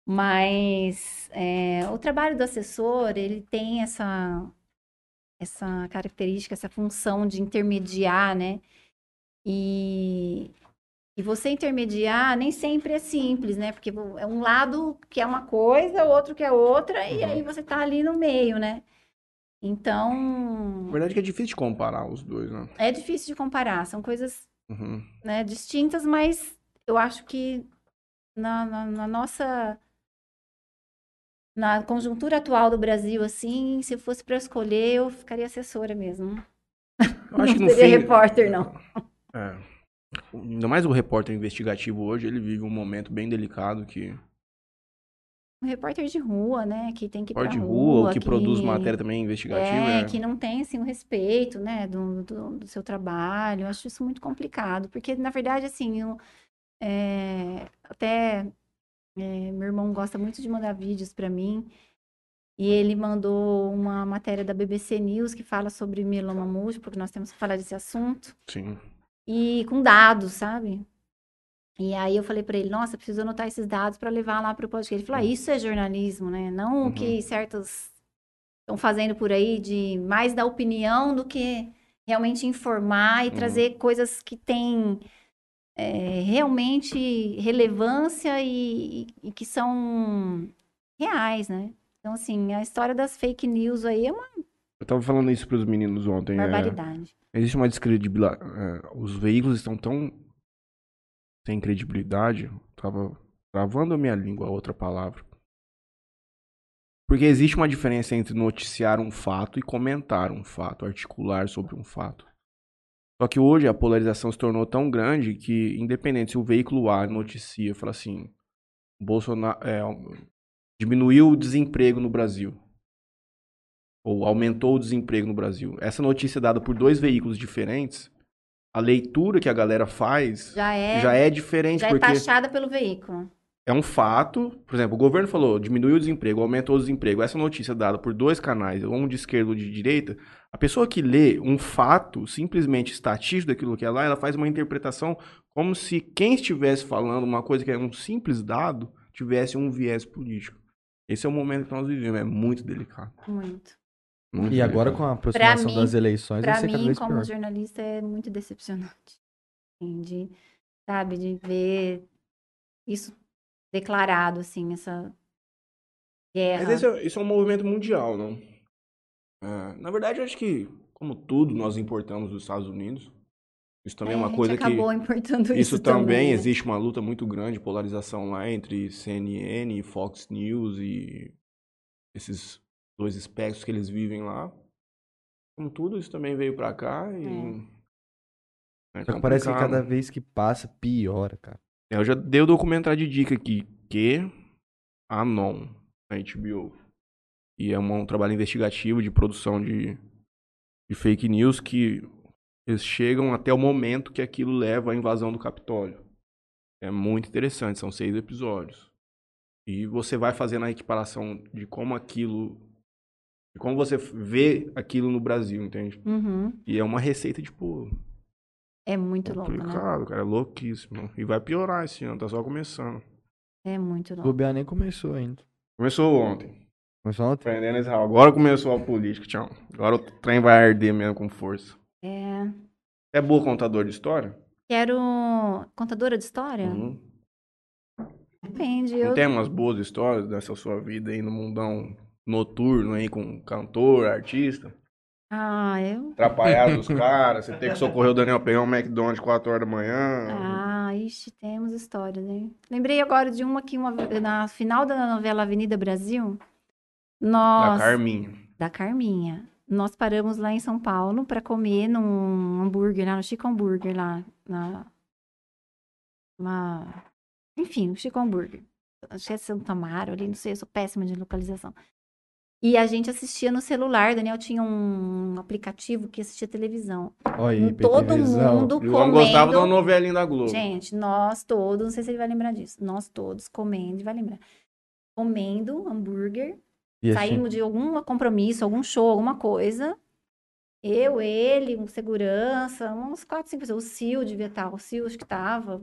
Speaker 3: Mas é, o trabalho do assessor, ele tem essa, essa característica, essa função de intermediar, né? E, e você intermediar nem sempre é simples, né? Porque é um lado que é uma coisa, o outro que é outra, e aí você tá ali no meio, né? Então,
Speaker 2: Na verdade é que é difícil de comparar os dois, né?
Speaker 3: é difícil de comparar. São coisas
Speaker 2: Uhum.
Speaker 3: né, distintas, mas eu acho que na, na- na nossa na conjuntura atual do Brasil, assim, se eu fosse para escolher, eu ficaria assessora mesmo.
Speaker 2: Eu acho que
Speaker 3: não
Speaker 2: no
Speaker 3: seria
Speaker 2: fim...
Speaker 3: repórter, não.
Speaker 2: É. Ainda mais o repórter investigativo hoje, ele vive um momento bem delicado que
Speaker 3: Um repórter de rua, né, que tem que ir
Speaker 2: pode de rua, ou que,
Speaker 3: que
Speaker 2: produz matéria também investigativa.
Speaker 3: É,
Speaker 2: é.
Speaker 3: que não tem, assim, o respeito, né, do, do, do seu trabalho. Eu acho isso muito complicado, porque, na verdade, assim, eu, é, até é, meu irmão gosta muito de mandar vídeos para mim, e ele mandou uma matéria da BBC News que fala sobre mieloma múltiplo, porque nós temos que falar desse assunto,
Speaker 2: Sim.
Speaker 3: e com dados, sabe? E aí eu falei para ele, nossa, preciso anotar esses dados para levar lá para o podcast. Ele falou, ah, isso é jornalismo, né? Não
Speaker 2: Uhum.
Speaker 3: o que certos estão fazendo por aí de mais da opinião do que realmente informar e
Speaker 2: Uhum.
Speaker 3: trazer coisas que têm é, realmente relevância e, e que são reais, né? Então, assim, a história das fake news aí é uma
Speaker 2: Eu tava falando isso pros meninos ontem. é,
Speaker 3: Barbaridade.
Speaker 2: existe uma descredibilidade. os veículos estão tão sem credibilidade. Tava travando a minha língua a outra palavra. Porque existe uma diferença entre noticiar um fato e comentar um fato, articular sobre um fato. Só que hoje a polarização se tornou tão grande que, independente se o veículo A noticia, fala assim, Bolsonaro é, diminuiu o desemprego no Brasil, ou aumentou o desemprego no Brasil. Essa notícia é dada por dois veículos diferentes, a leitura que a galera faz
Speaker 3: Já é,
Speaker 2: já é diferente,
Speaker 3: já é
Speaker 2: porque
Speaker 3: taxada pelo veículo.
Speaker 2: É um fato. Por exemplo, o governo falou, diminuiu o desemprego, aumentou o desemprego. Essa notícia é dada por dois canais, um de esquerda e um de direita. A pessoa que lê um fato simplesmente estatístico daquilo que é lá, ela faz uma interpretação como se quem estivesse falando uma coisa que é um simples dado tivesse um viés político. Esse é o momento que nós vivemos, é muito delicado.
Speaker 3: Muito.
Speaker 2: muito
Speaker 1: E agora
Speaker 2: delicado.
Speaker 1: com a aproximação
Speaker 3: mim-
Speaker 1: das eleições cada
Speaker 3: mim,
Speaker 1: vez
Speaker 3: como
Speaker 1: pior.
Speaker 3: jornalista, é muito decepcionante. Assim, de, sabe, de ver isso declarado, assim, essa guerra.
Speaker 2: Mas esse é, isso é um movimento mundial, não? É, na verdade, eu acho que, como tudo, nós importamos dos Estados Unidos. Isso também é,
Speaker 3: a
Speaker 2: uma coisa que.
Speaker 3: acabou importando isso,
Speaker 2: Isso também,
Speaker 3: né?
Speaker 2: existe uma luta muito grande, polarização lá entre CNN, Fox News e esses dois espectros que eles vivem lá. Como tudo, isso também veio pra cá e. É
Speaker 1: Só que parece que cada vez que passa, piora, cara.
Speaker 2: Eu já dei o documentário de dica aqui, que Anon, na HBO. E é um, um trabalho investigativo de produção de, de fake news que eles chegam até o momento que aquilo leva à invasão do Capitólio. É muito interessante, são seis episódios. E você vai fazendo a equiparação de como aquilo. De como você vê aquilo no Brasil, entende?
Speaker 3: Uhum.
Speaker 2: E é uma receita, tipo,
Speaker 3: É muito louco, né?
Speaker 2: complicado, cara. É louquíssimo. E vai piorar esse ano, tá só começando.
Speaker 3: É muito
Speaker 1: O
Speaker 3: louco.
Speaker 1: bobear nem começou ainda.
Speaker 2: Começou ontem.
Speaker 1: Começou ontem?
Speaker 2: Prendendo Israel. Agora começou a política, tchau. Agora o trem vai arder mesmo com força.
Speaker 3: É...
Speaker 2: É boa contador de história?
Speaker 3: Quero... Contadora de história?
Speaker 2: Uhum.
Speaker 3: Depende.
Speaker 2: Não
Speaker 3: Eu...
Speaker 2: tem umas boas histórias dessa sua vida aí no mundão noturno aí com cantor, artista?
Speaker 3: Ah, eu...
Speaker 2: Atrapalhado dos caras, você tem que socorrer o Daniel pegar um McDonald's 4 horas da manhã.
Speaker 3: Ah, ixi, temos histórias, hein? Lembrei agora de uma que uma... na final da novela Avenida Brasil,
Speaker 2: Da
Speaker 3: nós...
Speaker 2: Carminha.
Speaker 3: da Carminha. Nós paramos lá em São Paulo para comer num hambúrguer, lá no Chico Hambúrguer, lá na. Uma... Enfim, o Chico Hambúrguer. Acho que é Santo Amaro ali, não sei, eu sou péssima de localização. E a gente assistia no celular, Daniel tinha um aplicativo que assistia televisão.
Speaker 1: Aí,
Speaker 3: Todo
Speaker 1: PTVzão.
Speaker 3: mundo
Speaker 2: E o homem gostava de uma
Speaker 3: comendo.
Speaker 2: novelinha da Globo.
Speaker 3: Gente, nós todos, não sei se ele vai lembrar disso, nós todos comendo, vai lembrar. Comendo hambúrguer
Speaker 1: E assim,
Speaker 3: Saímos de algum compromisso, algum show, alguma coisa. Eu, ele, um segurança, uns quatro, cinco pessoas. O Sil devia estar, o Sil acho que estava.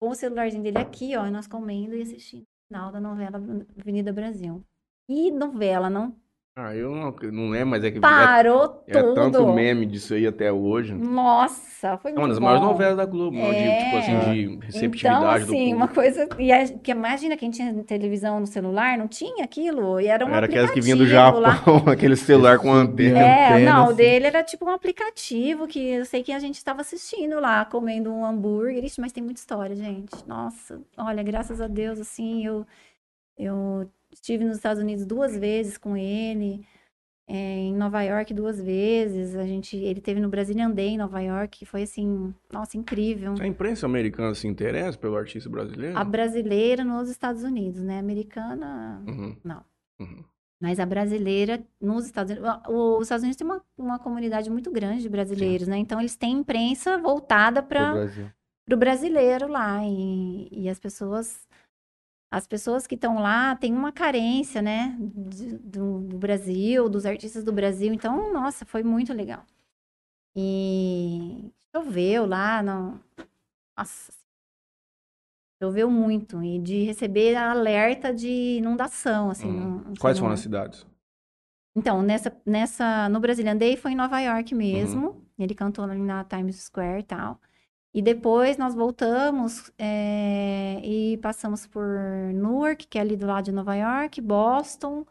Speaker 3: Com o celularzinho dele aqui, ó, e nós comendo e assistindo o final da novela Avenida Brasil. E novela, não
Speaker 2: Ah, eu não, não lembro, mas é que é,
Speaker 3: parou
Speaker 2: é tanto
Speaker 3: tudo.
Speaker 2: meme disso aí até hoje.
Speaker 3: Nossa, foi
Speaker 2: É
Speaker 3: muito
Speaker 2: uma das maiores
Speaker 3: bom.
Speaker 2: novelas da Globo, não, de, tipo assim,
Speaker 3: É.
Speaker 2: de receptividade
Speaker 3: Então,
Speaker 2: do
Speaker 3: assim,
Speaker 2: público.
Speaker 3: uma coisa. E a, que imagina quem tinha televisão no celular, não tinha aquilo. E era um
Speaker 2: Era aquelas que vinham
Speaker 3: aplicativo
Speaker 2: do
Speaker 3: lá.
Speaker 2: Japão, aquele celular com antena.
Speaker 3: É,
Speaker 1: antena,
Speaker 3: não, o
Speaker 1: assim.
Speaker 3: dele era tipo um aplicativo que eu sei que a gente estava assistindo lá, comendo um hambúrguer. Ixi, mas tem muita história, gente. Nossa, olha, graças a Deus, assim, eu, eu estive nos Estados Unidos duas vezes com ele, é, em Nova York duas vezes. A gente, ele teve no Brazilian Day em Nova York, foi assim, nossa, incrível.
Speaker 2: A imprensa americana se interessa pelo artista brasileiro?
Speaker 3: A brasileira nos Estados Unidos, né? Americana,
Speaker 2: Uhum,
Speaker 3: não.
Speaker 2: uhum.
Speaker 3: Mas a brasileira nos Estados Unidos. o- Os Estados Unidos tem uma, uma comunidade muito grande de brasileiros, né? Então eles têm imprensa voltada para o brasileiro lá. E, e as pessoas. As pessoas que estão lá têm uma carência, né? do, do Brasil, dos artistas do Brasil. Então, nossa, foi muito legal. E choveu lá. No... Nossa. Choveu muito. E de receber alerta de inundação, assim.
Speaker 2: Hum.
Speaker 3: não-
Speaker 2: Quais foram
Speaker 3: não-
Speaker 2: as cidades?
Speaker 3: então, nessa, nessa, no Brazilian Day foi em Nova York mesmo.
Speaker 2: Uhum.
Speaker 3: Ele cantou ali na Times Square e tal. E depois nós voltamos é, e passamos por Newark, que é ali do lado de Nova York, Boston,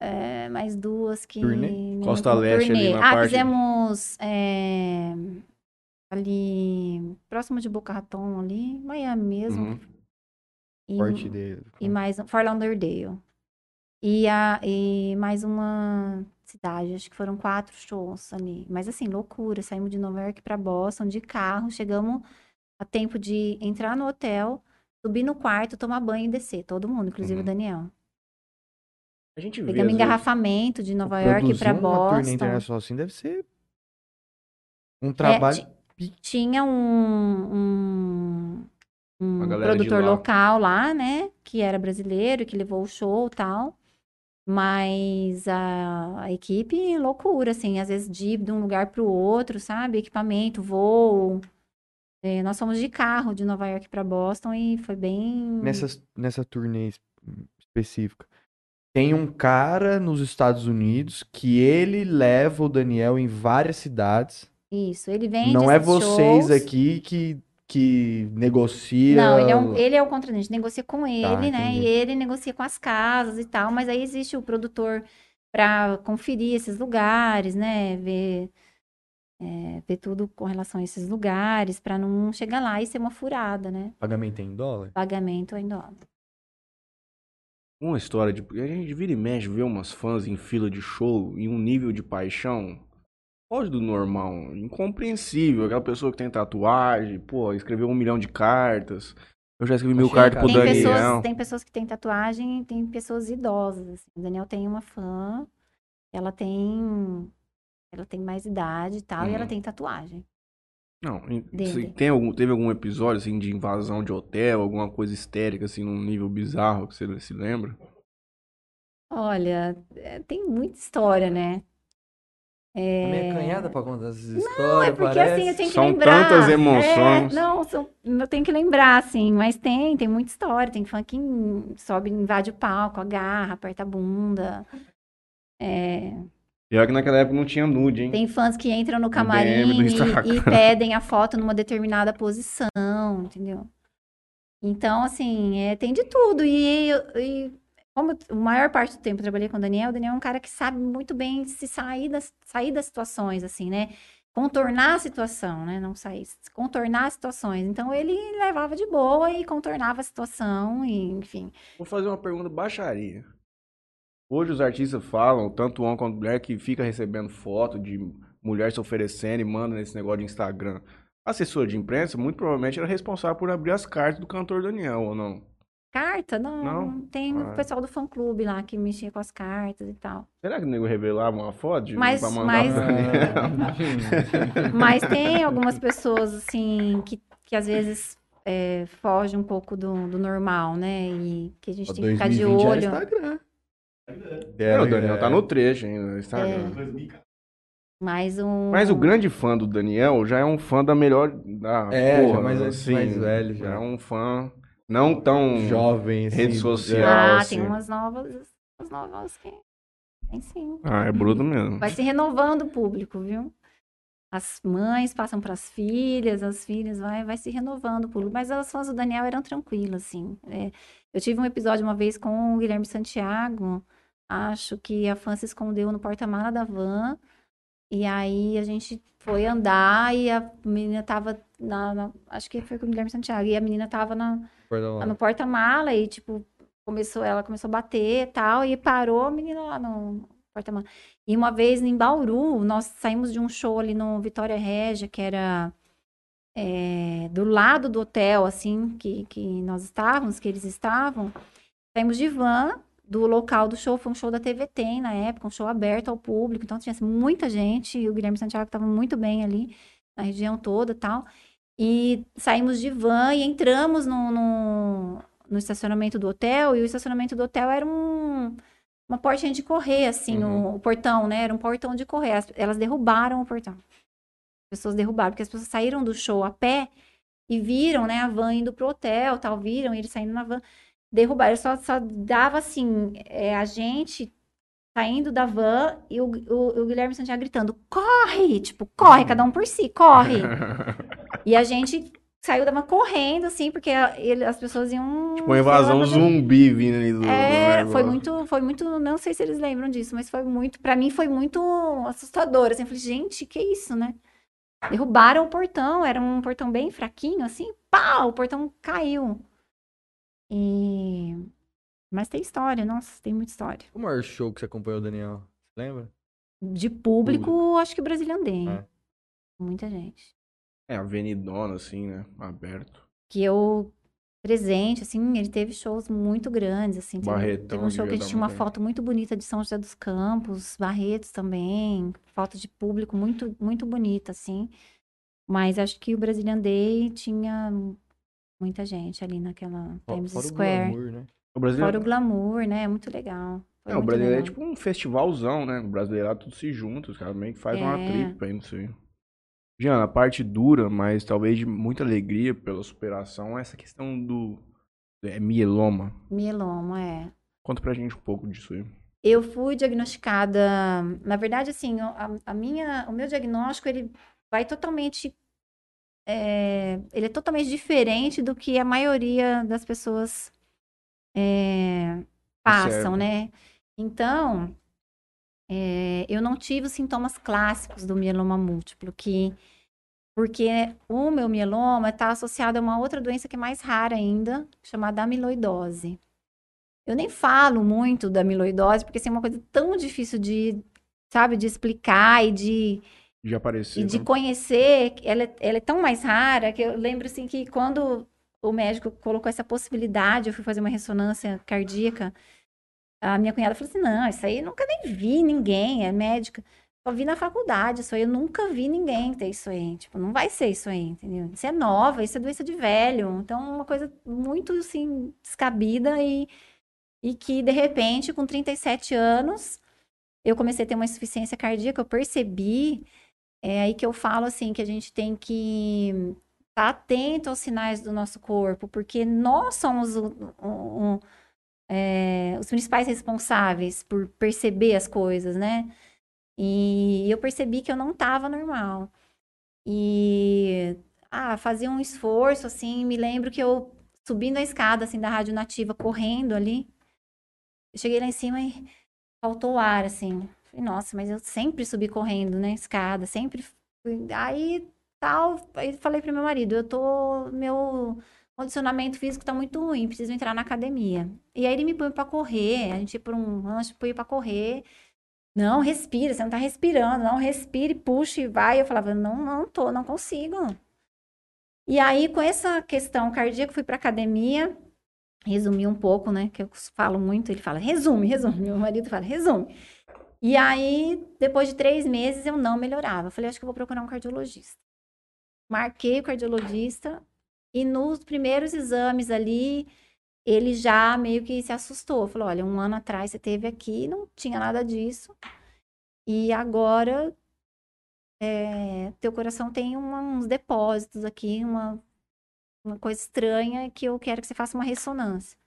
Speaker 3: é, mais duas que.
Speaker 1: Turnê?
Speaker 2: Costa Leste ali
Speaker 3: turnê.
Speaker 2: na
Speaker 3: ah,
Speaker 2: parte-
Speaker 3: fizemos é, ali próximo de Boca Raton, ali, Miami mesmo.
Speaker 2: Uhum.
Speaker 3: E,
Speaker 1: Forte dele.
Speaker 3: e mais um, Fort Lauderdale. E, a, e mais uma cidade, acho que foram quatro shows ali. Mas assim, loucura. Saímos de Nova York para Boston de carro, chegamos a tempo de entrar no hotel, subir no quarto, tomar banho e descer. Todo mundo, inclusive
Speaker 2: Uhum.
Speaker 3: o Daniel.
Speaker 2: A gente vê.
Speaker 3: Pegamos
Speaker 2: vezes-
Speaker 3: engarrafamento de Nova York para
Speaker 1: uma turnê
Speaker 3: Boston.
Speaker 1: internacional assim deve ser um
Speaker 3: É,
Speaker 1: trabalho.
Speaker 3: ti- tinha um, um, um produtor
Speaker 2: lá.
Speaker 3: local lá, né? Que era brasileiro, que levou o show e tal. Mas a, a equipe, loucura, assim, às vezes de, de um lugar para o outro, sabe? Equipamento, voo. É, nós fomos de carro de Nova York para Boston e foi bem.
Speaker 1: Nessas, nessa turnê es- específica. Tem um cara nos Estados Unidos que ele leva o Daniel em várias cidades.
Speaker 3: Isso, ele vende
Speaker 1: Não é vocês
Speaker 3: shows.
Speaker 1: aqui que, que negocia.
Speaker 3: Não, ele é, um, ele é o contratante, a gente negocia com ele, né?
Speaker 1: Tá, entendi.
Speaker 3: E ele negocia com as casas e tal, mas aí existe o produtor para conferir esses lugares, né? Ver, é, ver tudo com relação a esses lugares, para não chegar lá e ser uma furada, né?
Speaker 1: Pagamento é em dólar?
Speaker 3: Pagamento em dólar.
Speaker 2: Uma história de. A gente vira e mexe, vê umas fãs em fila de show em um nível de paixão. Foge do normal, incompreensível. Aquela pessoa que tem tatuagem, pô, escreveu um milhão de cartas. Eu já escrevi mil cartas pro
Speaker 1: Tem
Speaker 2: Daniel.
Speaker 3: pessoas, tem pessoas que têm tatuagem e tem pessoas idosas. assim. O Daniel tem uma fã, ela tem. Ela tem mais idade e tal, e ela
Speaker 2: Uhum.
Speaker 3: tem tatuagem.
Speaker 2: Não,
Speaker 3: Dele.
Speaker 2: se tem algum, teve algum episódio assim de invasão de hotel, alguma coisa histérica assim num nível bizarro que você se lembra?
Speaker 3: Olha, é, tem muita história, né? É...
Speaker 1: meio acanhada pra contar essas
Speaker 3: Não,
Speaker 1: histórias,
Speaker 3: é porque
Speaker 1: parece.
Speaker 3: assim, eu tenho que
Speaker 2: São
Speaker 3: lembrar.
Speaker 2: tantas
Speaker 3: É,
Speaker 2: emoções.
Speaker 3: não, são- eu tenho que lembrar, assim, mas tem, tem muita história. Tem fã que sobe, invade o palco, agarra, aperta a bunda. É,
Speaker 2: Pior que naquela época não tinha nude, hein?
Speaker 3: tem fãs que entram no camarim e, e pedem a foto numa determinada posição, entendeu? Então, assim, é, tem de tudo. E, e como a maior parte do tempo eu trabalhei com o Daniel, o Daniel é um cara que sabe muito bem se sair das, sair das situações, assim, né? Contornar a situação, né? Não sair, contornar as situações. Então, ele levava de boa e contornava a situação, e, enfim.
Speaker 2: Vou fazer uma pergunta baixaria. Hoje os artistas falam, tanto homem quanto mulher, que fica recebendo foto de mulher se oferecendo e manda nesse negócio de Instagram. A assessora de imprensa, muito provavelmente, era responsável por abrir as cartas do cantor Daniel, ou não?
Speaker 3: Carta, não,
Speaker 2: Não?
Speaker 3: tem
Speaker 2: Ah.
Speaker 3: o pessoal do fã-clube lá que mexia com as cartas e tal.
Speaker 2: Será que o nego revelava uma foto de,
Speaker 3: Mas-
Speaker 2: pra mandar
Speaker 3: mas-? Mas tem algumas pessoas, assim, que, que às vezes é, fogem um pouco do, do normal, né? E que a gente tem que ficar de
Speaker 1: 2020 era
Speaker 3: olho.
Speaker 1: Instagram.
Speaker 2: É, o Daniel tá
Speaker 1: É.
Speaker 2: no trecho ainda, no Instagram.
Speaker 3: É.
Speaker 4: 2000.
Speaker 3: Mas um.
Speaker 2: Mas o grande fã do Daniel já é um fã da melhor. Da,
Speaker 1: É, já
Speaker 2: porra,
Speaker 1: mais-
Speaker 2: assim,
Speaker 1: mais velho já.
Speaker 2: É um fã não tão.
Speaker 1: Jovem, assim,
Speaker 2: Rede
Speaker 1: é.
Speaker 2: social.
Speaker 3: Ah,
Speaker 2: assim.
Speaker 3: tem umas novas. Umas novas que. Tem sim.
Speaker 2: Ah, é bruto mesmo.
Speaker 3: Vai se renovando o público, viu? As mães passam para as filhas, as filhas vai, vai se renovando o público. Mas as fãs do Daniel eram tranquilas, assim. É, eu tive um episódio uma vez com o Guilherme Santiago. Acho que a fã se escondeu no porta-mala da van. E aí a gente foi andar e a menina tava na, na- Acho que foi com o Guilherme Santiago. E a menina tava na,
Speaker 1: Perdão,
Speaker 3: lá no porta-mala e, tipo, começou, ela começou a bater e tal, e parou a menina lá no porta-mala. E uma vez em Bauru, nós saímos de um show ali no Vitória Régia, que era é, do lado do hotel, assim, que, que nós estávamos, que eles estavam. Saímos de van do local do show, foi um show da TVT na época, um show aberto ao público, então tinha assim, muita gente, e o Guilherme Santiago estava muito bem ali, na região toda e tal. E saímos de van e entramos no, no, no estacionamento do hotel, e o estacionamento do hotel era um, uma portinha de correr, assim,
Speaker 2: Uhum.
Speaker 3: o, o portão, né? Era um portão de correr. As- elas derrubaram o portão. As pessoas derrubaram, porque as pessoas saíram do show a pé e viram, né, a van indo pro hotel, tal, viram eles saindo na van. Derrubaram, só, só dava, assim, é, a gente saindo da van e o, o, o Guilherme Santiago gritando, corre! Tipo, corre, cada um por si, corre! E a gente saiu, tava correndo, assim, porque ele- as pessoas iam.
Speaker 2: Tipo, uma invasão
Speaker 3: lá,
Speaker 2: zumbi vindo ali do, do
Speaker 3: É, foi
Speaker 2: negócio.
Speaker 3: muito, foi muito, não sei se eles lembram disso, mas foi muito, pra mim foi muito assustador, assim, eu falei, gente, que isso, né? Derrubaram o portão, era um portão bem fraquinho, assim, pá, o portão caiu. E... Mas tem história, nossa, tem muita história.
Speaker 1: O maior show que você acompanhou, Daniel? Você lembra?
Speaker 3: De público, acho que Brasília Day.
Speaker 1: É.
Speaker 3: Muita gente.
Speaker 2: É, avenidona, assim, né? Aberto.
Speaker 3: Que eu, presente, assim, ele teve shows muito grandes, assim.
Speaker 2: Barretão
Speaker 3: teve um show que a gente tinha uma foto muito bonita de São José dos Campos, Barretos também, foto de público muito, muito bonita, assim. Mas acho que o Brazilian Day tinha muita gente ali naquela Times
Speaker 1: Fora o
Speaker 3: Square.
Speaker 1: glamour, né?
Speaker 2: O brasileiro.
Speaker 3: Fora o glamour, né? Muito legal. Foi
Speaker 2: É, o
Speaker 3: muito
Speaker 2: brasileiro é tipo um festivalzão, né? O brasileiro tudo se junta, os caras meio que fazem uma
Speaker 3: É.
Speaker 2: tripa aí, não sei. Diana, a parte dura, mas talvez de muita alegria pela superação, é essa questão do é, mieloma.
Speaker 3: Mieloma, é.
Speaker 2: Conta pra gente um pouco disso aí.
Speaker 3: Eu fui diagnosticada, na verdade, assim, o- a, a minha, o meu diagnóstico, ele vai totalmente, é, ele é totalmente diferente do que a maioria das pessoas é, passam,
Speaker 2: Observa.
Speaker 3: né? Então, é, eu não tive os sintomas clássicos do mieloma múltiplo, que porque o meu mieloma está associado a uma outra doença que é mais rara ainda, chamada amiloidose. Eu nem falo muito da amiloidose, porque assim, é uma coisa tão difícil de, sabe, de explicar e de,
Speaker 2: Já apareceu.
Speaker 3: e de
Speaker 2: né?
Speaker 3: conhecer. Ela, é- ela é tão mais rara que eu lembro assim que quando o médico colocou essa possibilidade, eu fui fazer uma ressonância cardíaca, a minha cunhada falou assim: não, isso aí eu nunca nem vi ninguém, é médica. Só vi na faculdade, isso aí eu nunca vi ninguém ter isso aí. Tipo, não vai ser isso aí, entendeu? Isso é nova, isso é doença de velho. Então, uma coisa muito, assim, descabida e, e que, de repente, com 37 anos, eu comecei a ter uma insuficiência cardíaca, eu percebi, é aí que eu falo, assim, que a gente tem que estar atento aos sinais do nosso corpo, porque nós somos o- o- o- é, os principais responsáveis por perceber as coisas, né? E eu percebi que eu não estava normal. E ah, fazia um esforço, assim, me lembro que eu subindo a escada, assim, da Rádio Nativa, correndo ali, eu cheguei lá em cima e faltou ar, assim. Falei, nossa, mas eu sempre subi correndo, né, escada, sempre. Aí, tal, aí falei pro meu marido, eu tô, meu condicionamento físico tá muito ruim, preciso entrar na academia. E aí ele me põe pra correr, a gente ia por um lanche, põe pra correr. Não, respira, você não tá respirando, não, respire, puxa e vai. Eu falava, não, não tô, não consigo. E aí, com essa questão cardíaca, fui pra academia, resumi um pouco, né, que eu falo muito, ele fala, resume, resume, meu marido fala, resume. E aí, depois de três meses, eu não melhorava. Eu falei, acho que vou procurar um cardiologista. Marquei o cardiologista e nos primeiros exames ali, ele já meio que se assustou. Falou: olha, um ano atrás você teve aqui, não tinha nada disso. E agora é, teu coração tem uma- uns depósitos aqui, uma, uma coisa estranha que eu quero que você faça uma ressonância.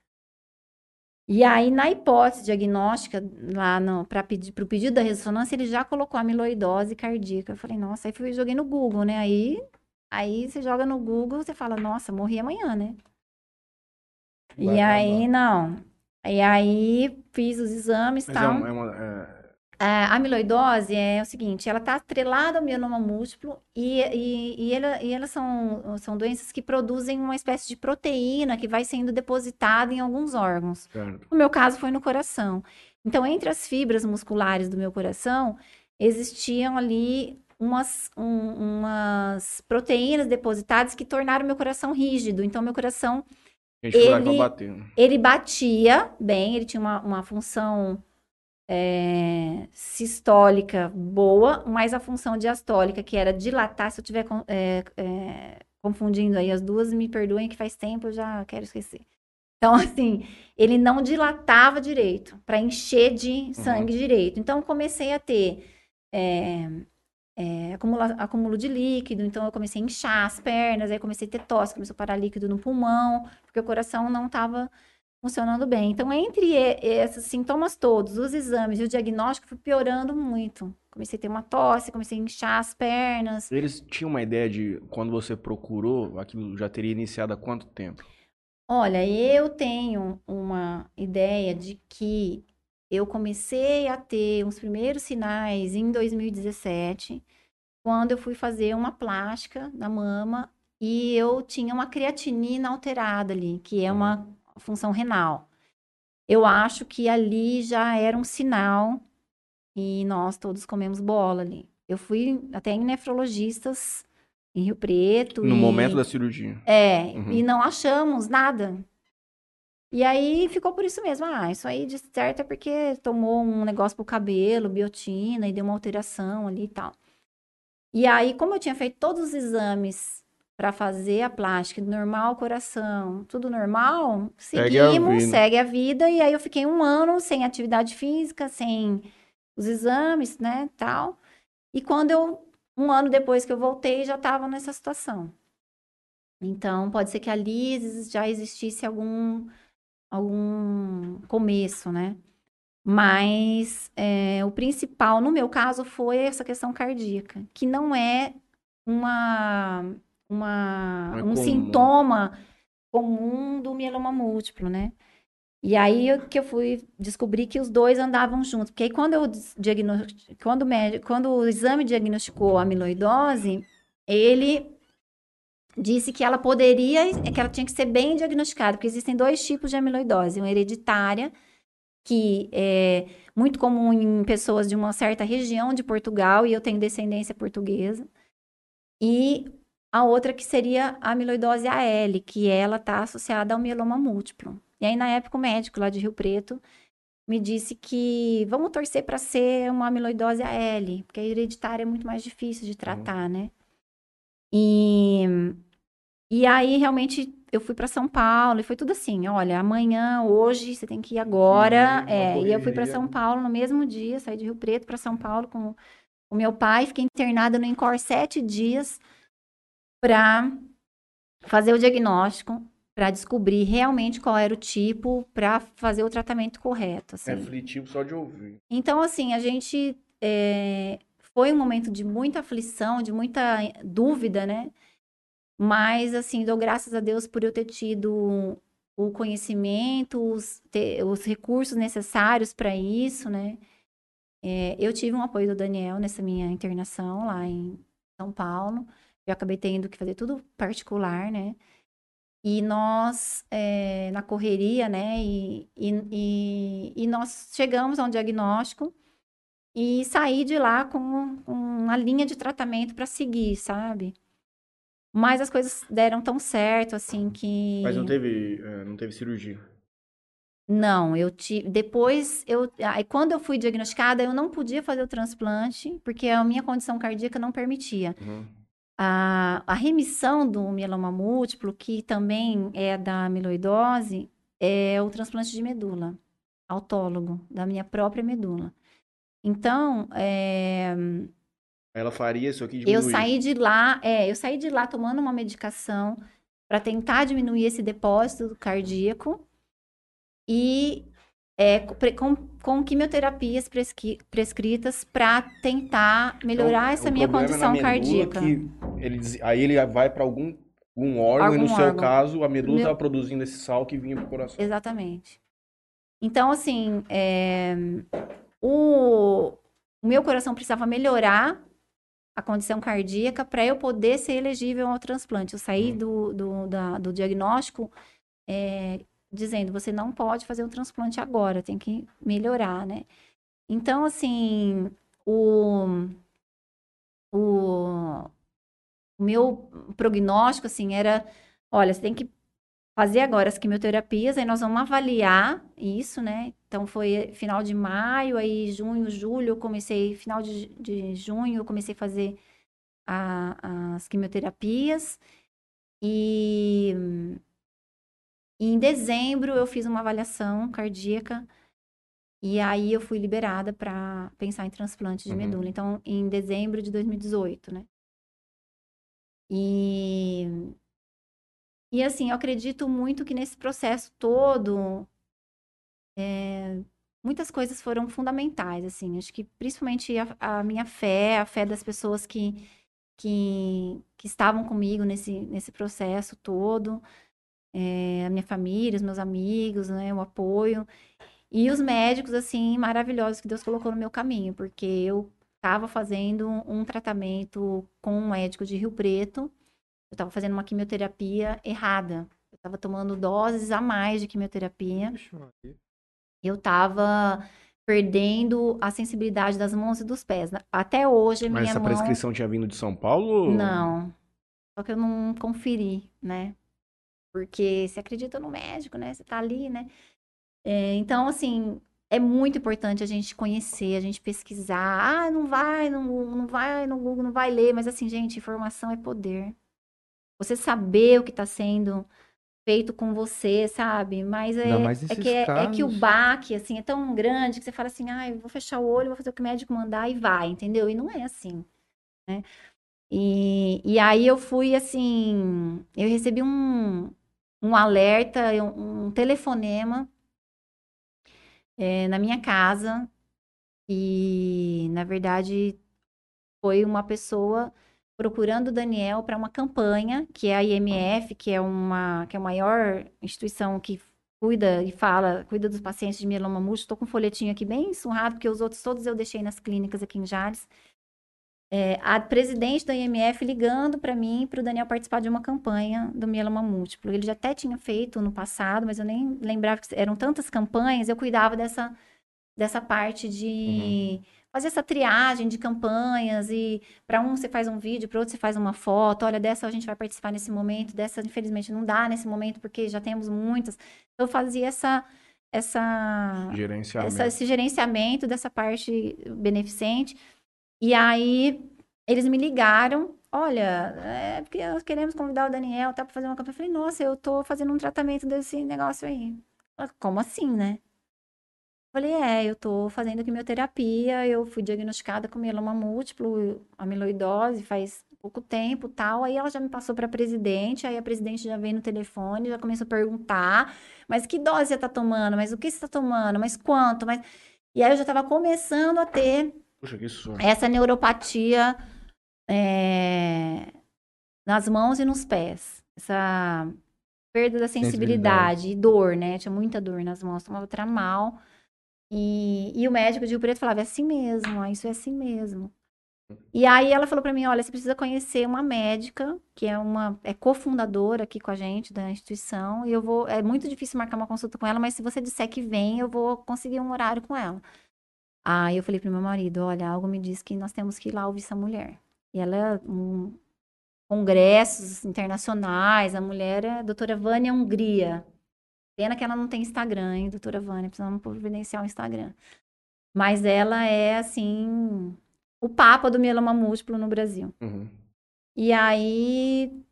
Speaker 3: E aí, na hipótese diagnóstica, lá para pedir, pro pedido da ressonância, ele já colocou amiloidose cardíaca. Eu falei, nossa, aí fui, joguei no Google, né? Aí, aí você joga no Google, você fala, nossa, morri amanhã, né? E
Speaker 2: Vai
Speaker 3: aí, não. E aí, fiz os exames e
Speaker 2: é,
Speaker 3: tal.
Speaker 2: uma- é uma- é-
Speaker 3: A amiloidose é o seguinte, ela está atrelada ao mieloma múltiplo e, e, e, ela- e elas são, são doenças que produzem uma espécie de proteína que vai sendo depositada em alguns órgãos.
Speaker 2: certo.
Speaker 3: No meu caso, foi no coração. Então, entre as fibras musculares do meu coração, existiam ali umas, um- umas proteínas depositadas que tornaram meu coração rígido. Então, meu coração Ele-
Speaker 2: bater.
Speaker 3: ele batia bem, ele tinha uma, uma função é, sistólica boa, mas a função diastólica, que era dilatar, se eu estiver confundindo aí as duas, me perdoem que faz tempo, eu já quero esquecer. Então, assim, ele não dilatava direito, para encher de sangue direito. Então, eu comecei a ter é, acumula- acúmulo de líquido, então eu comecei a inchar as pernas, aí comecei a ter tosse, começou a parar líquido no pulmão, porque o coração não estava funcionando bem. Então, entre esses sintomas todos, os exames e o diagnóstico, foi piorando muito. Comecei a ter uma tosse, comecei a inchar as pernas.
Speaker 2: Eles tinham uma ideia de quando você procurou, aquilo já teria iniciado há quanto tempo?
Speaker 3: Olha, eu tenho uma ideia de que eu comecei a ter os primeiros sinais em 2017, quando eu fui fazer uma plástica na mama e eu tinha uma creatinina alterada ali, que é uma função renal. Eu acho que ali já era um sinal e nós todos comemos bola ali. Eu fui até em nefrologistas em Rio Preto
Speaker 2: No
Speaker 3: e-
Speaker 2: momento da cirurgia.
Speaker 3: é,
Speaker 2: Uhum.
Speaker 3: e não achamos nada. E aí ficou por isso mesmo. Ah, isso aí de certo é porque tomou um negócio pro cabelo, biotina, e deu uma alteração ali e tal. E aí, como eu tinha feito todos os exames para fazer a plástica, normal, coração, tudo normal,
Speaker 2: Segue a
Speaker 3: seguimos, segue a vida. E aí eu fiquei um ano sem atividade física, sem os exames, né, tal. E quando eu, um ano depois que eu voltei, já estava nessa situação. Então, pode ser que ali já existisse algum, algum começo, né? Mas é, o principal, no meu caso, foi essa questão cardíaca, que não é uma, uma,
Speaker 2: é
Speaker 3: um
Speaker 2: comum.
Speaker 3: sintoma comum do mieloma múltiplo, né? E aí eu- que eu fui descobrir que os dois andavam juntos. Porque aí quando eu dis- diagno... quando o médico, quando o exame diagnosticou a amiloidose, ele disse que ela poderia, que ela tinha que ser bem diagnosticada, porque existem dois tipos de amiloidose, uma hereditária, que é muito comum em pessoas de uma certa região de Portugal, e eu tenho descendência portuguesa, e a outra que seria a amiloidose AL, que ela está associada ao mieloma múltiplo. E aí, na época, o médico lá de Rio Preto me disse que vamos torcer para ser uma amiloidose AL, porque a hereditária é muito mais difícil de tratar, né? E, e aí, realmente, eu fui para São Paulo e foi tudo assim: olha, amanhã, hoje, você tem que ir agora. É, e eu fui para. São Paulo no mesmo dia, saí de Rio Preto para São Paulo com o meu pai, fiquei internada no Incor sete dias para fazer o diagnóstico, para descobrir realmente qual era o tipo, para fazer o tratamento correto. Assim.
Speaker 2: É aflitivo só de ouvir.
Speaker 3: Então, assim, a gente é, foi um momento de muita aflição, de muita dúvida, né? Mas, assim, dou graças a Deus por eu ter tido o conhecimento, os, ter- os recursos necessários para isso, né? É, eu tive um apoio do Daniel nessa minha internação lá em São Paulo. Eu acabei tendo que fazer tudo particular, né? E nós, é, na correria, né? E, e, e, e nós chegamos a um diagnóstico e saí de lá com, uma linha de tratamento para seguir, sabe? Mas as coisas deram tão certo, assim, que...
Speaker 2: Mas não teve, é, não teve cirurgia.
Speaker 3: Não, eu tive. Depois, eu. Aí, quando eu fui diagnosticada, eu não podia fazer o transplante, porque a minha condição cardíaca não permitia.
Speaker 2: Uhum.
Speaker 3: A, a remissão do mieloma múltiplo, que também é da amiloidose, é o transplante de medula, autólogo, da minha própria medula. Então, é,
Speaker 2: Ela faria isso aqui
Speaker 3: eu saí de lá, é, eu saí de lá tomando uma medicação para tentar diminuir esse depósito cardíaco e é, com, com quimioterapias presqui- prescritas para tentar melhorar
Speaker 2: Então,
Speaker 3: essa
Speaker 2: o
Speaker 3: minha
Speaker 2: é
Speaker 3: condição
Speaker 2: medula
Speaker 3: cardíaca.
Speaker 2: ele, aí ele vai para algum, algum órgão, e no
Speaker 3: Algum
Speaker 2: seu
Speaker 3: órgão.
Speaker 2: caso, a medula
Speaker 3: Meu-
Speaker 2: estava produzindo esse sal que vinha pro coração.
Speaker 3: Exatamente. Então, assim, é, o, o meu coração precisava melhorar a condição cardíaca para eu poder ser elegível ao transplante. Eu saí
Speaker 2: Uhum.
Speaker 3: do, do, da- do diagnóstico é, dizendo, você não pode fazer um transplante agora, tem que melhorar, né? Então, assim, o, o, o meu prognóstico, assim, era, olha, você tem que fazer agora as quimioterapias, aí nós vamos avaliar isso, né? Então foi final de maio, aí junho, julho, eu comecei, final de, de junho, eu comecei a fazer a- as quimioterapias. E, e em dezembro eu fiz uma avaliação cardíaca e aí eu fui liberada para pensar em transplante de
Speaker 2: Uhum.
Speaker 3: medula. Então, em dezembro de 2018, né? E e assim, eu acredito muito que nesse processo todo, é, muitas coisas foram fundamentais, assim. Acho que principalmente a, a minha fé, a fé das pessoas que, que, que estavam comigo nesse, nesse processo todo, é, a minha família, os meus amigos, né, o apoio. E os médicos, assim, maravilhosos que Deus colocou no meu caminho, porque eu estava fazendo um tratamento com um médico de Rio Preto, eu estava fazendo uma quimioterapia errada. Eu estava tomando doses a mais de quimioterapia. Eu estava perdendo a sensibilidade das mãos e dos pés. Até hoje,
Speaker 2: Mas
Speaker 3: minha
Speaker 2: essa
Speaker 3: mão...
Speaker 2: prescrição tinha vindo de São Paulo?
Speaker 3: Não. Só que eu não conferi, né? Porque você acredita no médico, né? Você tá ali, né? É, então, assim, é muito importante a gente conhecer, a gente pesquisar. Ah, não vai, não, não vai no Google, não vai ler. Mas, assim, gente, informação é poder. Você saber o que está sendo feito com você, sabe? Mas é, é que, é, é que o baque, assim, é tão grande que você fala assim, ah, vou fechar o olho, vou fazer o que o médico mandar e vai, entendeu? E não é assim, né? E, e aí eu fui, assim, eu recebi um, um alerta, um, um telefonema é, na minha casa e, na verdade, foi uma pessoa procurando o Daniel para uma campanha, que é a IMF, que é uma que é a maior instituição que cuida e fala, cuida dos pacientes de mieloma múltiplo. Estou com um folhetinho aqui bem surrado, porque os outros todos eu deixei nas clínicas aqui em Jales. É, a presidente da IMF ligando para mim, para o Daniel participar de uma campanha do mieloma múltiplo. Ele já até tinha feito no passado, mas eu nem lembrava que eram tantas campanhas. Eu cuidava dessa, dessa parte de fazer essa triagem de campanhas e para um você faz um vídeo, para outro você faz uma foto. Olha, dessa a gente vai participar nesse momento, dessa infelizmente não dá nesse momento porque já temos muitas. Eu fazia essa essa
Speaker 2: Gerenciamento.
Speaker 3: essa- esse gerenciamento dessa parte beneficente. E aí eles me ligaram, olha, é porque nós queremos convidar o Daniel, tá, para fazer uma campanha. Eu falei, nossa, eu tô fazendo um tratamento desse negócio aí. Como assim, né? Eu falei, é, eu tô fazendo quimioterapia, eu fui diagnosticada com mieloma múltiplo, amiloidose faz pouco tempo, tal. Aí ela já me passou para presidente, aí a presidente já veio no telefone, já começou a perguntar, mas que dose você tá tomando? Mas o que você tá tomando? Mas quanto? Mas e aí eu já tava começando a ter
Speaker 2: Puxa,
Speaker 3: essa neuropatia é, nas mãos e nos pés. Essa perda da
Speaker 1: Sensibilidade.
Speaker 3: sensibilidade e dor, né? Tinha muita dor nas mãos, tomava tramal. E, e o médico de Rio Preto falava, é assim mesmo, ó, isso é assim mesmo. E aí ela falou pra mim, olha, você precisa conhecer uma médica, que é uma é cofundadora aqui com a gente da instituição, e eu vou, é muito difícil marcar uma consulta com ela, mas se você disser que vem, eu vou conseguir um horário com ela. Aí eu falei pro meu marido, olha, algo me diz que nós temos que ir lá ouvir essa mulher. E ela é um congressos internacionais, a mulher é a doutora Vânia Hungria. Pena que ela não tem Instagram, hein, doutora Vânia, precisamos providenciar um Instagram. Mas ela é, assim, o papa do mieloma múltiplo no Brasil.
Speaker 2: Uhum.
Speaker 3: E aí,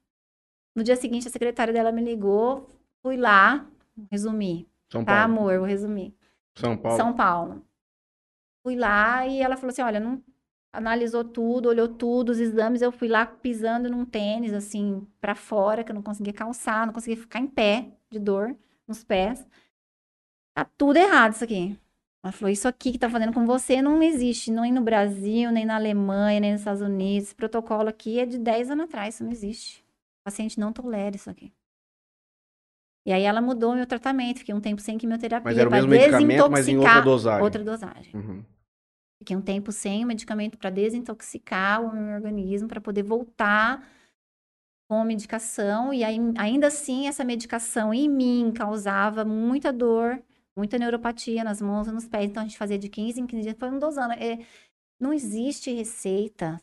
Speaker 3: no dia seguinte, a secretária dela me ligou, fui lá, resumir,
Speaker 2: São
Speaker 3: tá,
Speaker 2: Paulo.
Speaker 3: amor, vou resumir.
Speaker 2: São Paulo.
Speaker 3: São Paulo. Fui lá e ela falou assim: olha, não analisou tudo, olhou tudo, os exames. Eu fui lá pisando num tênis, assim, pra fora, que eu não conseguia calçar, não conseguia ficar em pé de dor nos pés. Tá tudo errado isso aqui. Ela falou: Isso aqui que tá fazendo com você não existe, nem no Brasil, nem na Alemanha, nem nos Estados Unidos. Esse protocolo aqui é de 10 anos atrás, isso não existe. O paciente não tolera isso aqui. E aí ela mudou meu tratamento, fiquei um tempo sem quimioterapia
Speaker 2: Mas era o mesmo medicamento, mas em outra
Speaker 3: desintoxicar
Speaker 2: dosagem.
Speaker 3: outra dosagem.
Speaker 2: Uhum.
Speaker 3: Fiquei um tempo sem o medicamento para desintoxicar o meu organismo, para poder voltar com medicação. E aí, ainda assim, essa medicação em mim causava muita dor, muita neuropatia nas mãos e nos pés. Então, a gente fazia de 15 em 15 dias, foi um dosando. É, não existe receita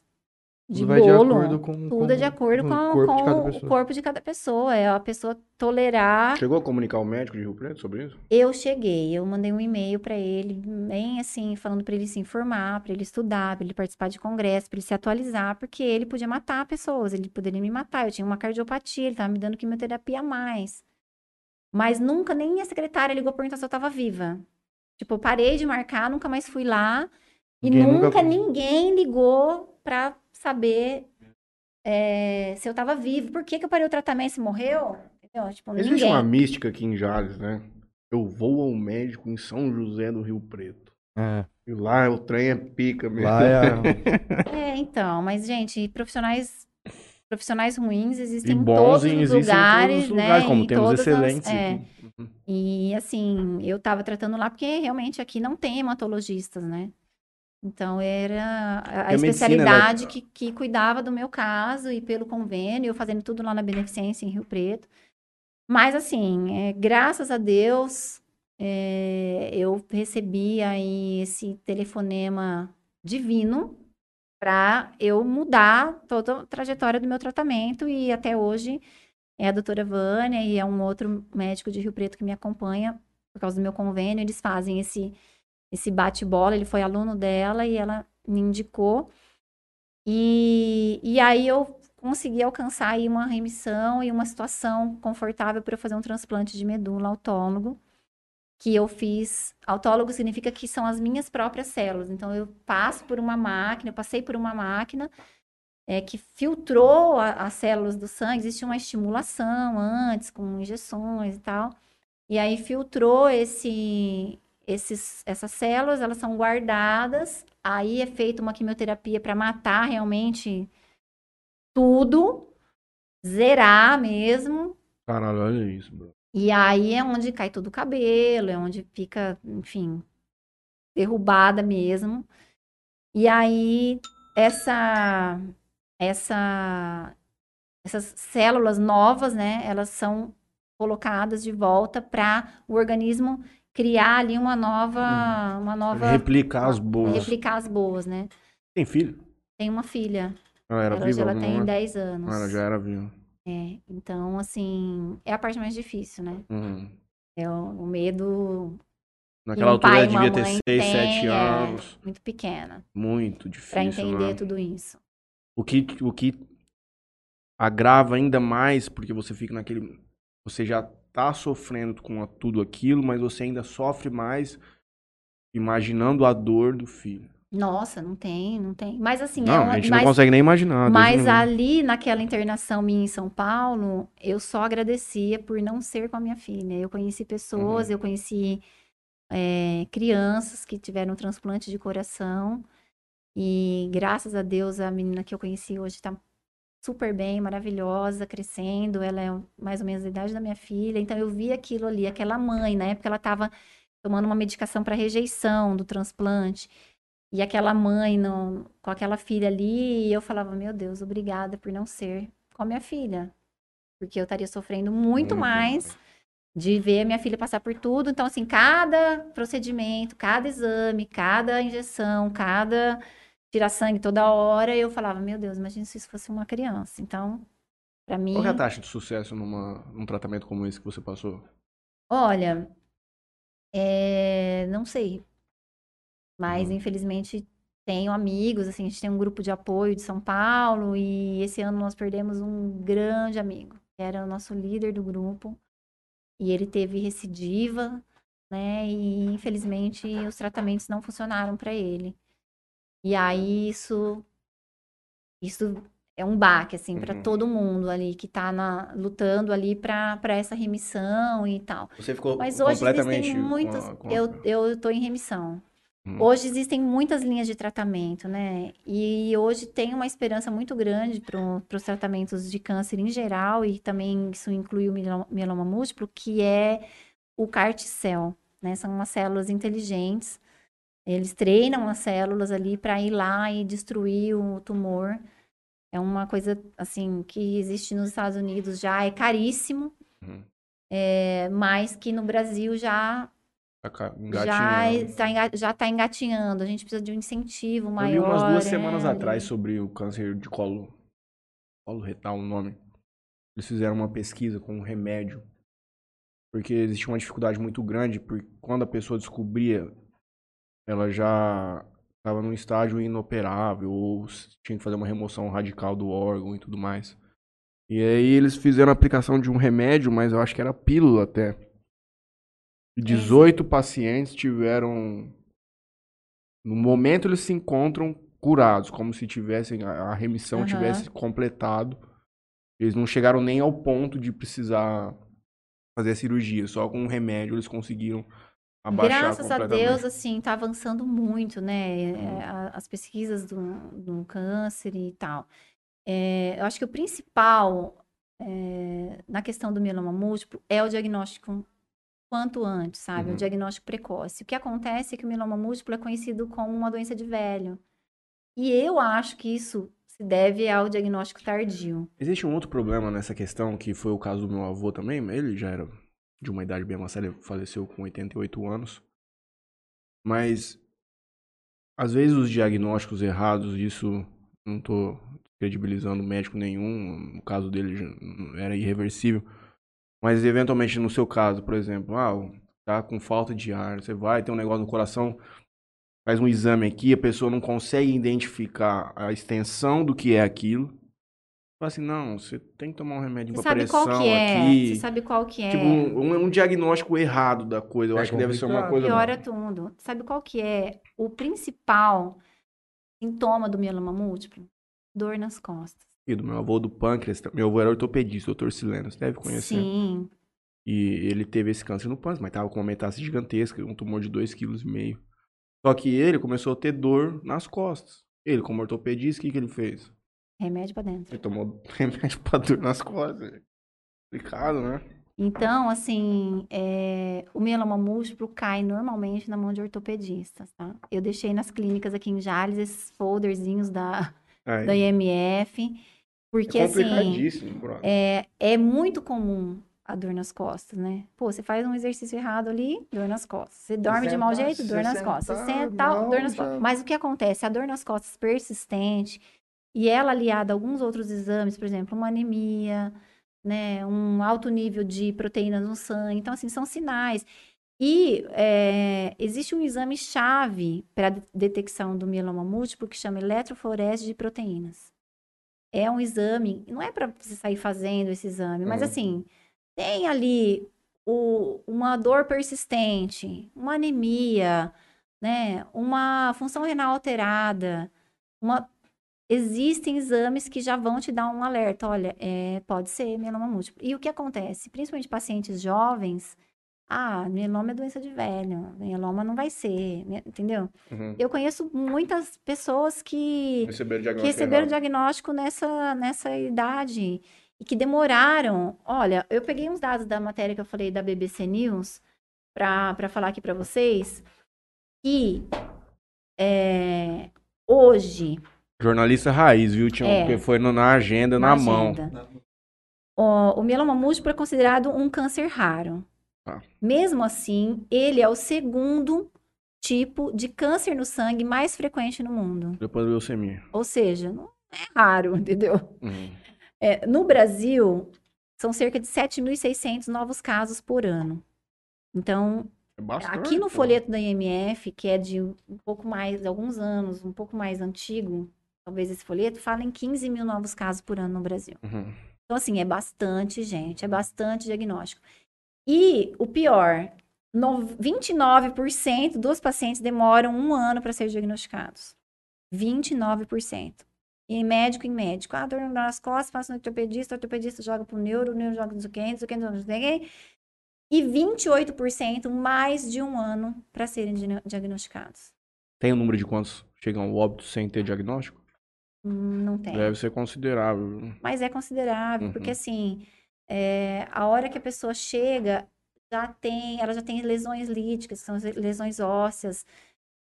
Speaker 3: de
Speaker 1: Tudo vai de
Speaker 3: bolo.
Speaker 1: acordo com-
Speaker 3: Tudo é de
Speaker 1: com
Speaker 3: acordo com,
Speaker 1: o corpo de
Speaker 3: com
Speaker 1: cada
Speaker 3: o
Speaker 1: pessoa.
Speaker 3: corpo de cada pessoa. É a pessoa tolerar
Speaker 2: Chegou a comunicar o médico de Rio Preto sobre isso?
Speaker 3: eu cheguei, eu mandei um e-mail para ele, bem assim, falando para ele se informar, para ele estudar, para ele participar de congresso, para ele se atualizar, porque ele podia matar pessoas, ele poderia me matar. Eu tinha uma cardiopatia, ele estava me dando quimioterapia a mais. Mas nunca nem a secretária ligou perguntar se eu estava viva. Tipo, eu parei de marcar, nunca mais fui lá. E
Speaker 1: Ninguém nunca
Speaker 3: nunca ninguém ligou para saber é, se eu estava viva. Por que, que eu parei o tratamento? Se morreu? Entendeu? Tipo,
Speaker 2: Existe
Speaker 3: ninguém.
Speaker 2: uma mística aqui em Jales, né? Eu vou ao médico em São José do Rio Preto.
Speaker 1: É.
Speaker 2: E lá o trem é pica mesmo.
Speaker 1: Lá é.
Speaker 3: É, então, mas, gente, profissionais profissionais ruins existem em todos os
Speaker 2: existem
Speaker 3: lugares,
Speaker 2: em todos os
Speaker 3: né?
Speaker 2: lugares, como
Speaker 3: em
Speaker 2: temos
Speaker 3: todas as-
Speaker 2: excelentes
Speaker 3: é.
Speaker 2: Uhum.
Speaker 3: E assim, eu tava tratando lá porque realmente aqui não tem hematologistas, né? Então era a, a
Speaker 2: a medicina,
Speaker 3: especialidade
Speaker 2: ela-
Speaker 3: que, que cuidava do meu caso e pelo convênio, eu fazendo tudo lá na Beneficência em Rio Preto. Mas assim, é, graças a Deus, é, eu recebi aí esse telefonema divino para eu mudar toda a trajetória do meu tratamento e até hoje é a doutora Vânia e é um outro médico de Rio Preto que me acompanha por causa do meu convênio. Eles fazem esse, esse bate-bola. Ele foi aluno dela e ela me indicou. E, e aí eu consegui alcançar aí uma remissão e uma situação confortável para eu fazer um transplante de medula autólogo. Que eu fiz. Autólogo significa que são as minhas próprias células. Então eu passo por uma máquina, eu passei por uma máquina é, que filtrou a- as células do sangue, existia uma estimulação antes, com injeções e tal. E aí filtrou esse, esses, essas células, elas são guardadas, aí é feita uma quimioterapia para matar realmente tudo, zerar mesmo.
Speaker 2: Caralho, olha isso, bro.
Speaker 3: E aí é onde cai todo o cabelo, é onde fica, enfim, derrubada mesmo. E aí essa essa essas células novas, né, elas são colocadas de volta para o organismo criar ali uma nova uma nova
Speaker 2: Replicar as boas.
Speaker 3: replicar as boas, né?
Speaker 2: Tem filho?
Speaker 3: Tem uma filha,
Speaker 2: Ela era
Speaker 3: ela,
Speaker 2: viva?
Speaker 3: ela tem
Speaker 2: hora?
Speaker 3: 10 anos.
Speaker 2: Ela já era viva.
Speaker 3: É, então assim, é a parte mais difícil, né?
Speaker 2: Uhum.
Speaker 3: É o, o medo
Speaker 2: Naquela
Speaker 3: um
Speaker 2: altura ela devia ter
Speaker 3: mãe
Speaker 2: 6,
Speaker 3: tem,
Speaker 2: 7
Speaker 3: é.
Speaker 2: anos.
Speaker 3: muito pequena
Speaker 2: Muito difícil.
Speaker 3: para entender
Speaker 2: né?
Speaker 3: tudo isso.
Speaker 2: O que, o que agrava ainda mais, porque você fica naquele. Você já tá sofrendo com tudo aquilo, mas você ainda sofre mais imaginando a dor do filho.
Speaker 3: Nossa, não tem, não tem. Mas assim, é
Speaker 2: não,
Speaker 3: uma-
Speaker 2: a gente
Speaker 3: mas,
Speaker 2: não consegue nem imaginar.
Speaker 3: Mas ali naquela internação minha em São Paulo, eu só agradecia por não ser com a minha filha. Eu conheci pessoas,
Speaker 2: Uhum.
Speaker 3: eu conheci é, crianças que tiveram transplante de coração. E graças a Deus a menina que eu conheci hoje está super bem, maravilhosa, crescendo. Ela é mais ou menos a idade da minha filha. Então eu vi aquilo ali, aquela mãe, na época ela estava tomando uma medicação para rejeição do transplante. E aquela mãe no- com aquela filha ali, e eu falava, meu Deus, obrigada por não ser com a minha filha. Porque eu estaria sofrendo muito mais de ver a minha filha passar por tudo. Então, assim, cada procedimento, cada exame, cada injeção, cada tirar sangue toda hora, eu falava, meu Deus, imagina se isso fosse uma criança. Então, pra mim,
Speaker 2: Qual é a taxa de sucesso numa, num tratamento como esse que você passou?
Speaker 3: olha, é, não sei. Mas,
Speaker 2: Uhum.
Speaker 3: infelizmente, tenho amigos, assim, a gente tem um grupo de apoio de São Paulo e esse ano nós perdemos um grande amigo, que era o nosso líder do grupo. E ele teve recidiva, né? E infelizmente os tratamentos não funcionaram para ele. E aí isso isso é um baque assim para
Speaker 2: Uhum.
Speaker 3: todo mundo ali que tá na, lutando ali para para essa remissão e tal.
Speaker 2: Você ficou
Speaker 3: Mas hoje
Speaker 2: completamente
Speaker 3: existem
Speaker 2: com a-
Speaker 3: muitas.
Speaker 2: com a-
Speaker 3: Eu, eu tô em remissão.
Speaker 2: Hum.
Speaker 3: Hoje existem muitas linhas de tratamento, né? E hoje tem uma esperança muito grande para os tratamentos de câncer em geral, e também isso inclui o mielo- mieloma múltiplo, que é o CAR-T-cell, né? São umas células inteligentes. Eles treinam as células ali para ir lá e destruir o tumor. É uma coisa, assim, que existe nos Estados Unidos já, é caríssimo,
Speaker 2: Uhum.
Speaker 3: é, mas que no Brasil já
Speaker 2: Tá
Speaker 3: já
Speaker 2: engatinhando.
Speaker 3: está enga- já tá engatinhando. A gente precisa de um incentivo
Speaker 2: Eu
Speaker 3: maior.
Speaker 2: li umas duas
Speaker 3: é,
Speaker 2: semanas
Speaker 3: ali.
Speaker 2: atrás sobre o câncer de colo, colo retal, o nome. Eles fizeram uma pesquisa com um remédio. Porque existia uma dificuldade muito grande, porque quando a pessoa descobria, ela já estava num estágio inoperável, ou tinha que fazer uma remoção radical do órgão e tudo mais. E aí eles fizeram a aplicação de um remédio, mas eu acho que era pílula até. E 18 pacientes tiveram. No momento eles se encontram curados, como se tivessem a remissão
Speaker 3: Aham.
Speaker 2: tivesse completado. Eles não chegaram nem ao ponto de precisar fazer a cirurgia. Só com um remédio eles conseguiram abaixar
Speaker 3: Graças a. Deus, assim, tá avançando muito, né? a- As pesquisas do, do câncer e tal. É, eu acho que o principal é, na questão do mieloma múltiplo é o diagnóstico quanto antes, sabe?
Speaker 2: Uhum.
Speaker 3: O diagnóstico precoce. O que acontece é que o mieloma múltiplo é conhecido como uma doença de velho. E eu acho que isso se deve ao diagnóstico tardio.
Speaker 2: Existe um outro problema nessa questão, que foi o caso do meu avô também. Ele já era de uma idade bem avançada, ele faleceu com 88 anos. Mas, às vezes, os diagnósticos errados, isso não tô credibilizando médico nenhum, no caso dele era irreversível. Mas, eventualmente, no seu caso, por exemplo, ah, tá com falta de ar, você vai ter um negócio no coração, faz um exame aqui, a pessoa não consegue identificar a extensão do que é aquilo. Fala assim, não, você tem que tomar um remédio
Speaker 3: Você
Speaker 2: pra
Speaker 3: sabe
Speaker 2: pressão
Speaker 3: qual que é?
Speaker 2: aqui.
Speaker 3: Você sabe qual que é?
Speaker 2: Tipo, um, um diagnóstico errado da coisa. Eu
Speaker 1: É
Speaker 2: acho que deve ser uma
Speaker 1: complicado.
Speaker 2: coisa.
Speaker 3: Piora tudo. Sabe qual que é o principal sintoma do mieloma múltiplo? Dor nas costas.
Speaker 2: E do meu avô do pâncreas. Meu avô era ortopedista, doutor Sileno. Você deve conhecer.
Speaker 3: Sim.
Speaker 2: E ele teve esse câncer no pâncreas, mas tava com uma metástase gigantesca, um tumor de 2,5 kg. Só que ele começou a ter dor nas costas. Ele, como ortopedista, o que, que ele fez?
Speaker 3: Remédio pra dentro.
Speaker 2: Ele tomou remédio pra dor nas costas. Complicado, né?
Speaker 3: Então, assim, é, o mieloma múltiplo cai normalmente na mão de ortopedistas, tá? Eu deixei nas clínicas aqui em Jales esses folderzinhos da,
Speaker 2: Aí,
Speaker 3: da IMF, porque,
Speaker 2: é
Speaker 3: assim, é, é muito comum a dor nas costas, né? Pô, você faz um exercício errado ali, dor nas costas. Você dorme de mau
Speaker 1: sentar-
Speaker 3: jeito, dor
Speaker 1: se
Speaker 3: nas costas. Você senta,
Speaker 1: mal,
Speaker 3: dor nas
Speaker 1: já-
Speaker 3: costas. Mas o que acontece? A dor nas costas persistente e ela aliada a alguns outros exames, por exemplo, uma anemia, né, um alto nível de proteínas no sangue. Então, assim, são sinais. E é, existe um exame-chave para a detecção do mieloma múltiplo que chama eletroforese de proteínas. É um exame, não é para você sair fazendo esse exame, mas
Speaker 2: Uhum.
Speaker 3: assim, tem ali o- uma dor persistente, uma anemia, né, uma função renal alterada, uma existem exames que já vão te dar um alerta. Olha, é, pode ser mieloma múltiplo. E o que acontece? Principalmente pacientes jovens, ah, mieloma é doença de velho, mieloma não vai ser, entendeu?
Speaker 2: Uhum.
Speaker 3: Eu conheço muitas pessoas que,
Speaker 2: Receberam
Speaker 3: que
Speaker 2: diagnóstico
Speaker 3: receberam
Speaker 2: errado.
Speaker 3: diagnóstico nessa, nessa idade e que demoraram. Olha, eu peguei uns dados da matéria que eu falei da BBC News para falar aqui para vocês que é, hoje
Speaker 2: Jornalista raiz, viu, Tião?
Speaker 3: É.
Speaker 2: Porque foi no- na agenda, na, mão.
Speaker 3: agenda. O, o mieloma múltiplo é considerado um câncer raro.
Speaker 2: Tá.
Speaker 3: Mesmo assim, ele é o segundo tipo de câncer no sangue mais frequente no mundo.
Speaker 2: Depois do leucemia.
Speaker 3: Ou seja, não é raro, entendeu?
Speaker 2: Uhum.
Speaker 3: É, no Brasil, são cerca de 7.600 novos casos por ano. Então,
Speaker 2: É bastante,
Speaker 3: aqui no folheto da IMF, que é de um pouco mais, alguns anos, um pouco mais antigo, talvez esse folheto, fala em 15 mil novos casos por ano no Brasil.
Speaker 2: Uhum.
Speaker 3: Então, assim, é bastante gente, é bastante diagnóstico. E o pior, no- 29% dos pacientes demoram um ano para ser diagnosticados. 29%. E em médico em médico. Ah, dor nas costas, passa no ortopedista, o ortopedista joga pro neuro, o neuro joga não sei o quê, não o o quê. E 28% mais de um ano para serem dia- diagnosticados.
Speaker 2: Tem o número de quantos chegam ao óbito sem ter diagnóstico?
Speaker 3: Não tem.
Speaker 2: Deve ser considerável.
Speaker 3: Mas é considerável,
Speaker 2: Uhum.
Speaker 3: porque assim, é, a hora que a pessoa chega, já tem, ela já tem lesões líticas, que são lesões ósseas,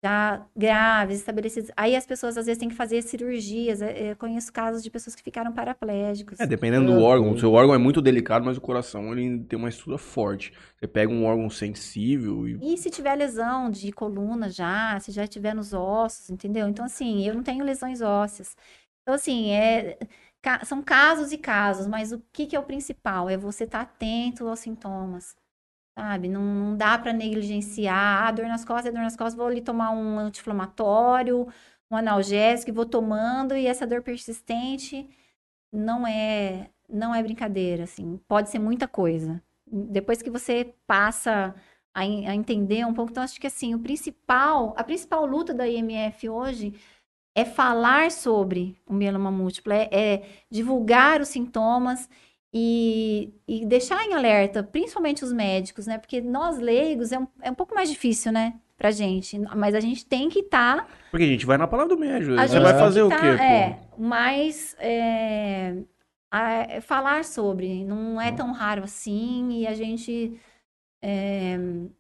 Speaker 3: já graves, estabelecidas. Aí as pessoas às vezes têm que fazer cirurgias. é, Eu conheço casos de pessoas que ficaram paraplégicos.
Speaker 2: É, dependendo do
Speaker 1: É,
Speaker 2: órgão. O seu órgão é muito delicado, mas o coração ele tem uma estrutura forte. Você pega um órgão sensível e.
Speaker 3: E se tiver lesão de coluna já, se já tiver nos ossos, entendeu? Então, assim, eu não tenho lesões ósseas. Então, assim, é, são casos e casos, mas o que que é o principal? É você estar atento aos sintomas, sabe? Não, não dá para negligenciar. Ah, dor nas costas, é dor nas costas, vou ali tomar um anti-inflamatório, um analgésico, e vou tomando, e essa dor persistente não é, não é brincadeira, assim. Pode ser muita coisa. Depois que você passa a, a entender um pouco. Então, acho que assim, o principal, a principal luta da IMF hoje é falar sobre o mieloma múltiplo, é, é divulgar os sintomas e, e deixar em alerta, principalmente os médicos, né? Porque nós leigos é um, é um pouco mais difícil, né? Pra gente. Mas a gente tem que estar.
Speaker 2: Porque a gente vai na palavra do médico.
Speaker 3: a
Speaker 2: Você vai fazer o
Speaker 3: tá,
Speaker 2: quê, pô?
Speaker 3: É, mas é, a- é falar sobre. Não é tão raro assim. E a gente. é,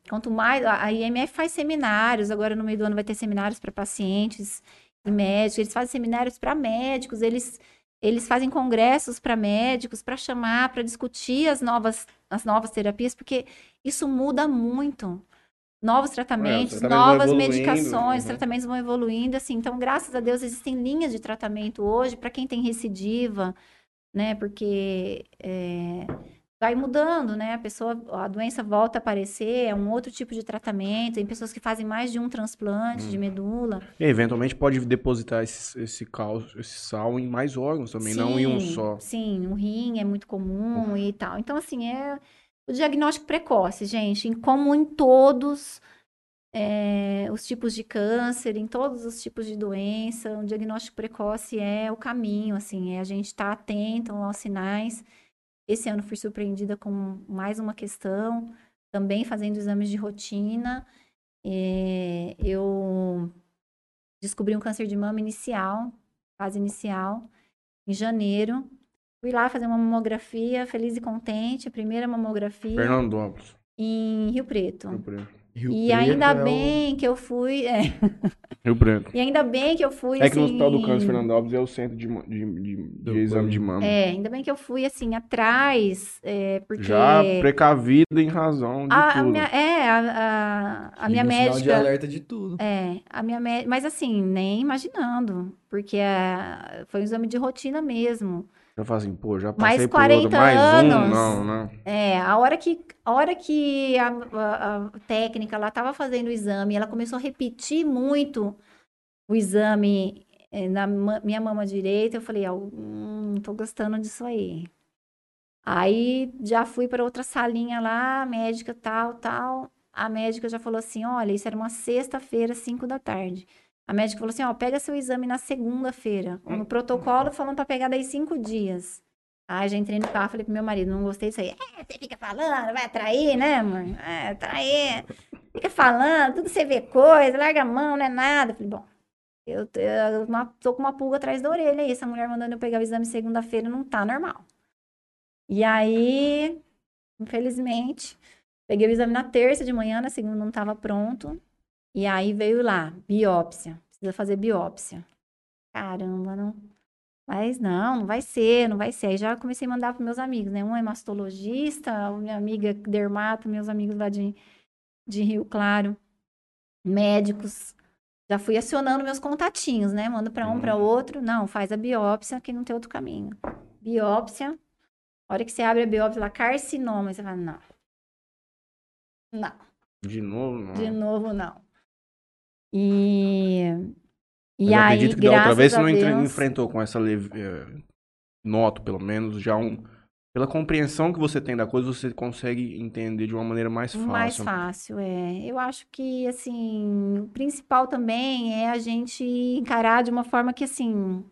Speaker 3: quanto mais. A IMF faz seminários. Agora no meio do ano vai ter seminários para pacientes e médicos. Eles fazem seminários para médicos. Eles. Eles fazem congressos para médicos, para chamar, para discutir as novas, as novas terapias, porque isso muda muito. Novos tratamentos,
Speaker 2: tratamentos vão
Speaker 3: novas
Speaker 2: evoluindo,
Speaker 3: medicações,
Speaker 2: uhum.
Speaker 3: tratamentos vão evoluindo, assim. Então, graças a Deus, existem linhas de tratamento hoje para quem tem recidiva, né? Porque é, vai mudando, né? A pessoa, a doença volta a aparecer, é um outro tipo de tratamento. Tem pessoas que fazem mais de um transplante
Speaker 2: Hum.
Speaker 3: de medula.
Speaker 2: E, eventualmente pode depositar esse, esse, cal, esse sal em mais órgãos também, não em um
Speaker 3: Sim,
Speaker 2: só.
Speaker 3: Sim, um rim é muito comum e tal. Então, assim, é o diagnóstico precoce, gente, em como em todos é, os tipos de câncer, em todos os tipos de doença, o diagnóstico precoce é o caminho, assim, é a gente estar atento aos sinais. Esse ano fui surpreendida com mais uma questão, também fazendo exames de rotina. É, eu descobri um câncer de mama inicial, fase inicial, em janeiro. Fui lá fazer uma mamografia, feliz e contente, a primeira mamografia
Speaker 2: Fernandópolis.
Speaker 3: em Rio Preto.
Speaker 2: Rio Preto.
Speaker 1: Rio
Speaker 3: E
Speaker 1: Preto
Speaker 3: ainda
Speaker 1: é o-
Speaker 3: bem que eu fui, é,
Speaker 2: Rio Preto.
Speaker 3: e ainda bem que eu fui,
Speaker 2: É que no
Speaker 3: assim,
Speaker 2: Hospital do Câncer Fernandópolis é o centro de, de, de, de exame de mama.
Speaker 3: é, ainda bem que eu fui, assim, atrás, é, porque
Speaker 2: Já precavida em razão de
Speaker 3: a, a
Speaker 2: tudo.
Speaker 3: minha, é, a, a, a minha
Speaker 1: o sinal de
Speaker 3: médica,
Speaker 1: alerta de tudo.
Speaker 3: é, a minha médica, mas assim, nem imaginando, porque a- foi um exame de rotina mesmo.
Speaker 2: Eu falo assim, pô, já
Speaker 3: Mais
Speaker 2: passei por
Speaker 3: 40
Speaker 2: outro, mais um,
Speaker 3: anos.
Speaker 2: não, não.
Speaker 3: É, a hora que, a hora que a, a- a técnica ela estava fazendo o exame, ela começou a repetir muito o exame eh, na minha mama direita, eu falei, ah, hum, tô gostando disso aí. Aí já fui para outra salinha lá, médica tal, tal. A médica já falou assim: olha, isso era uma sexta-feira, cinco da tarde. A médica falou assim: ó, pega seu exame na segunda-feira. No protocolo, falando para pegar daí cinco dias. Aí já entrei no carro, falei pro meu marido, não gostei disso aí. É, você fica falando, vai atrair, né, amor? É, atrair. Fica falando, tudo você vê coisa, larga a mão, não é nada. Falei, bom, eu, eu uma- tô com uma pulga atrás da orelha aí. Essa mulher mandando eu pegar o exame segunda-feira não tá normal. E aí, infelizmente, peguei o exame na terça de manhã, na segunda não estava pronto. E aí veio lá, biópsia. Precisa fazer biópsia. Caramba, não. Mas não, não vai ser, não vai ser. Aí já comecei a mandar para meus amigos, né? Um é mastologista, minha amiga dermato, meus amigos lá de, de Rio Claro, médicos. Já fui acionando meus contatinhos, né? Mando para um, para outro. Não, faz a biópsia, que não tem outro caminho. Biópsia. A hora que você abre a biópsia lá, carcinoma, você fala, não. Não.
Speaker 2: De novo, não.
Speaker 3: De novo, não. E, e
Speaker 2: Mas eu
Speaker 3: aí,
Speaker 2: acredito que da outra vez você não
Speaker 3: Deus,
Speaker 2: enfrentou com essa leve... eh, Noto, pelo menos, já um... Pela compreensão que você tem da coisa, você consegue entender de uma maneira mais fácil.
Speaker 3: mais fácil, é. Eu acho que, assim, o principal também é a gente encarar de uma forma que, assim,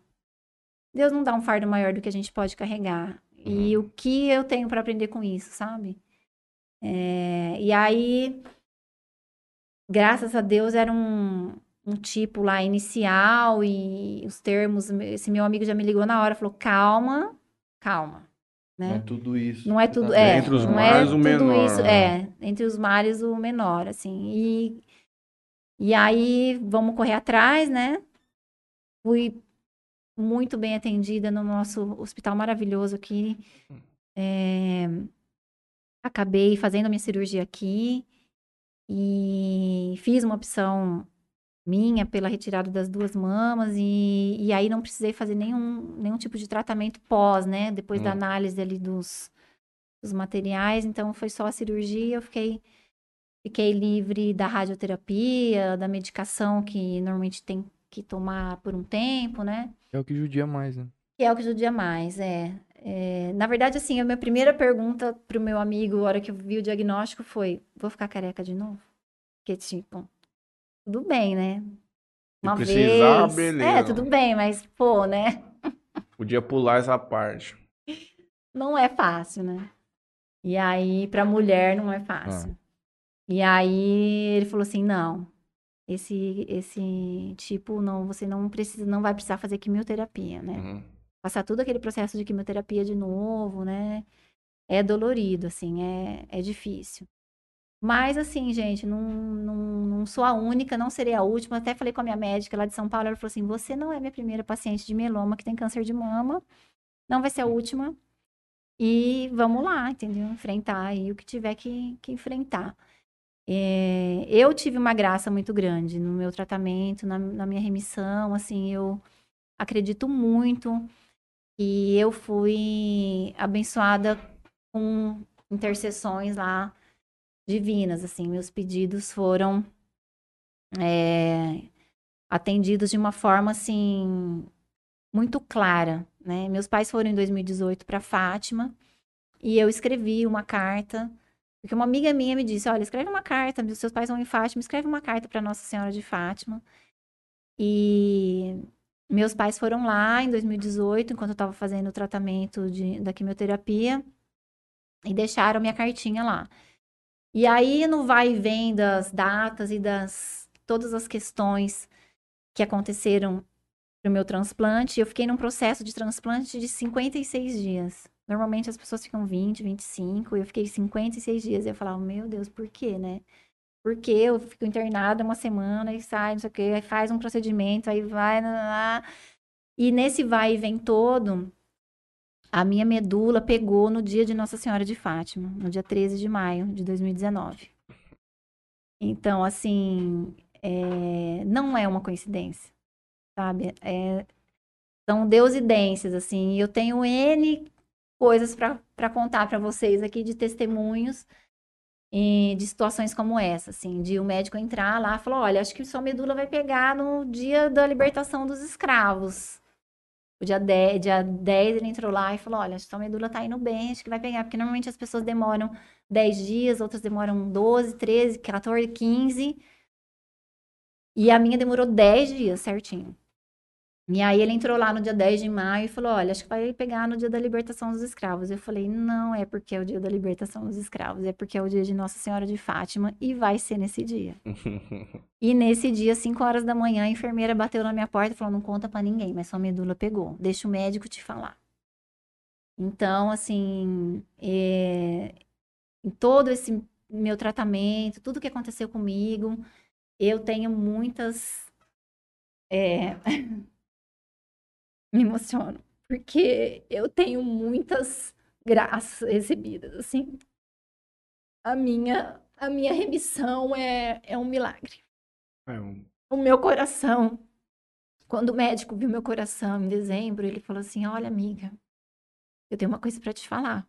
Speaker 3: Deus não dá um fardo maior do que a gente pode carregar. E
Speaker 2: Uhum.
Speaker 3: o que eu tenho para aprender com isso, sabe? É, e aí, graças a Deus, era um, um tipo lá inicial e os termos. Esse meu amigo já me ligou na hora, falou: calma, calma,
Speaker 1: Não
Speaker 3: né?
Speaker 1: é tudo isso.
Speaker 3: Não é
Speaker 1: que
Speaker 3: tudo,
Speaker 1: tá
Speaker 3: é.
Speaker 2: Entre os
Speaker 3: não
Speaker 2: mares,
Speaker 3: é
Speaker 2: o
Speaker 3: tudo
Speaker 2: menor,
Speaker 3: isso,
Speaker 2: né?
Speaker 3: é, entre os mares o menor, assim. E, e aí vamos correr atrás, né? Fui muito bem atendida no nosso hospital maravilhoso aqui. É, acabei fazendo a minha cirurgia aqui e fiz uma opção minha pela retirada das duas mamas e, e aí não precisei fazer nenhum, nenhum tipo de tratamento pós, né? Depois da
Speaker 2: Hum.
Speaker 3: análise ali dos, dos materiais, então foi só a cirurgia, eu fiquei, fiquei livre da radioterapia, da medicação que normalmente tem que tomar por um tempo, né?
Speaker 1: É o que judia mais, né?
Speaker 3: Que é o que judia mais, é. É, na verdade, assim, a minha primeira pergunta pro meu amigo, a hora que eu vi o diagnóstico, foi: vou ficar careca de novo? Porque, tipo, tudo bem, né? Uma vez.
Speaker 2: beleza.
Speaker 3: É, tudo bem, mas, pô, né?
Speaker 2: Podia pular essa parte.
Speaker 3: não é fácil, né? E aí, pra mulher, não é fácil. E aí, ele falou assim: não, esse, esse tipo, não, você não precisa, não vai precisar fazer quimioterapia, né?
Speaker 2: Uhum.
Speaker 3: Passar todo aquele processo de quimioterapia de novo, né? É dolorido, assim, é, é difícil. Mas, assim, gente, não, não, não sou a única, não serei a última. Até falei com a minha médica lá de São Paulo, ela falou assim: você não é minha primeira paciente de mieloma que tem câncer de mama, não vai ser a última. E vamos lá, entendeu? Enfrentar aí o que tiver que, que enfrentar. É, eu tive uma graça muito grande no meu tratamento, na, na minha remissão, assim, eu acredito muito que eu fui abençoada com intercessões lá divinas, assim, meus pedidos foram é, atendidos de uma forma, assim, muito clara, né? Meus pais foram em 2018 para Fátima e eu escrevi uma carta, porque uma amiga minha me disse, olha, escreve uma carta, meus seus pais vão em Fátima, escreve uma carta para Nossa Senhora de Fátima. E meus pais foram lá em 2018, enquanto eu estava fazendo o tratamento de, da quimioterapia, e deixaram minha cartinha lá. E aí, no vai e vem das datas e das todas as questões que aconteceram pro meu transplante, eu fiquei num processo de transplante de 56 dias. Normalmente as pessoas ficam 20, 25, e eu fiquei 56 dias. E eu falava, meu Deus, por quê, né? Porque eu fico internada uma semana e sai, não sei o quê, aí faz um procedimento, aí vai, lá, lá. E nesse vai e vem todo, a minha medula pegou no dia de Nossa Senhora de Fátima, no dia 13 de maio de 2019. Então, assim, é, não é uma coincidência, sabe? É, são deusidências, assim. Eu tenho N coisas para contar para vocês aqui de testemunhos de situações como essa, assim, de o médico entrar lá e falar, olha, acho que sua medula vai pegar no dia da libertação dos escravos. O dia 10, dia 10 ele entrou lá e falou: Olha, sua medula tá indo bem, acho que vai pegar. Porque normalmente as pessoas demoram 10 dias, outras demoram 12, 13, 14, 15. E a minha demorou 10 dias certinho. E aí ele entrou lá no dia 10 de maio e falou: Olha, acho que vai pegar no dia da libertação dos escravos. Eu falei: Não é porque é o dia da libertação dos escravos, é porque é o dia de Nossa Senhora de Fátima e vai ser nesse dia. E nesse dia, 5 horas da manhã, a enfermeira bateu na minha porta e falou: Não conta pra ninguém, mas sua medula pegou. Deixa o médico te falar. Então, assim, é, em todo esse meu tratamento, tudo que aconteceu comigo, eu tenho muitas. é, me emociono, porque eu tenho muitas graças recebidas, assim. A minha, a minha remissão é, é um milagre.
Speaker 2: É um-
Speaker 3: O meu coração, quando o médico viu meu coração em dezembro, ele falou assim: Olha, amiga, eu tenho uma coisa para te falar.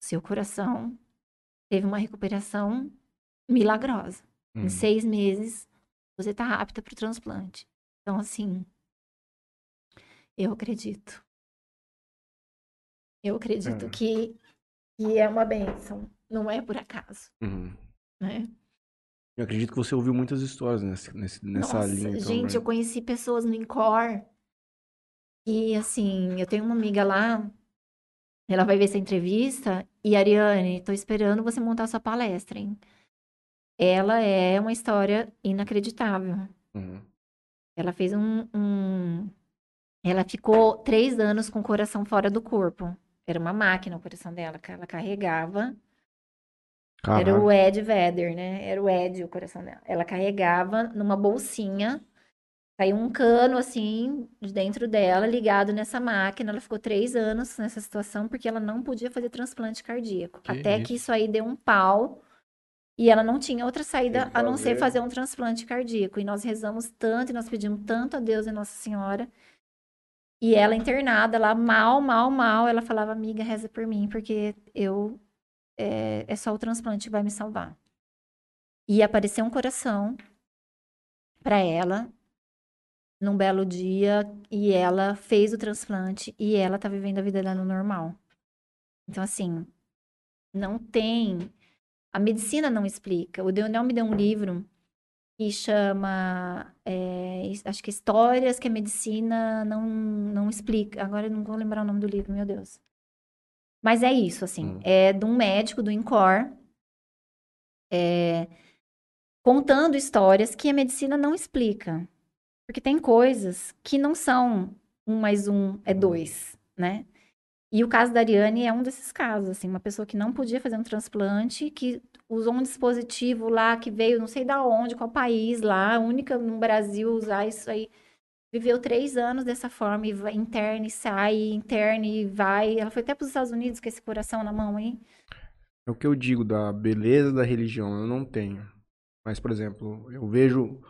Speaker 3: Seu coração teve uma recuperação milagrosa.
Speaker 2: Hum.
Speaker 3: Em seis meses, você tá apta para o transplante. Então, assim, eu acredito. Eu acredito
Speaker 2: É.
Speaker 3: que, que é uma bênção, não é por acaso,
Speaker 2: Uhum.
Speaker 3: né?
Speaker 2: Eu acredito que você ouviu muitas histórias nesse- nessa
Speaker 3: Nossa,
Speaker 2: linha. então,
Speaker 3: gente,
Speaker 2: né?
Speaker 3: eu conheci pessoas no Incor e, assim, eu tenho uma amiga lá, ela vai ver essa entrevista e, Ariane, tô esperando você montar sua palestra, hein? Ela é uma história inacreditável.
Speaker 2: Uhum.
Speaker 3: Ela fez um, um- Ela ficou três anos com o coração fora do corpo. Era uma máquina o coração dela, que ela carregava. Era
Speaker 2: Caraca.
Speaker 3: o Ed Vedder, né? Era o Ed o coração dela. Ela carregava numa bolsinha, saiu um cano assim de dentro dela, ligado nessa máquina. Ela ficou três anos nessa situação porque ela não podia fazer transplante cardíaco.
Speaker 1: Que
Speaker 3: Até
Speaker 1: isso?
Speaker 3: que isso aí deu um pau e ela não tinha outra saída a não ser
Speaker 2: fazer
Speaker 3: um transplante cardíaco. E nós rezamos tanto e nós pedimos tanto a Deus e Nossa Senhora. E ela internada lá, mal, mal, mal, ela falava, amiga, reza por mim, porque eu é, é só o transplante que vai me salvar. E apareceu um coração para ela num belo dia e ela fez o transplante e ela tá vivendo a vida dela normal. Então, assim, não tem. A medicina não explica. O Deonel me deu um livro que chama. é, acho que Histórias que a Medicina não, não explica. Agora eu não vou lembrar o nome do livro, meu Deus. Mas é isso, assim,
Speaker 2: Hum.
Speaker 3: é de um médico do INCOR, é, contando histórias que a medicina não explica. Porque tem coisas que não são um mais um é dois, né? E o caso da Ariane é um desses casos, assim, uma pessoa que não podia fazer um transplante, que usou um dispositivo lá que veio não sei da onde, qual país lá, a única no Brasil usar isso aí. Viveu três anos dessa forma, e vai, interna e sai, interna e vai. Ela foi até para os Estados Unidos com esse coração na mão, hein?
Speaker 2: É o que eu digo da beleza da religião, eu não tenho. Mas, por exemplo, eu vejo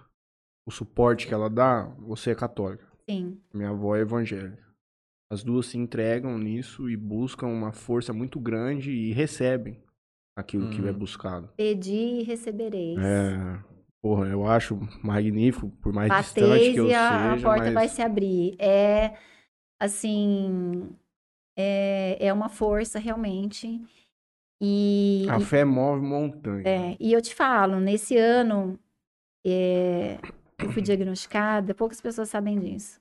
Speaker 2: o suporte que ela dá, você é católica,
Speaker 3: Sim.
Speaker 2: minha avó é evangélica. As duas se entregam nisso e buscam uma força muito grande e recebem aquilo que
Speaker 1: Uhum.
Speaker 2: é buscado.
Speaker 3: Pedi e recebereis.
Speaker 2: É, porra, eu acho magnífico, por mais distante
Speaker 3: Bateis
Speaker 2: que eu
Speaker 3: e a, a
Speaker 2: seja,
Speaker 3: porta
Speaker 2: mas
Speaker 3: vai se abrir. É, assim, é, é uma força realmente. E,
Speaker 2: a
Speaker 3: e-
Speaker 2: fé move montanha.
Speaker 3: é, e eu te falo, nesse ano, é, eu fui diagnosticada, poucas pessoas sabem disso.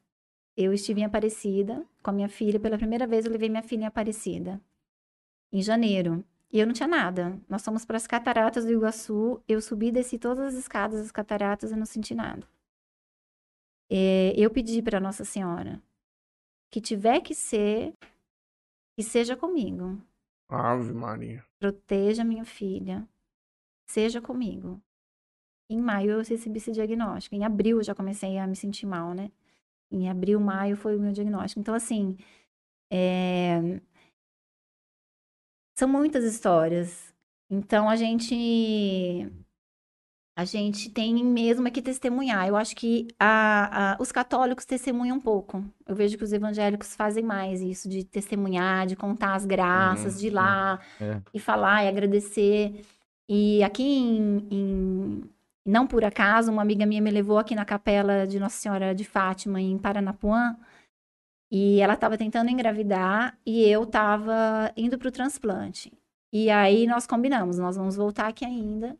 Speaker 3: Eu estive em Aparecida com a minha filha, pela primeira vez eu levei minha filha em Aparecida, em janeiro. E eu não tinha nada. Nós fomos para as cataratas do Iguaçu, eu subi e desci todas as escadas das cataratas e não senti nada. É, eu pedi para Nossa Senhora que tiver que ser, que seja comigo
Speaker 2: Ave Maria.
Speaker 3: proteja minha filha, seja comigo. Em maio eu recebi esse diagnóstico. Em abril eu já comecei a me sentir mal, né? Em abril, maio foi o meu diagnóstico. Então, assim, é, são muitas histórias. Então, a gente a gente tem mesmo é que testemunhar. Eu acho que a- a- os católicos testemunham um pouco. Eu vejo que os evangélicos fazem mais isso, de testemunhar, de contar as graças,
Speaker 2: Uhum,
Speaker 3: de ir
Speaker 2: sim.
Speaker 3: lá
Speaker 1: É.
Speaker 3: e falar e agradecer. E aqui em, em- não por acaso, uma amiga minha me levou aqui na capela de Nossa Senhora de Fátima, em Paranapuã, e ela estava tentando engravidar e eu estava indo para o transplante. E aí nós combinamos, nós vamos voltar aqui ainda.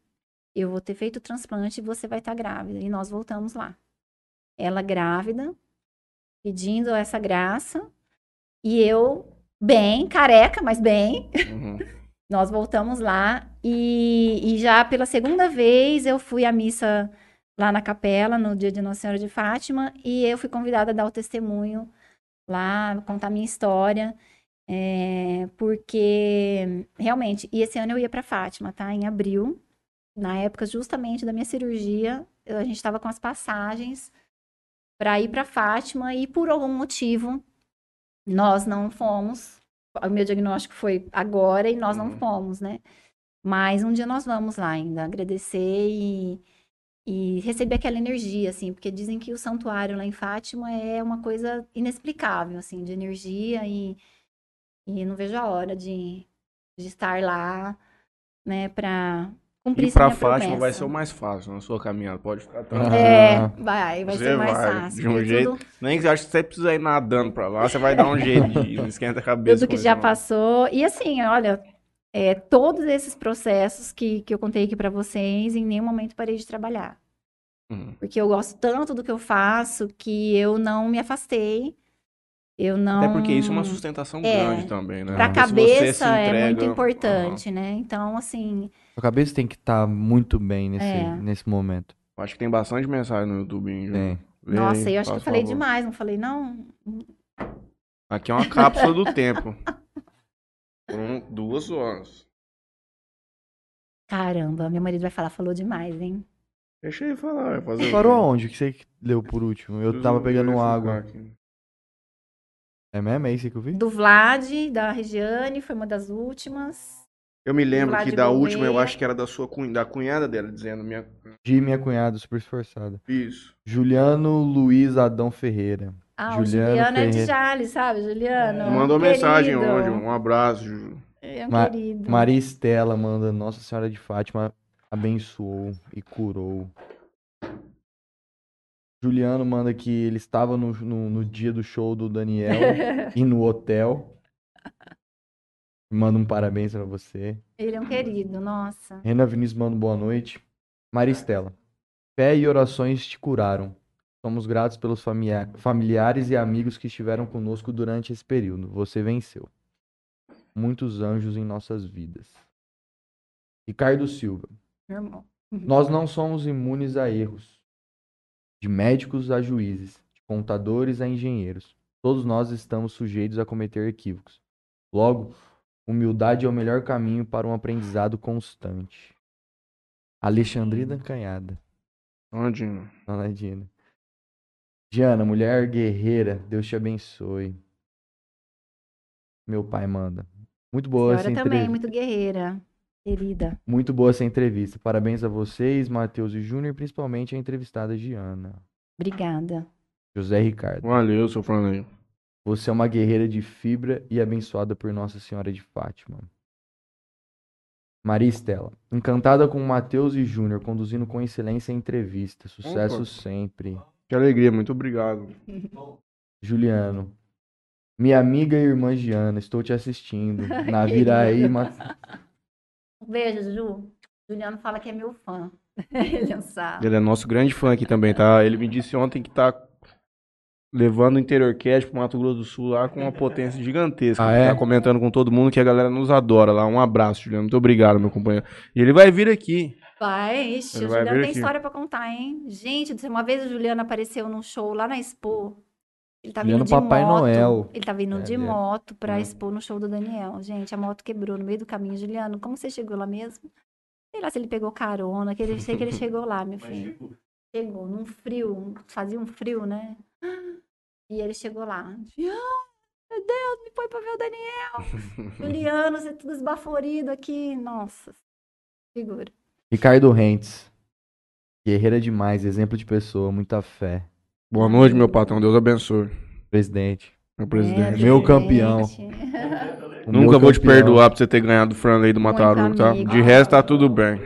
Speaker 3: Eu vou ter feito o transplante e você vai estar grávida. E nós voltamos lá. Ela grávida, pedindo essa graça, e eu bem, careca, mas bem.
Speaker 2: Uhum.
Speaker 3: Nós voltamos lá e, e já pela segunda vez eu fui à missa lá na capela no dia de Nossa Senhora de Fátima e eu fui convidada a dar o testemunho lá, contar minha história, é, porque realmente, e esse ano eu ia para Fátima, tá? Em abril, na época justamente da minha cirurgia, a gente estava com as passagens para ir para Fátima e por algum motivo nós não fomos. O meu diagnóstico foi agora e nós não
Speaker 2: Uhum.
Speaker 3: fomos, né? Mas um dia nós vamos lá ainda agradecer e, e receber aquela energia, assim, porque dizem que o santuário lá em Fátima é uma coisa inexplicável, assim, de energia e, e não vejo a hora de, de estar lá, né, para cumprir
Speaker 2: E
Speaker 3: minha
Speaker 2: Fátima vai
Speaker 3: promessa.
Speaker 2: ser o mais fácil na sua caminhada, pode ficar tranquilo.
Speaker 3: É, vai, vai
Speaker 2: Você
Speaker 3: ser mais
Speaker 2: vai,
Speaker 3: fácil.
Speaker 2: de um
Speaker 3: porque
Speaker 2: jeito-
Speaker 3: tudo-
Speaker 2: Nem que você acha que você precisa ir nadando pra lá, você vai dar um jeito de ir, não esquenta a cabeça.
Speaker 3: tudo que já
Speaker 2: não.
Speaker 3: passou. E assim, olha, é, todos esses processos que, que eu contei aqui para vocês, em nenhum momento parei de trabalhar.
Speaker 2: Uhum.
Speaker 3: Porque eu gosto tanto do que eu faço que eu não me afastei. Eu não.
Speaker 2: Até porque isso é uma sustentação
Speaker 3: É.
Speaker 2: grande também, né?
Speaker 3: Pra
Speaker 2: Porque você
Speaker 3: cabeça
Speaker 2: se
Speaker 3: é muito
Speaker 2: entrega-
Speaker 3: importante, né? Então, assim,
Speaker 1: Sua cabeça tem que estar muito bem nesse,
Speaker 3: É.
Speaker 1: nesse momento.
Speaker 2: Acho que tem bastante mensagem no YouTube, hein, Ju?
Speaker 1: Tem.
Speaker 2: Lê
Speaker 3: nossa,
Speaker 2: aí,
Speaker 3: eu acho que eu falei
Speaker 2: favor.
Speaker 3: demais, não falei, não.
Speaker 2: Aqui é uma cápsula do tempo. Foram duas horas.
Speaker 3: Caramba, meu marido vai falar, falou demais, hein?
Speaker 2: Deixa ele falar, vai fazer o
Speaker 1: Parou aonde que você leu por último? Eu tava pegando água.
Speaker 2: aqui.
Speaker 1: É mesmo? É isso que eu vi?
Speaker 3: Do Vlad, da Regiane, foi uma das últimas.
Speaker 2: Eu me lembro que da última, eu acho que era da sua cunhada, da cunhada dela, dizendo minha...
Speaker 1: De minha cunhada, super esforçada.
Speaker 2: Isso.
Speaker 1: Juliano Luiz Adão Ferreira.
Speaker 3: Ah, o
Speaker 1: Juliano
Speaker 3: Juliano é de. Jales, sabe, Juliano?
Speaker 2: Mandou mensagem
Speaker 3: Querido.
Speaker 2: hoje, um abraço, Ju.
Speaker 3: É um
Speaker 1: Ma-
Speaker 3: querido.
Speaker 1: Maria Estela manda Nossa Senhora de Fátima abençoou e curou. Juliano manda que ele estava no, no, no dia do show do Daniel e no hotel. Manda um parabéns pra você.
Speaker 3: Ele é um querido, nossa.
Speaker 1: Renan Vinícius manda um boa noite. Maria Estela. Fé e orações te curaram. Somos gratos pelos familiares e amigos que estiveram conosco durante esse período. Você venceu. muitos anjos em nossas vidas. Ricardo Silva.
Speaker 3: Meu irmão.
Speaker 1: Nós não somos imunes a erros. De médicos a juízes, de contadores a engenheiros. Todos nós estamos sujeitos a cometer equívocos. Logo, humildade é o melhor caminho para um aprendizado constante. Alexandrina Canhada.
Speaker 2: Onde?
Speaker 1: Dona Dina. Diana, mulher guerreira, Deus te abençoe. Meu pai manda. Muito boa essa
Speaker 3: senhora também,
Speaker 1: entrevista.
Speaker 3: muito guerreira, querida.
Speaker 1: Muito boa essa entrevista. Parabéns a vocês, Matheus e Júnior, principalmente a entrevistada Diana.
Speaker 3: Obrigada.
Speaker 1: José Ricardo.
Speaker 2: Valeu, seu Franley.
Speaker 1: Você é uma guerreira de fibra e abençoada por Nossa Senhora de Fátima. Maria Estela. Encantada com Matheus e Júnior, conduzindo com excelência a entrevista. Sucesso
Speaker 2: Opa.
Speaker 1: sempre.
Speaker 2: Que alegria, muito obrigado.
Speaker 1: Juliano. Minha amiga e irmã Giana, estou te assistindo. Naviraí, Ma...
Speaker 3: Um beijo, Ju. Juliano fala que é meu fã. Ele sabe.
Speaker 2: Ele é nosso grande fã aqui também, tá? Ele me disse ontem que tá levando o Interior Cast pro Mato Grosso do Sul lá com uma potência gigantesca.
Speaker 1: Ah,
Speaker 2: Ele
Speaker 1: é?
Speaker 2: Tá comentando com todo mundo que a galera nos adora lá. Um abraço, Juliano. Muito obrigado, meu companheiro. E ele vai vir aqui.
Speaker 3: Vai, ixi, o Juliano tem
Speaker 2: aqui.
Speaker 3: história pra contar, hein? Gente, uma vez o Juliano apareceu num show lá na Expo. Ele tava
Speaker 1: Juliano
Speaker 3: indo de
Speaker 1: Papai
Speaker 3: moto.
Speaker 1: Noel.
Speaker 3: Ele tava indo
Speaker 1: É,
Speaker 3: de
Speaker 1: é.
Speaker 3: moto pra
Speaker 2: Hum.
Speaker 3: Expo no show do Daniel. Gente, a moto quebrou no meio do caminho. Juliano, como você chegou lá mesmo? Sei lá se ele pegou carona, que ele, sei que ele chegou lá, meu filho. Chegou num frio, fazia um frio, né? E ele chegou lá. Ah, meu Deus, me põe pra ver o Daniel. Juliano, você é tudo esbaforido aqui. Nossa, figura.
Speaker 1: Ricardo Rentes. Guerreira demais, exemplo de pessoa, muita fé.
Speaker 2: Boa noite, meu patrão. Deus abençoe.
Speaker 1: Presidente.
Speaker 2: Meu presidente.
Speaker 1: Meu campeão. O
Speaker 2: Nunca
Speaker 1: meu
Speaker 2: vou te
Speaker 1: campeão.
Speaker 2: perdoar por você ter ganhado do Franley do Mataru, tá? De resto, tá tudo bem.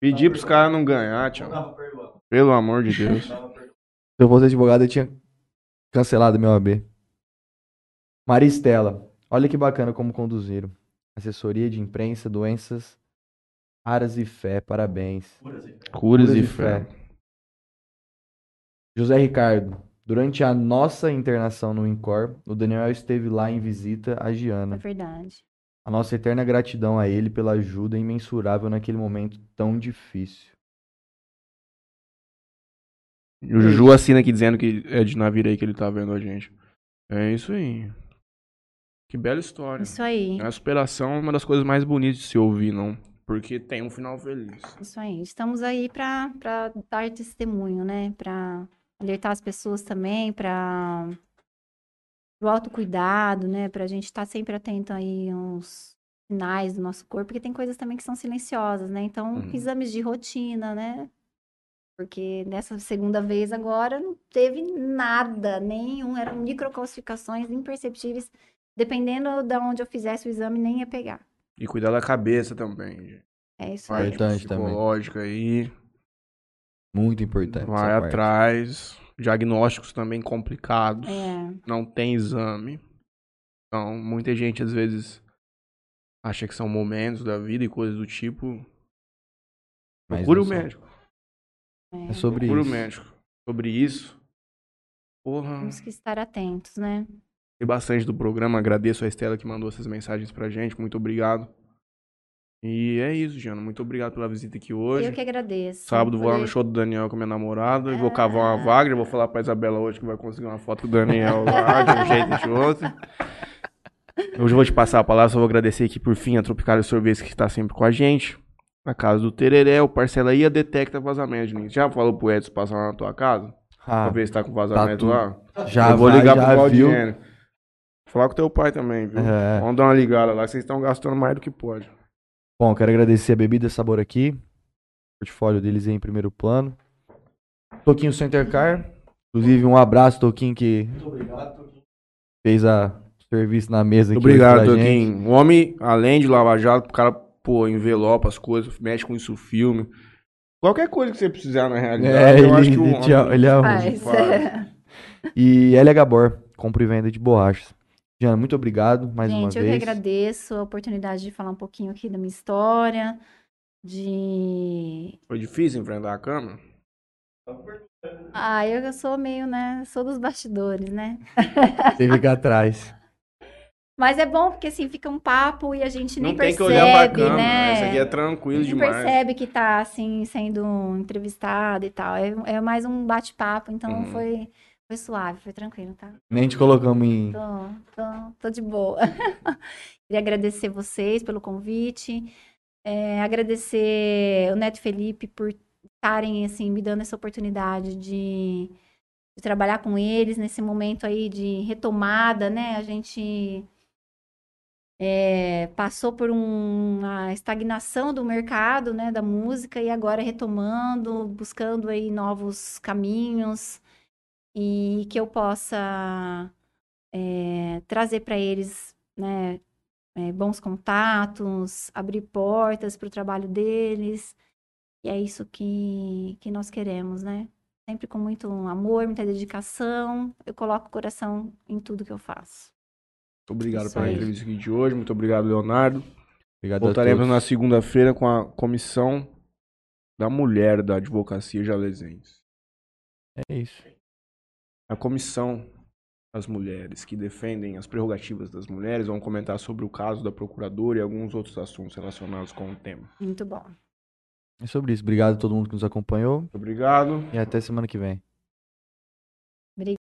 Speaker 2: Pedir pros caras não ganhar, tio. Pelo amor de Deus.
Speaker 1: Se eu fosse advogado, eu tinha cancelado meu AB. Maria Estela. Olha que bacana como conduziram. Assessoria de imprensa, doenças raras e fé. Parabéns.
Speaker 2: Curas e fé.
Speaker 1: José Ricardo. Durante a nossa internação no INCOR, o Daniel esteve lá em visita a
Speaker 3: É
Speaker 1: Giana.
Speaker 3: verdade.
Speaker 1: A nossa eterna gratidão a ele pela ajuda imensurável naquele momento tão difícil.
Speaker 2: O Juju assina aqui dizendo que é de Naviraí que ele tá vendo a gente. É isso aí. Que bela história.
Speaker 3: Isso aí.
Speaker 2: A superação é uma das coisas mais bonitas de se ouvir, não? Porque tem um final feliz.
Speaker 3: Isso aí. Estamos aí para dar testemunho, né? Para alertar as pessoas também, para o autocuidado, né? Para a gente estar sempre atento aí aos sinais do nosso corpo, porque tem coisas também que são silenciosas, né? Então,
Speaker 2: Uhum.
Speaker 3: exames de rotina, né? Porque nessa segunda vez agora não teve nada, nenhum, eram microcalcificações imperceptíveis. Dependendo de onde eu fizesse o exame, nem ia pegar.
Speaker 2: E cuidar da cabeça também. gente.
Speaker 3: É isso aí.
Speaker 1: Importante também.
Speaker 2: psicológica aí.
Speaker 1: Muito importante.
Speaker 2: Vai
Speaker 1: essa parte.
Speaker 2: atrás. Diagnósticos também complicados.
Speaker 3: É,
Speaker 2: Não tem exame. Então, muita gente às vezes acha que são momentos da vida e coisas do tipo.
Speaker 1: Mas
Speaker 2: Procure o médico.
Speaker 3: é.
Speaker 1: É sobre
Speaker 2: Procure o
Speaker 1: isso.
Speaker 2: médico. Sobre isso. Porra.
Speaker 3: Temos que estar atentos, né?
Speaker 2: Gostei bastante do programa. Agradeço a Estela que mandou essas mensagens pra gente. Muito obrigado. E é isso, Giana. Muito obrigado pela visita aqui hoje.
Speaker 3: Eu que agradeço.
Speaker 2: Sábado vou lá no show do Daniel com a minha namorada. e Vou
Speaker 3: Ah.
Speaker 2: cavar uma Wagner. Vou falar pra Isabela hoje que vai conseguir uma foto do Daniel lá, de um jeito de outro. Hoje eu vou te passar a palavra. Só vou agradecer aqui por fim a Tropical Sorvete que está sempre com a gente. Na casa do Tereré, o Parcela aí a detecta vazamento. Juninho. Já falou pro Edson passar lá na tua casa?
Speaker 1: Ah,
Speaker 2: pra ver se tá com vazamento
Speaker 1: tudo.
Speaker 2: lá?
Speaker 1: já
Speaker 2: eu vou
Speaker 1: vai,
Speaker 2: ligar
Speaker 1: já
Speaker 2: pro
Speaker 1: viu.
Speaker 2: Falar com teu pai também, viu?
Speaker 1: É.
Speaker 2: Vamos dar uma ligada lá, vocês estão gastando mais do que pode.
Speaker 1: Bom, quero agradecer a Bebida Sabor aqui. O portfólio deles aí em primeiro plano. Toquinho Center Car. Inclusive, um abraço, Toquinho, que fez a o serviço na mesa aqui.
Speaker 2: Obrigado. Toquinho. O homem, além de lavar jato, o cara, pô, envelopa as coisas, mexe com isso, filme. Qualquer coisa que você precisar, na realidade,
Speaker 1: É,
Speaker 2: eu
Speaker 1: ele,
Speaker 2: acho que o
Speaker 1: ele,
Speaker 2: homem
Speaker 1: ele arruma.
Speaker 3: Faz.
Speaker 2: faz.
Speaker 1: E LH Gabor, compra e venda de borrachas. Diana, muito obrigado mais uma
Speaker 3: Gente, eu que
Speaker 1: vez.
Speaker 3: agradeço a oportunidade de falar um pouquinho aqui da minha história, de...
Speaker 2: Foi difícil enfrentar a câmera?
Speaker 3: Ah, eu sou meio, né, sou dos bastidores, né?
Speaker 1: Você fica atrás.
Speaker 3: Mas é bom porque assim fica um papo e a gente nem
Speaker 2: Não tem que
Speaker 3: percebe,
Speaker 2: olhar pra câmera.
Speaker 3: né?
Speaker 2: Essa aqui é tranquilo
Speaker 3: nem
Speaker 2: demais.
Speaker 3: percebe que tá assim sendo entrevistado e tal. É, é mais um bate-papo, então
Speaker 2: Uhum.
Speaker 3: foi foi suave, foi tranquilo, tá?
Speaker 1: Nem te colocamos em.
Speaker 3: Tô, tô, tô de boa. Queria agradecer vocês pelo convite, é, agradecer o Neto Felipe por estarem assim me dando essa oportunidade de, de trabalhar com eles nesse momento aí de retomada, né? A gente é, passou por um- uma estagnação do mercado, né, da música e agora retomando, buscando aí novos caminhos e que eu possa é, trazer para eles, né, é, bons contatos, abrir portas para o trabalho deles. E é isso que, que nós queremos, né? Sempre com muito amor, muita dedicação. Eu coloco o coração em tudo que eu faço.
Speaker 2: Muito obrigado
Speaker 3: Isso
Speaker 2: pela
Speaker 3: aí.
Speaker 2: entrevista aqui de hoje. Muito obrigado, Leonardo.
Speaker 1: Obrigado
Speaker 2: Voltaremos
Speaker 1: a
Speaker 2: na segunda-feira com a comissão da mulher da advocacia jalesense.
Speaker 1: É isso.
Speaker 2: A comissão das mulheres que defendem as prerrogativas das mulheres vão comentar sobre o caso da procuradora e alguns outros assuntos relacionados com o tema.
Speaker 3: Muito bom.
Speaker 1: É sobre isso. Obrigado a todo mundo que nos acompanhou
Speaker 2: Muito obrigado.
Speaker 1: e até semana que vem.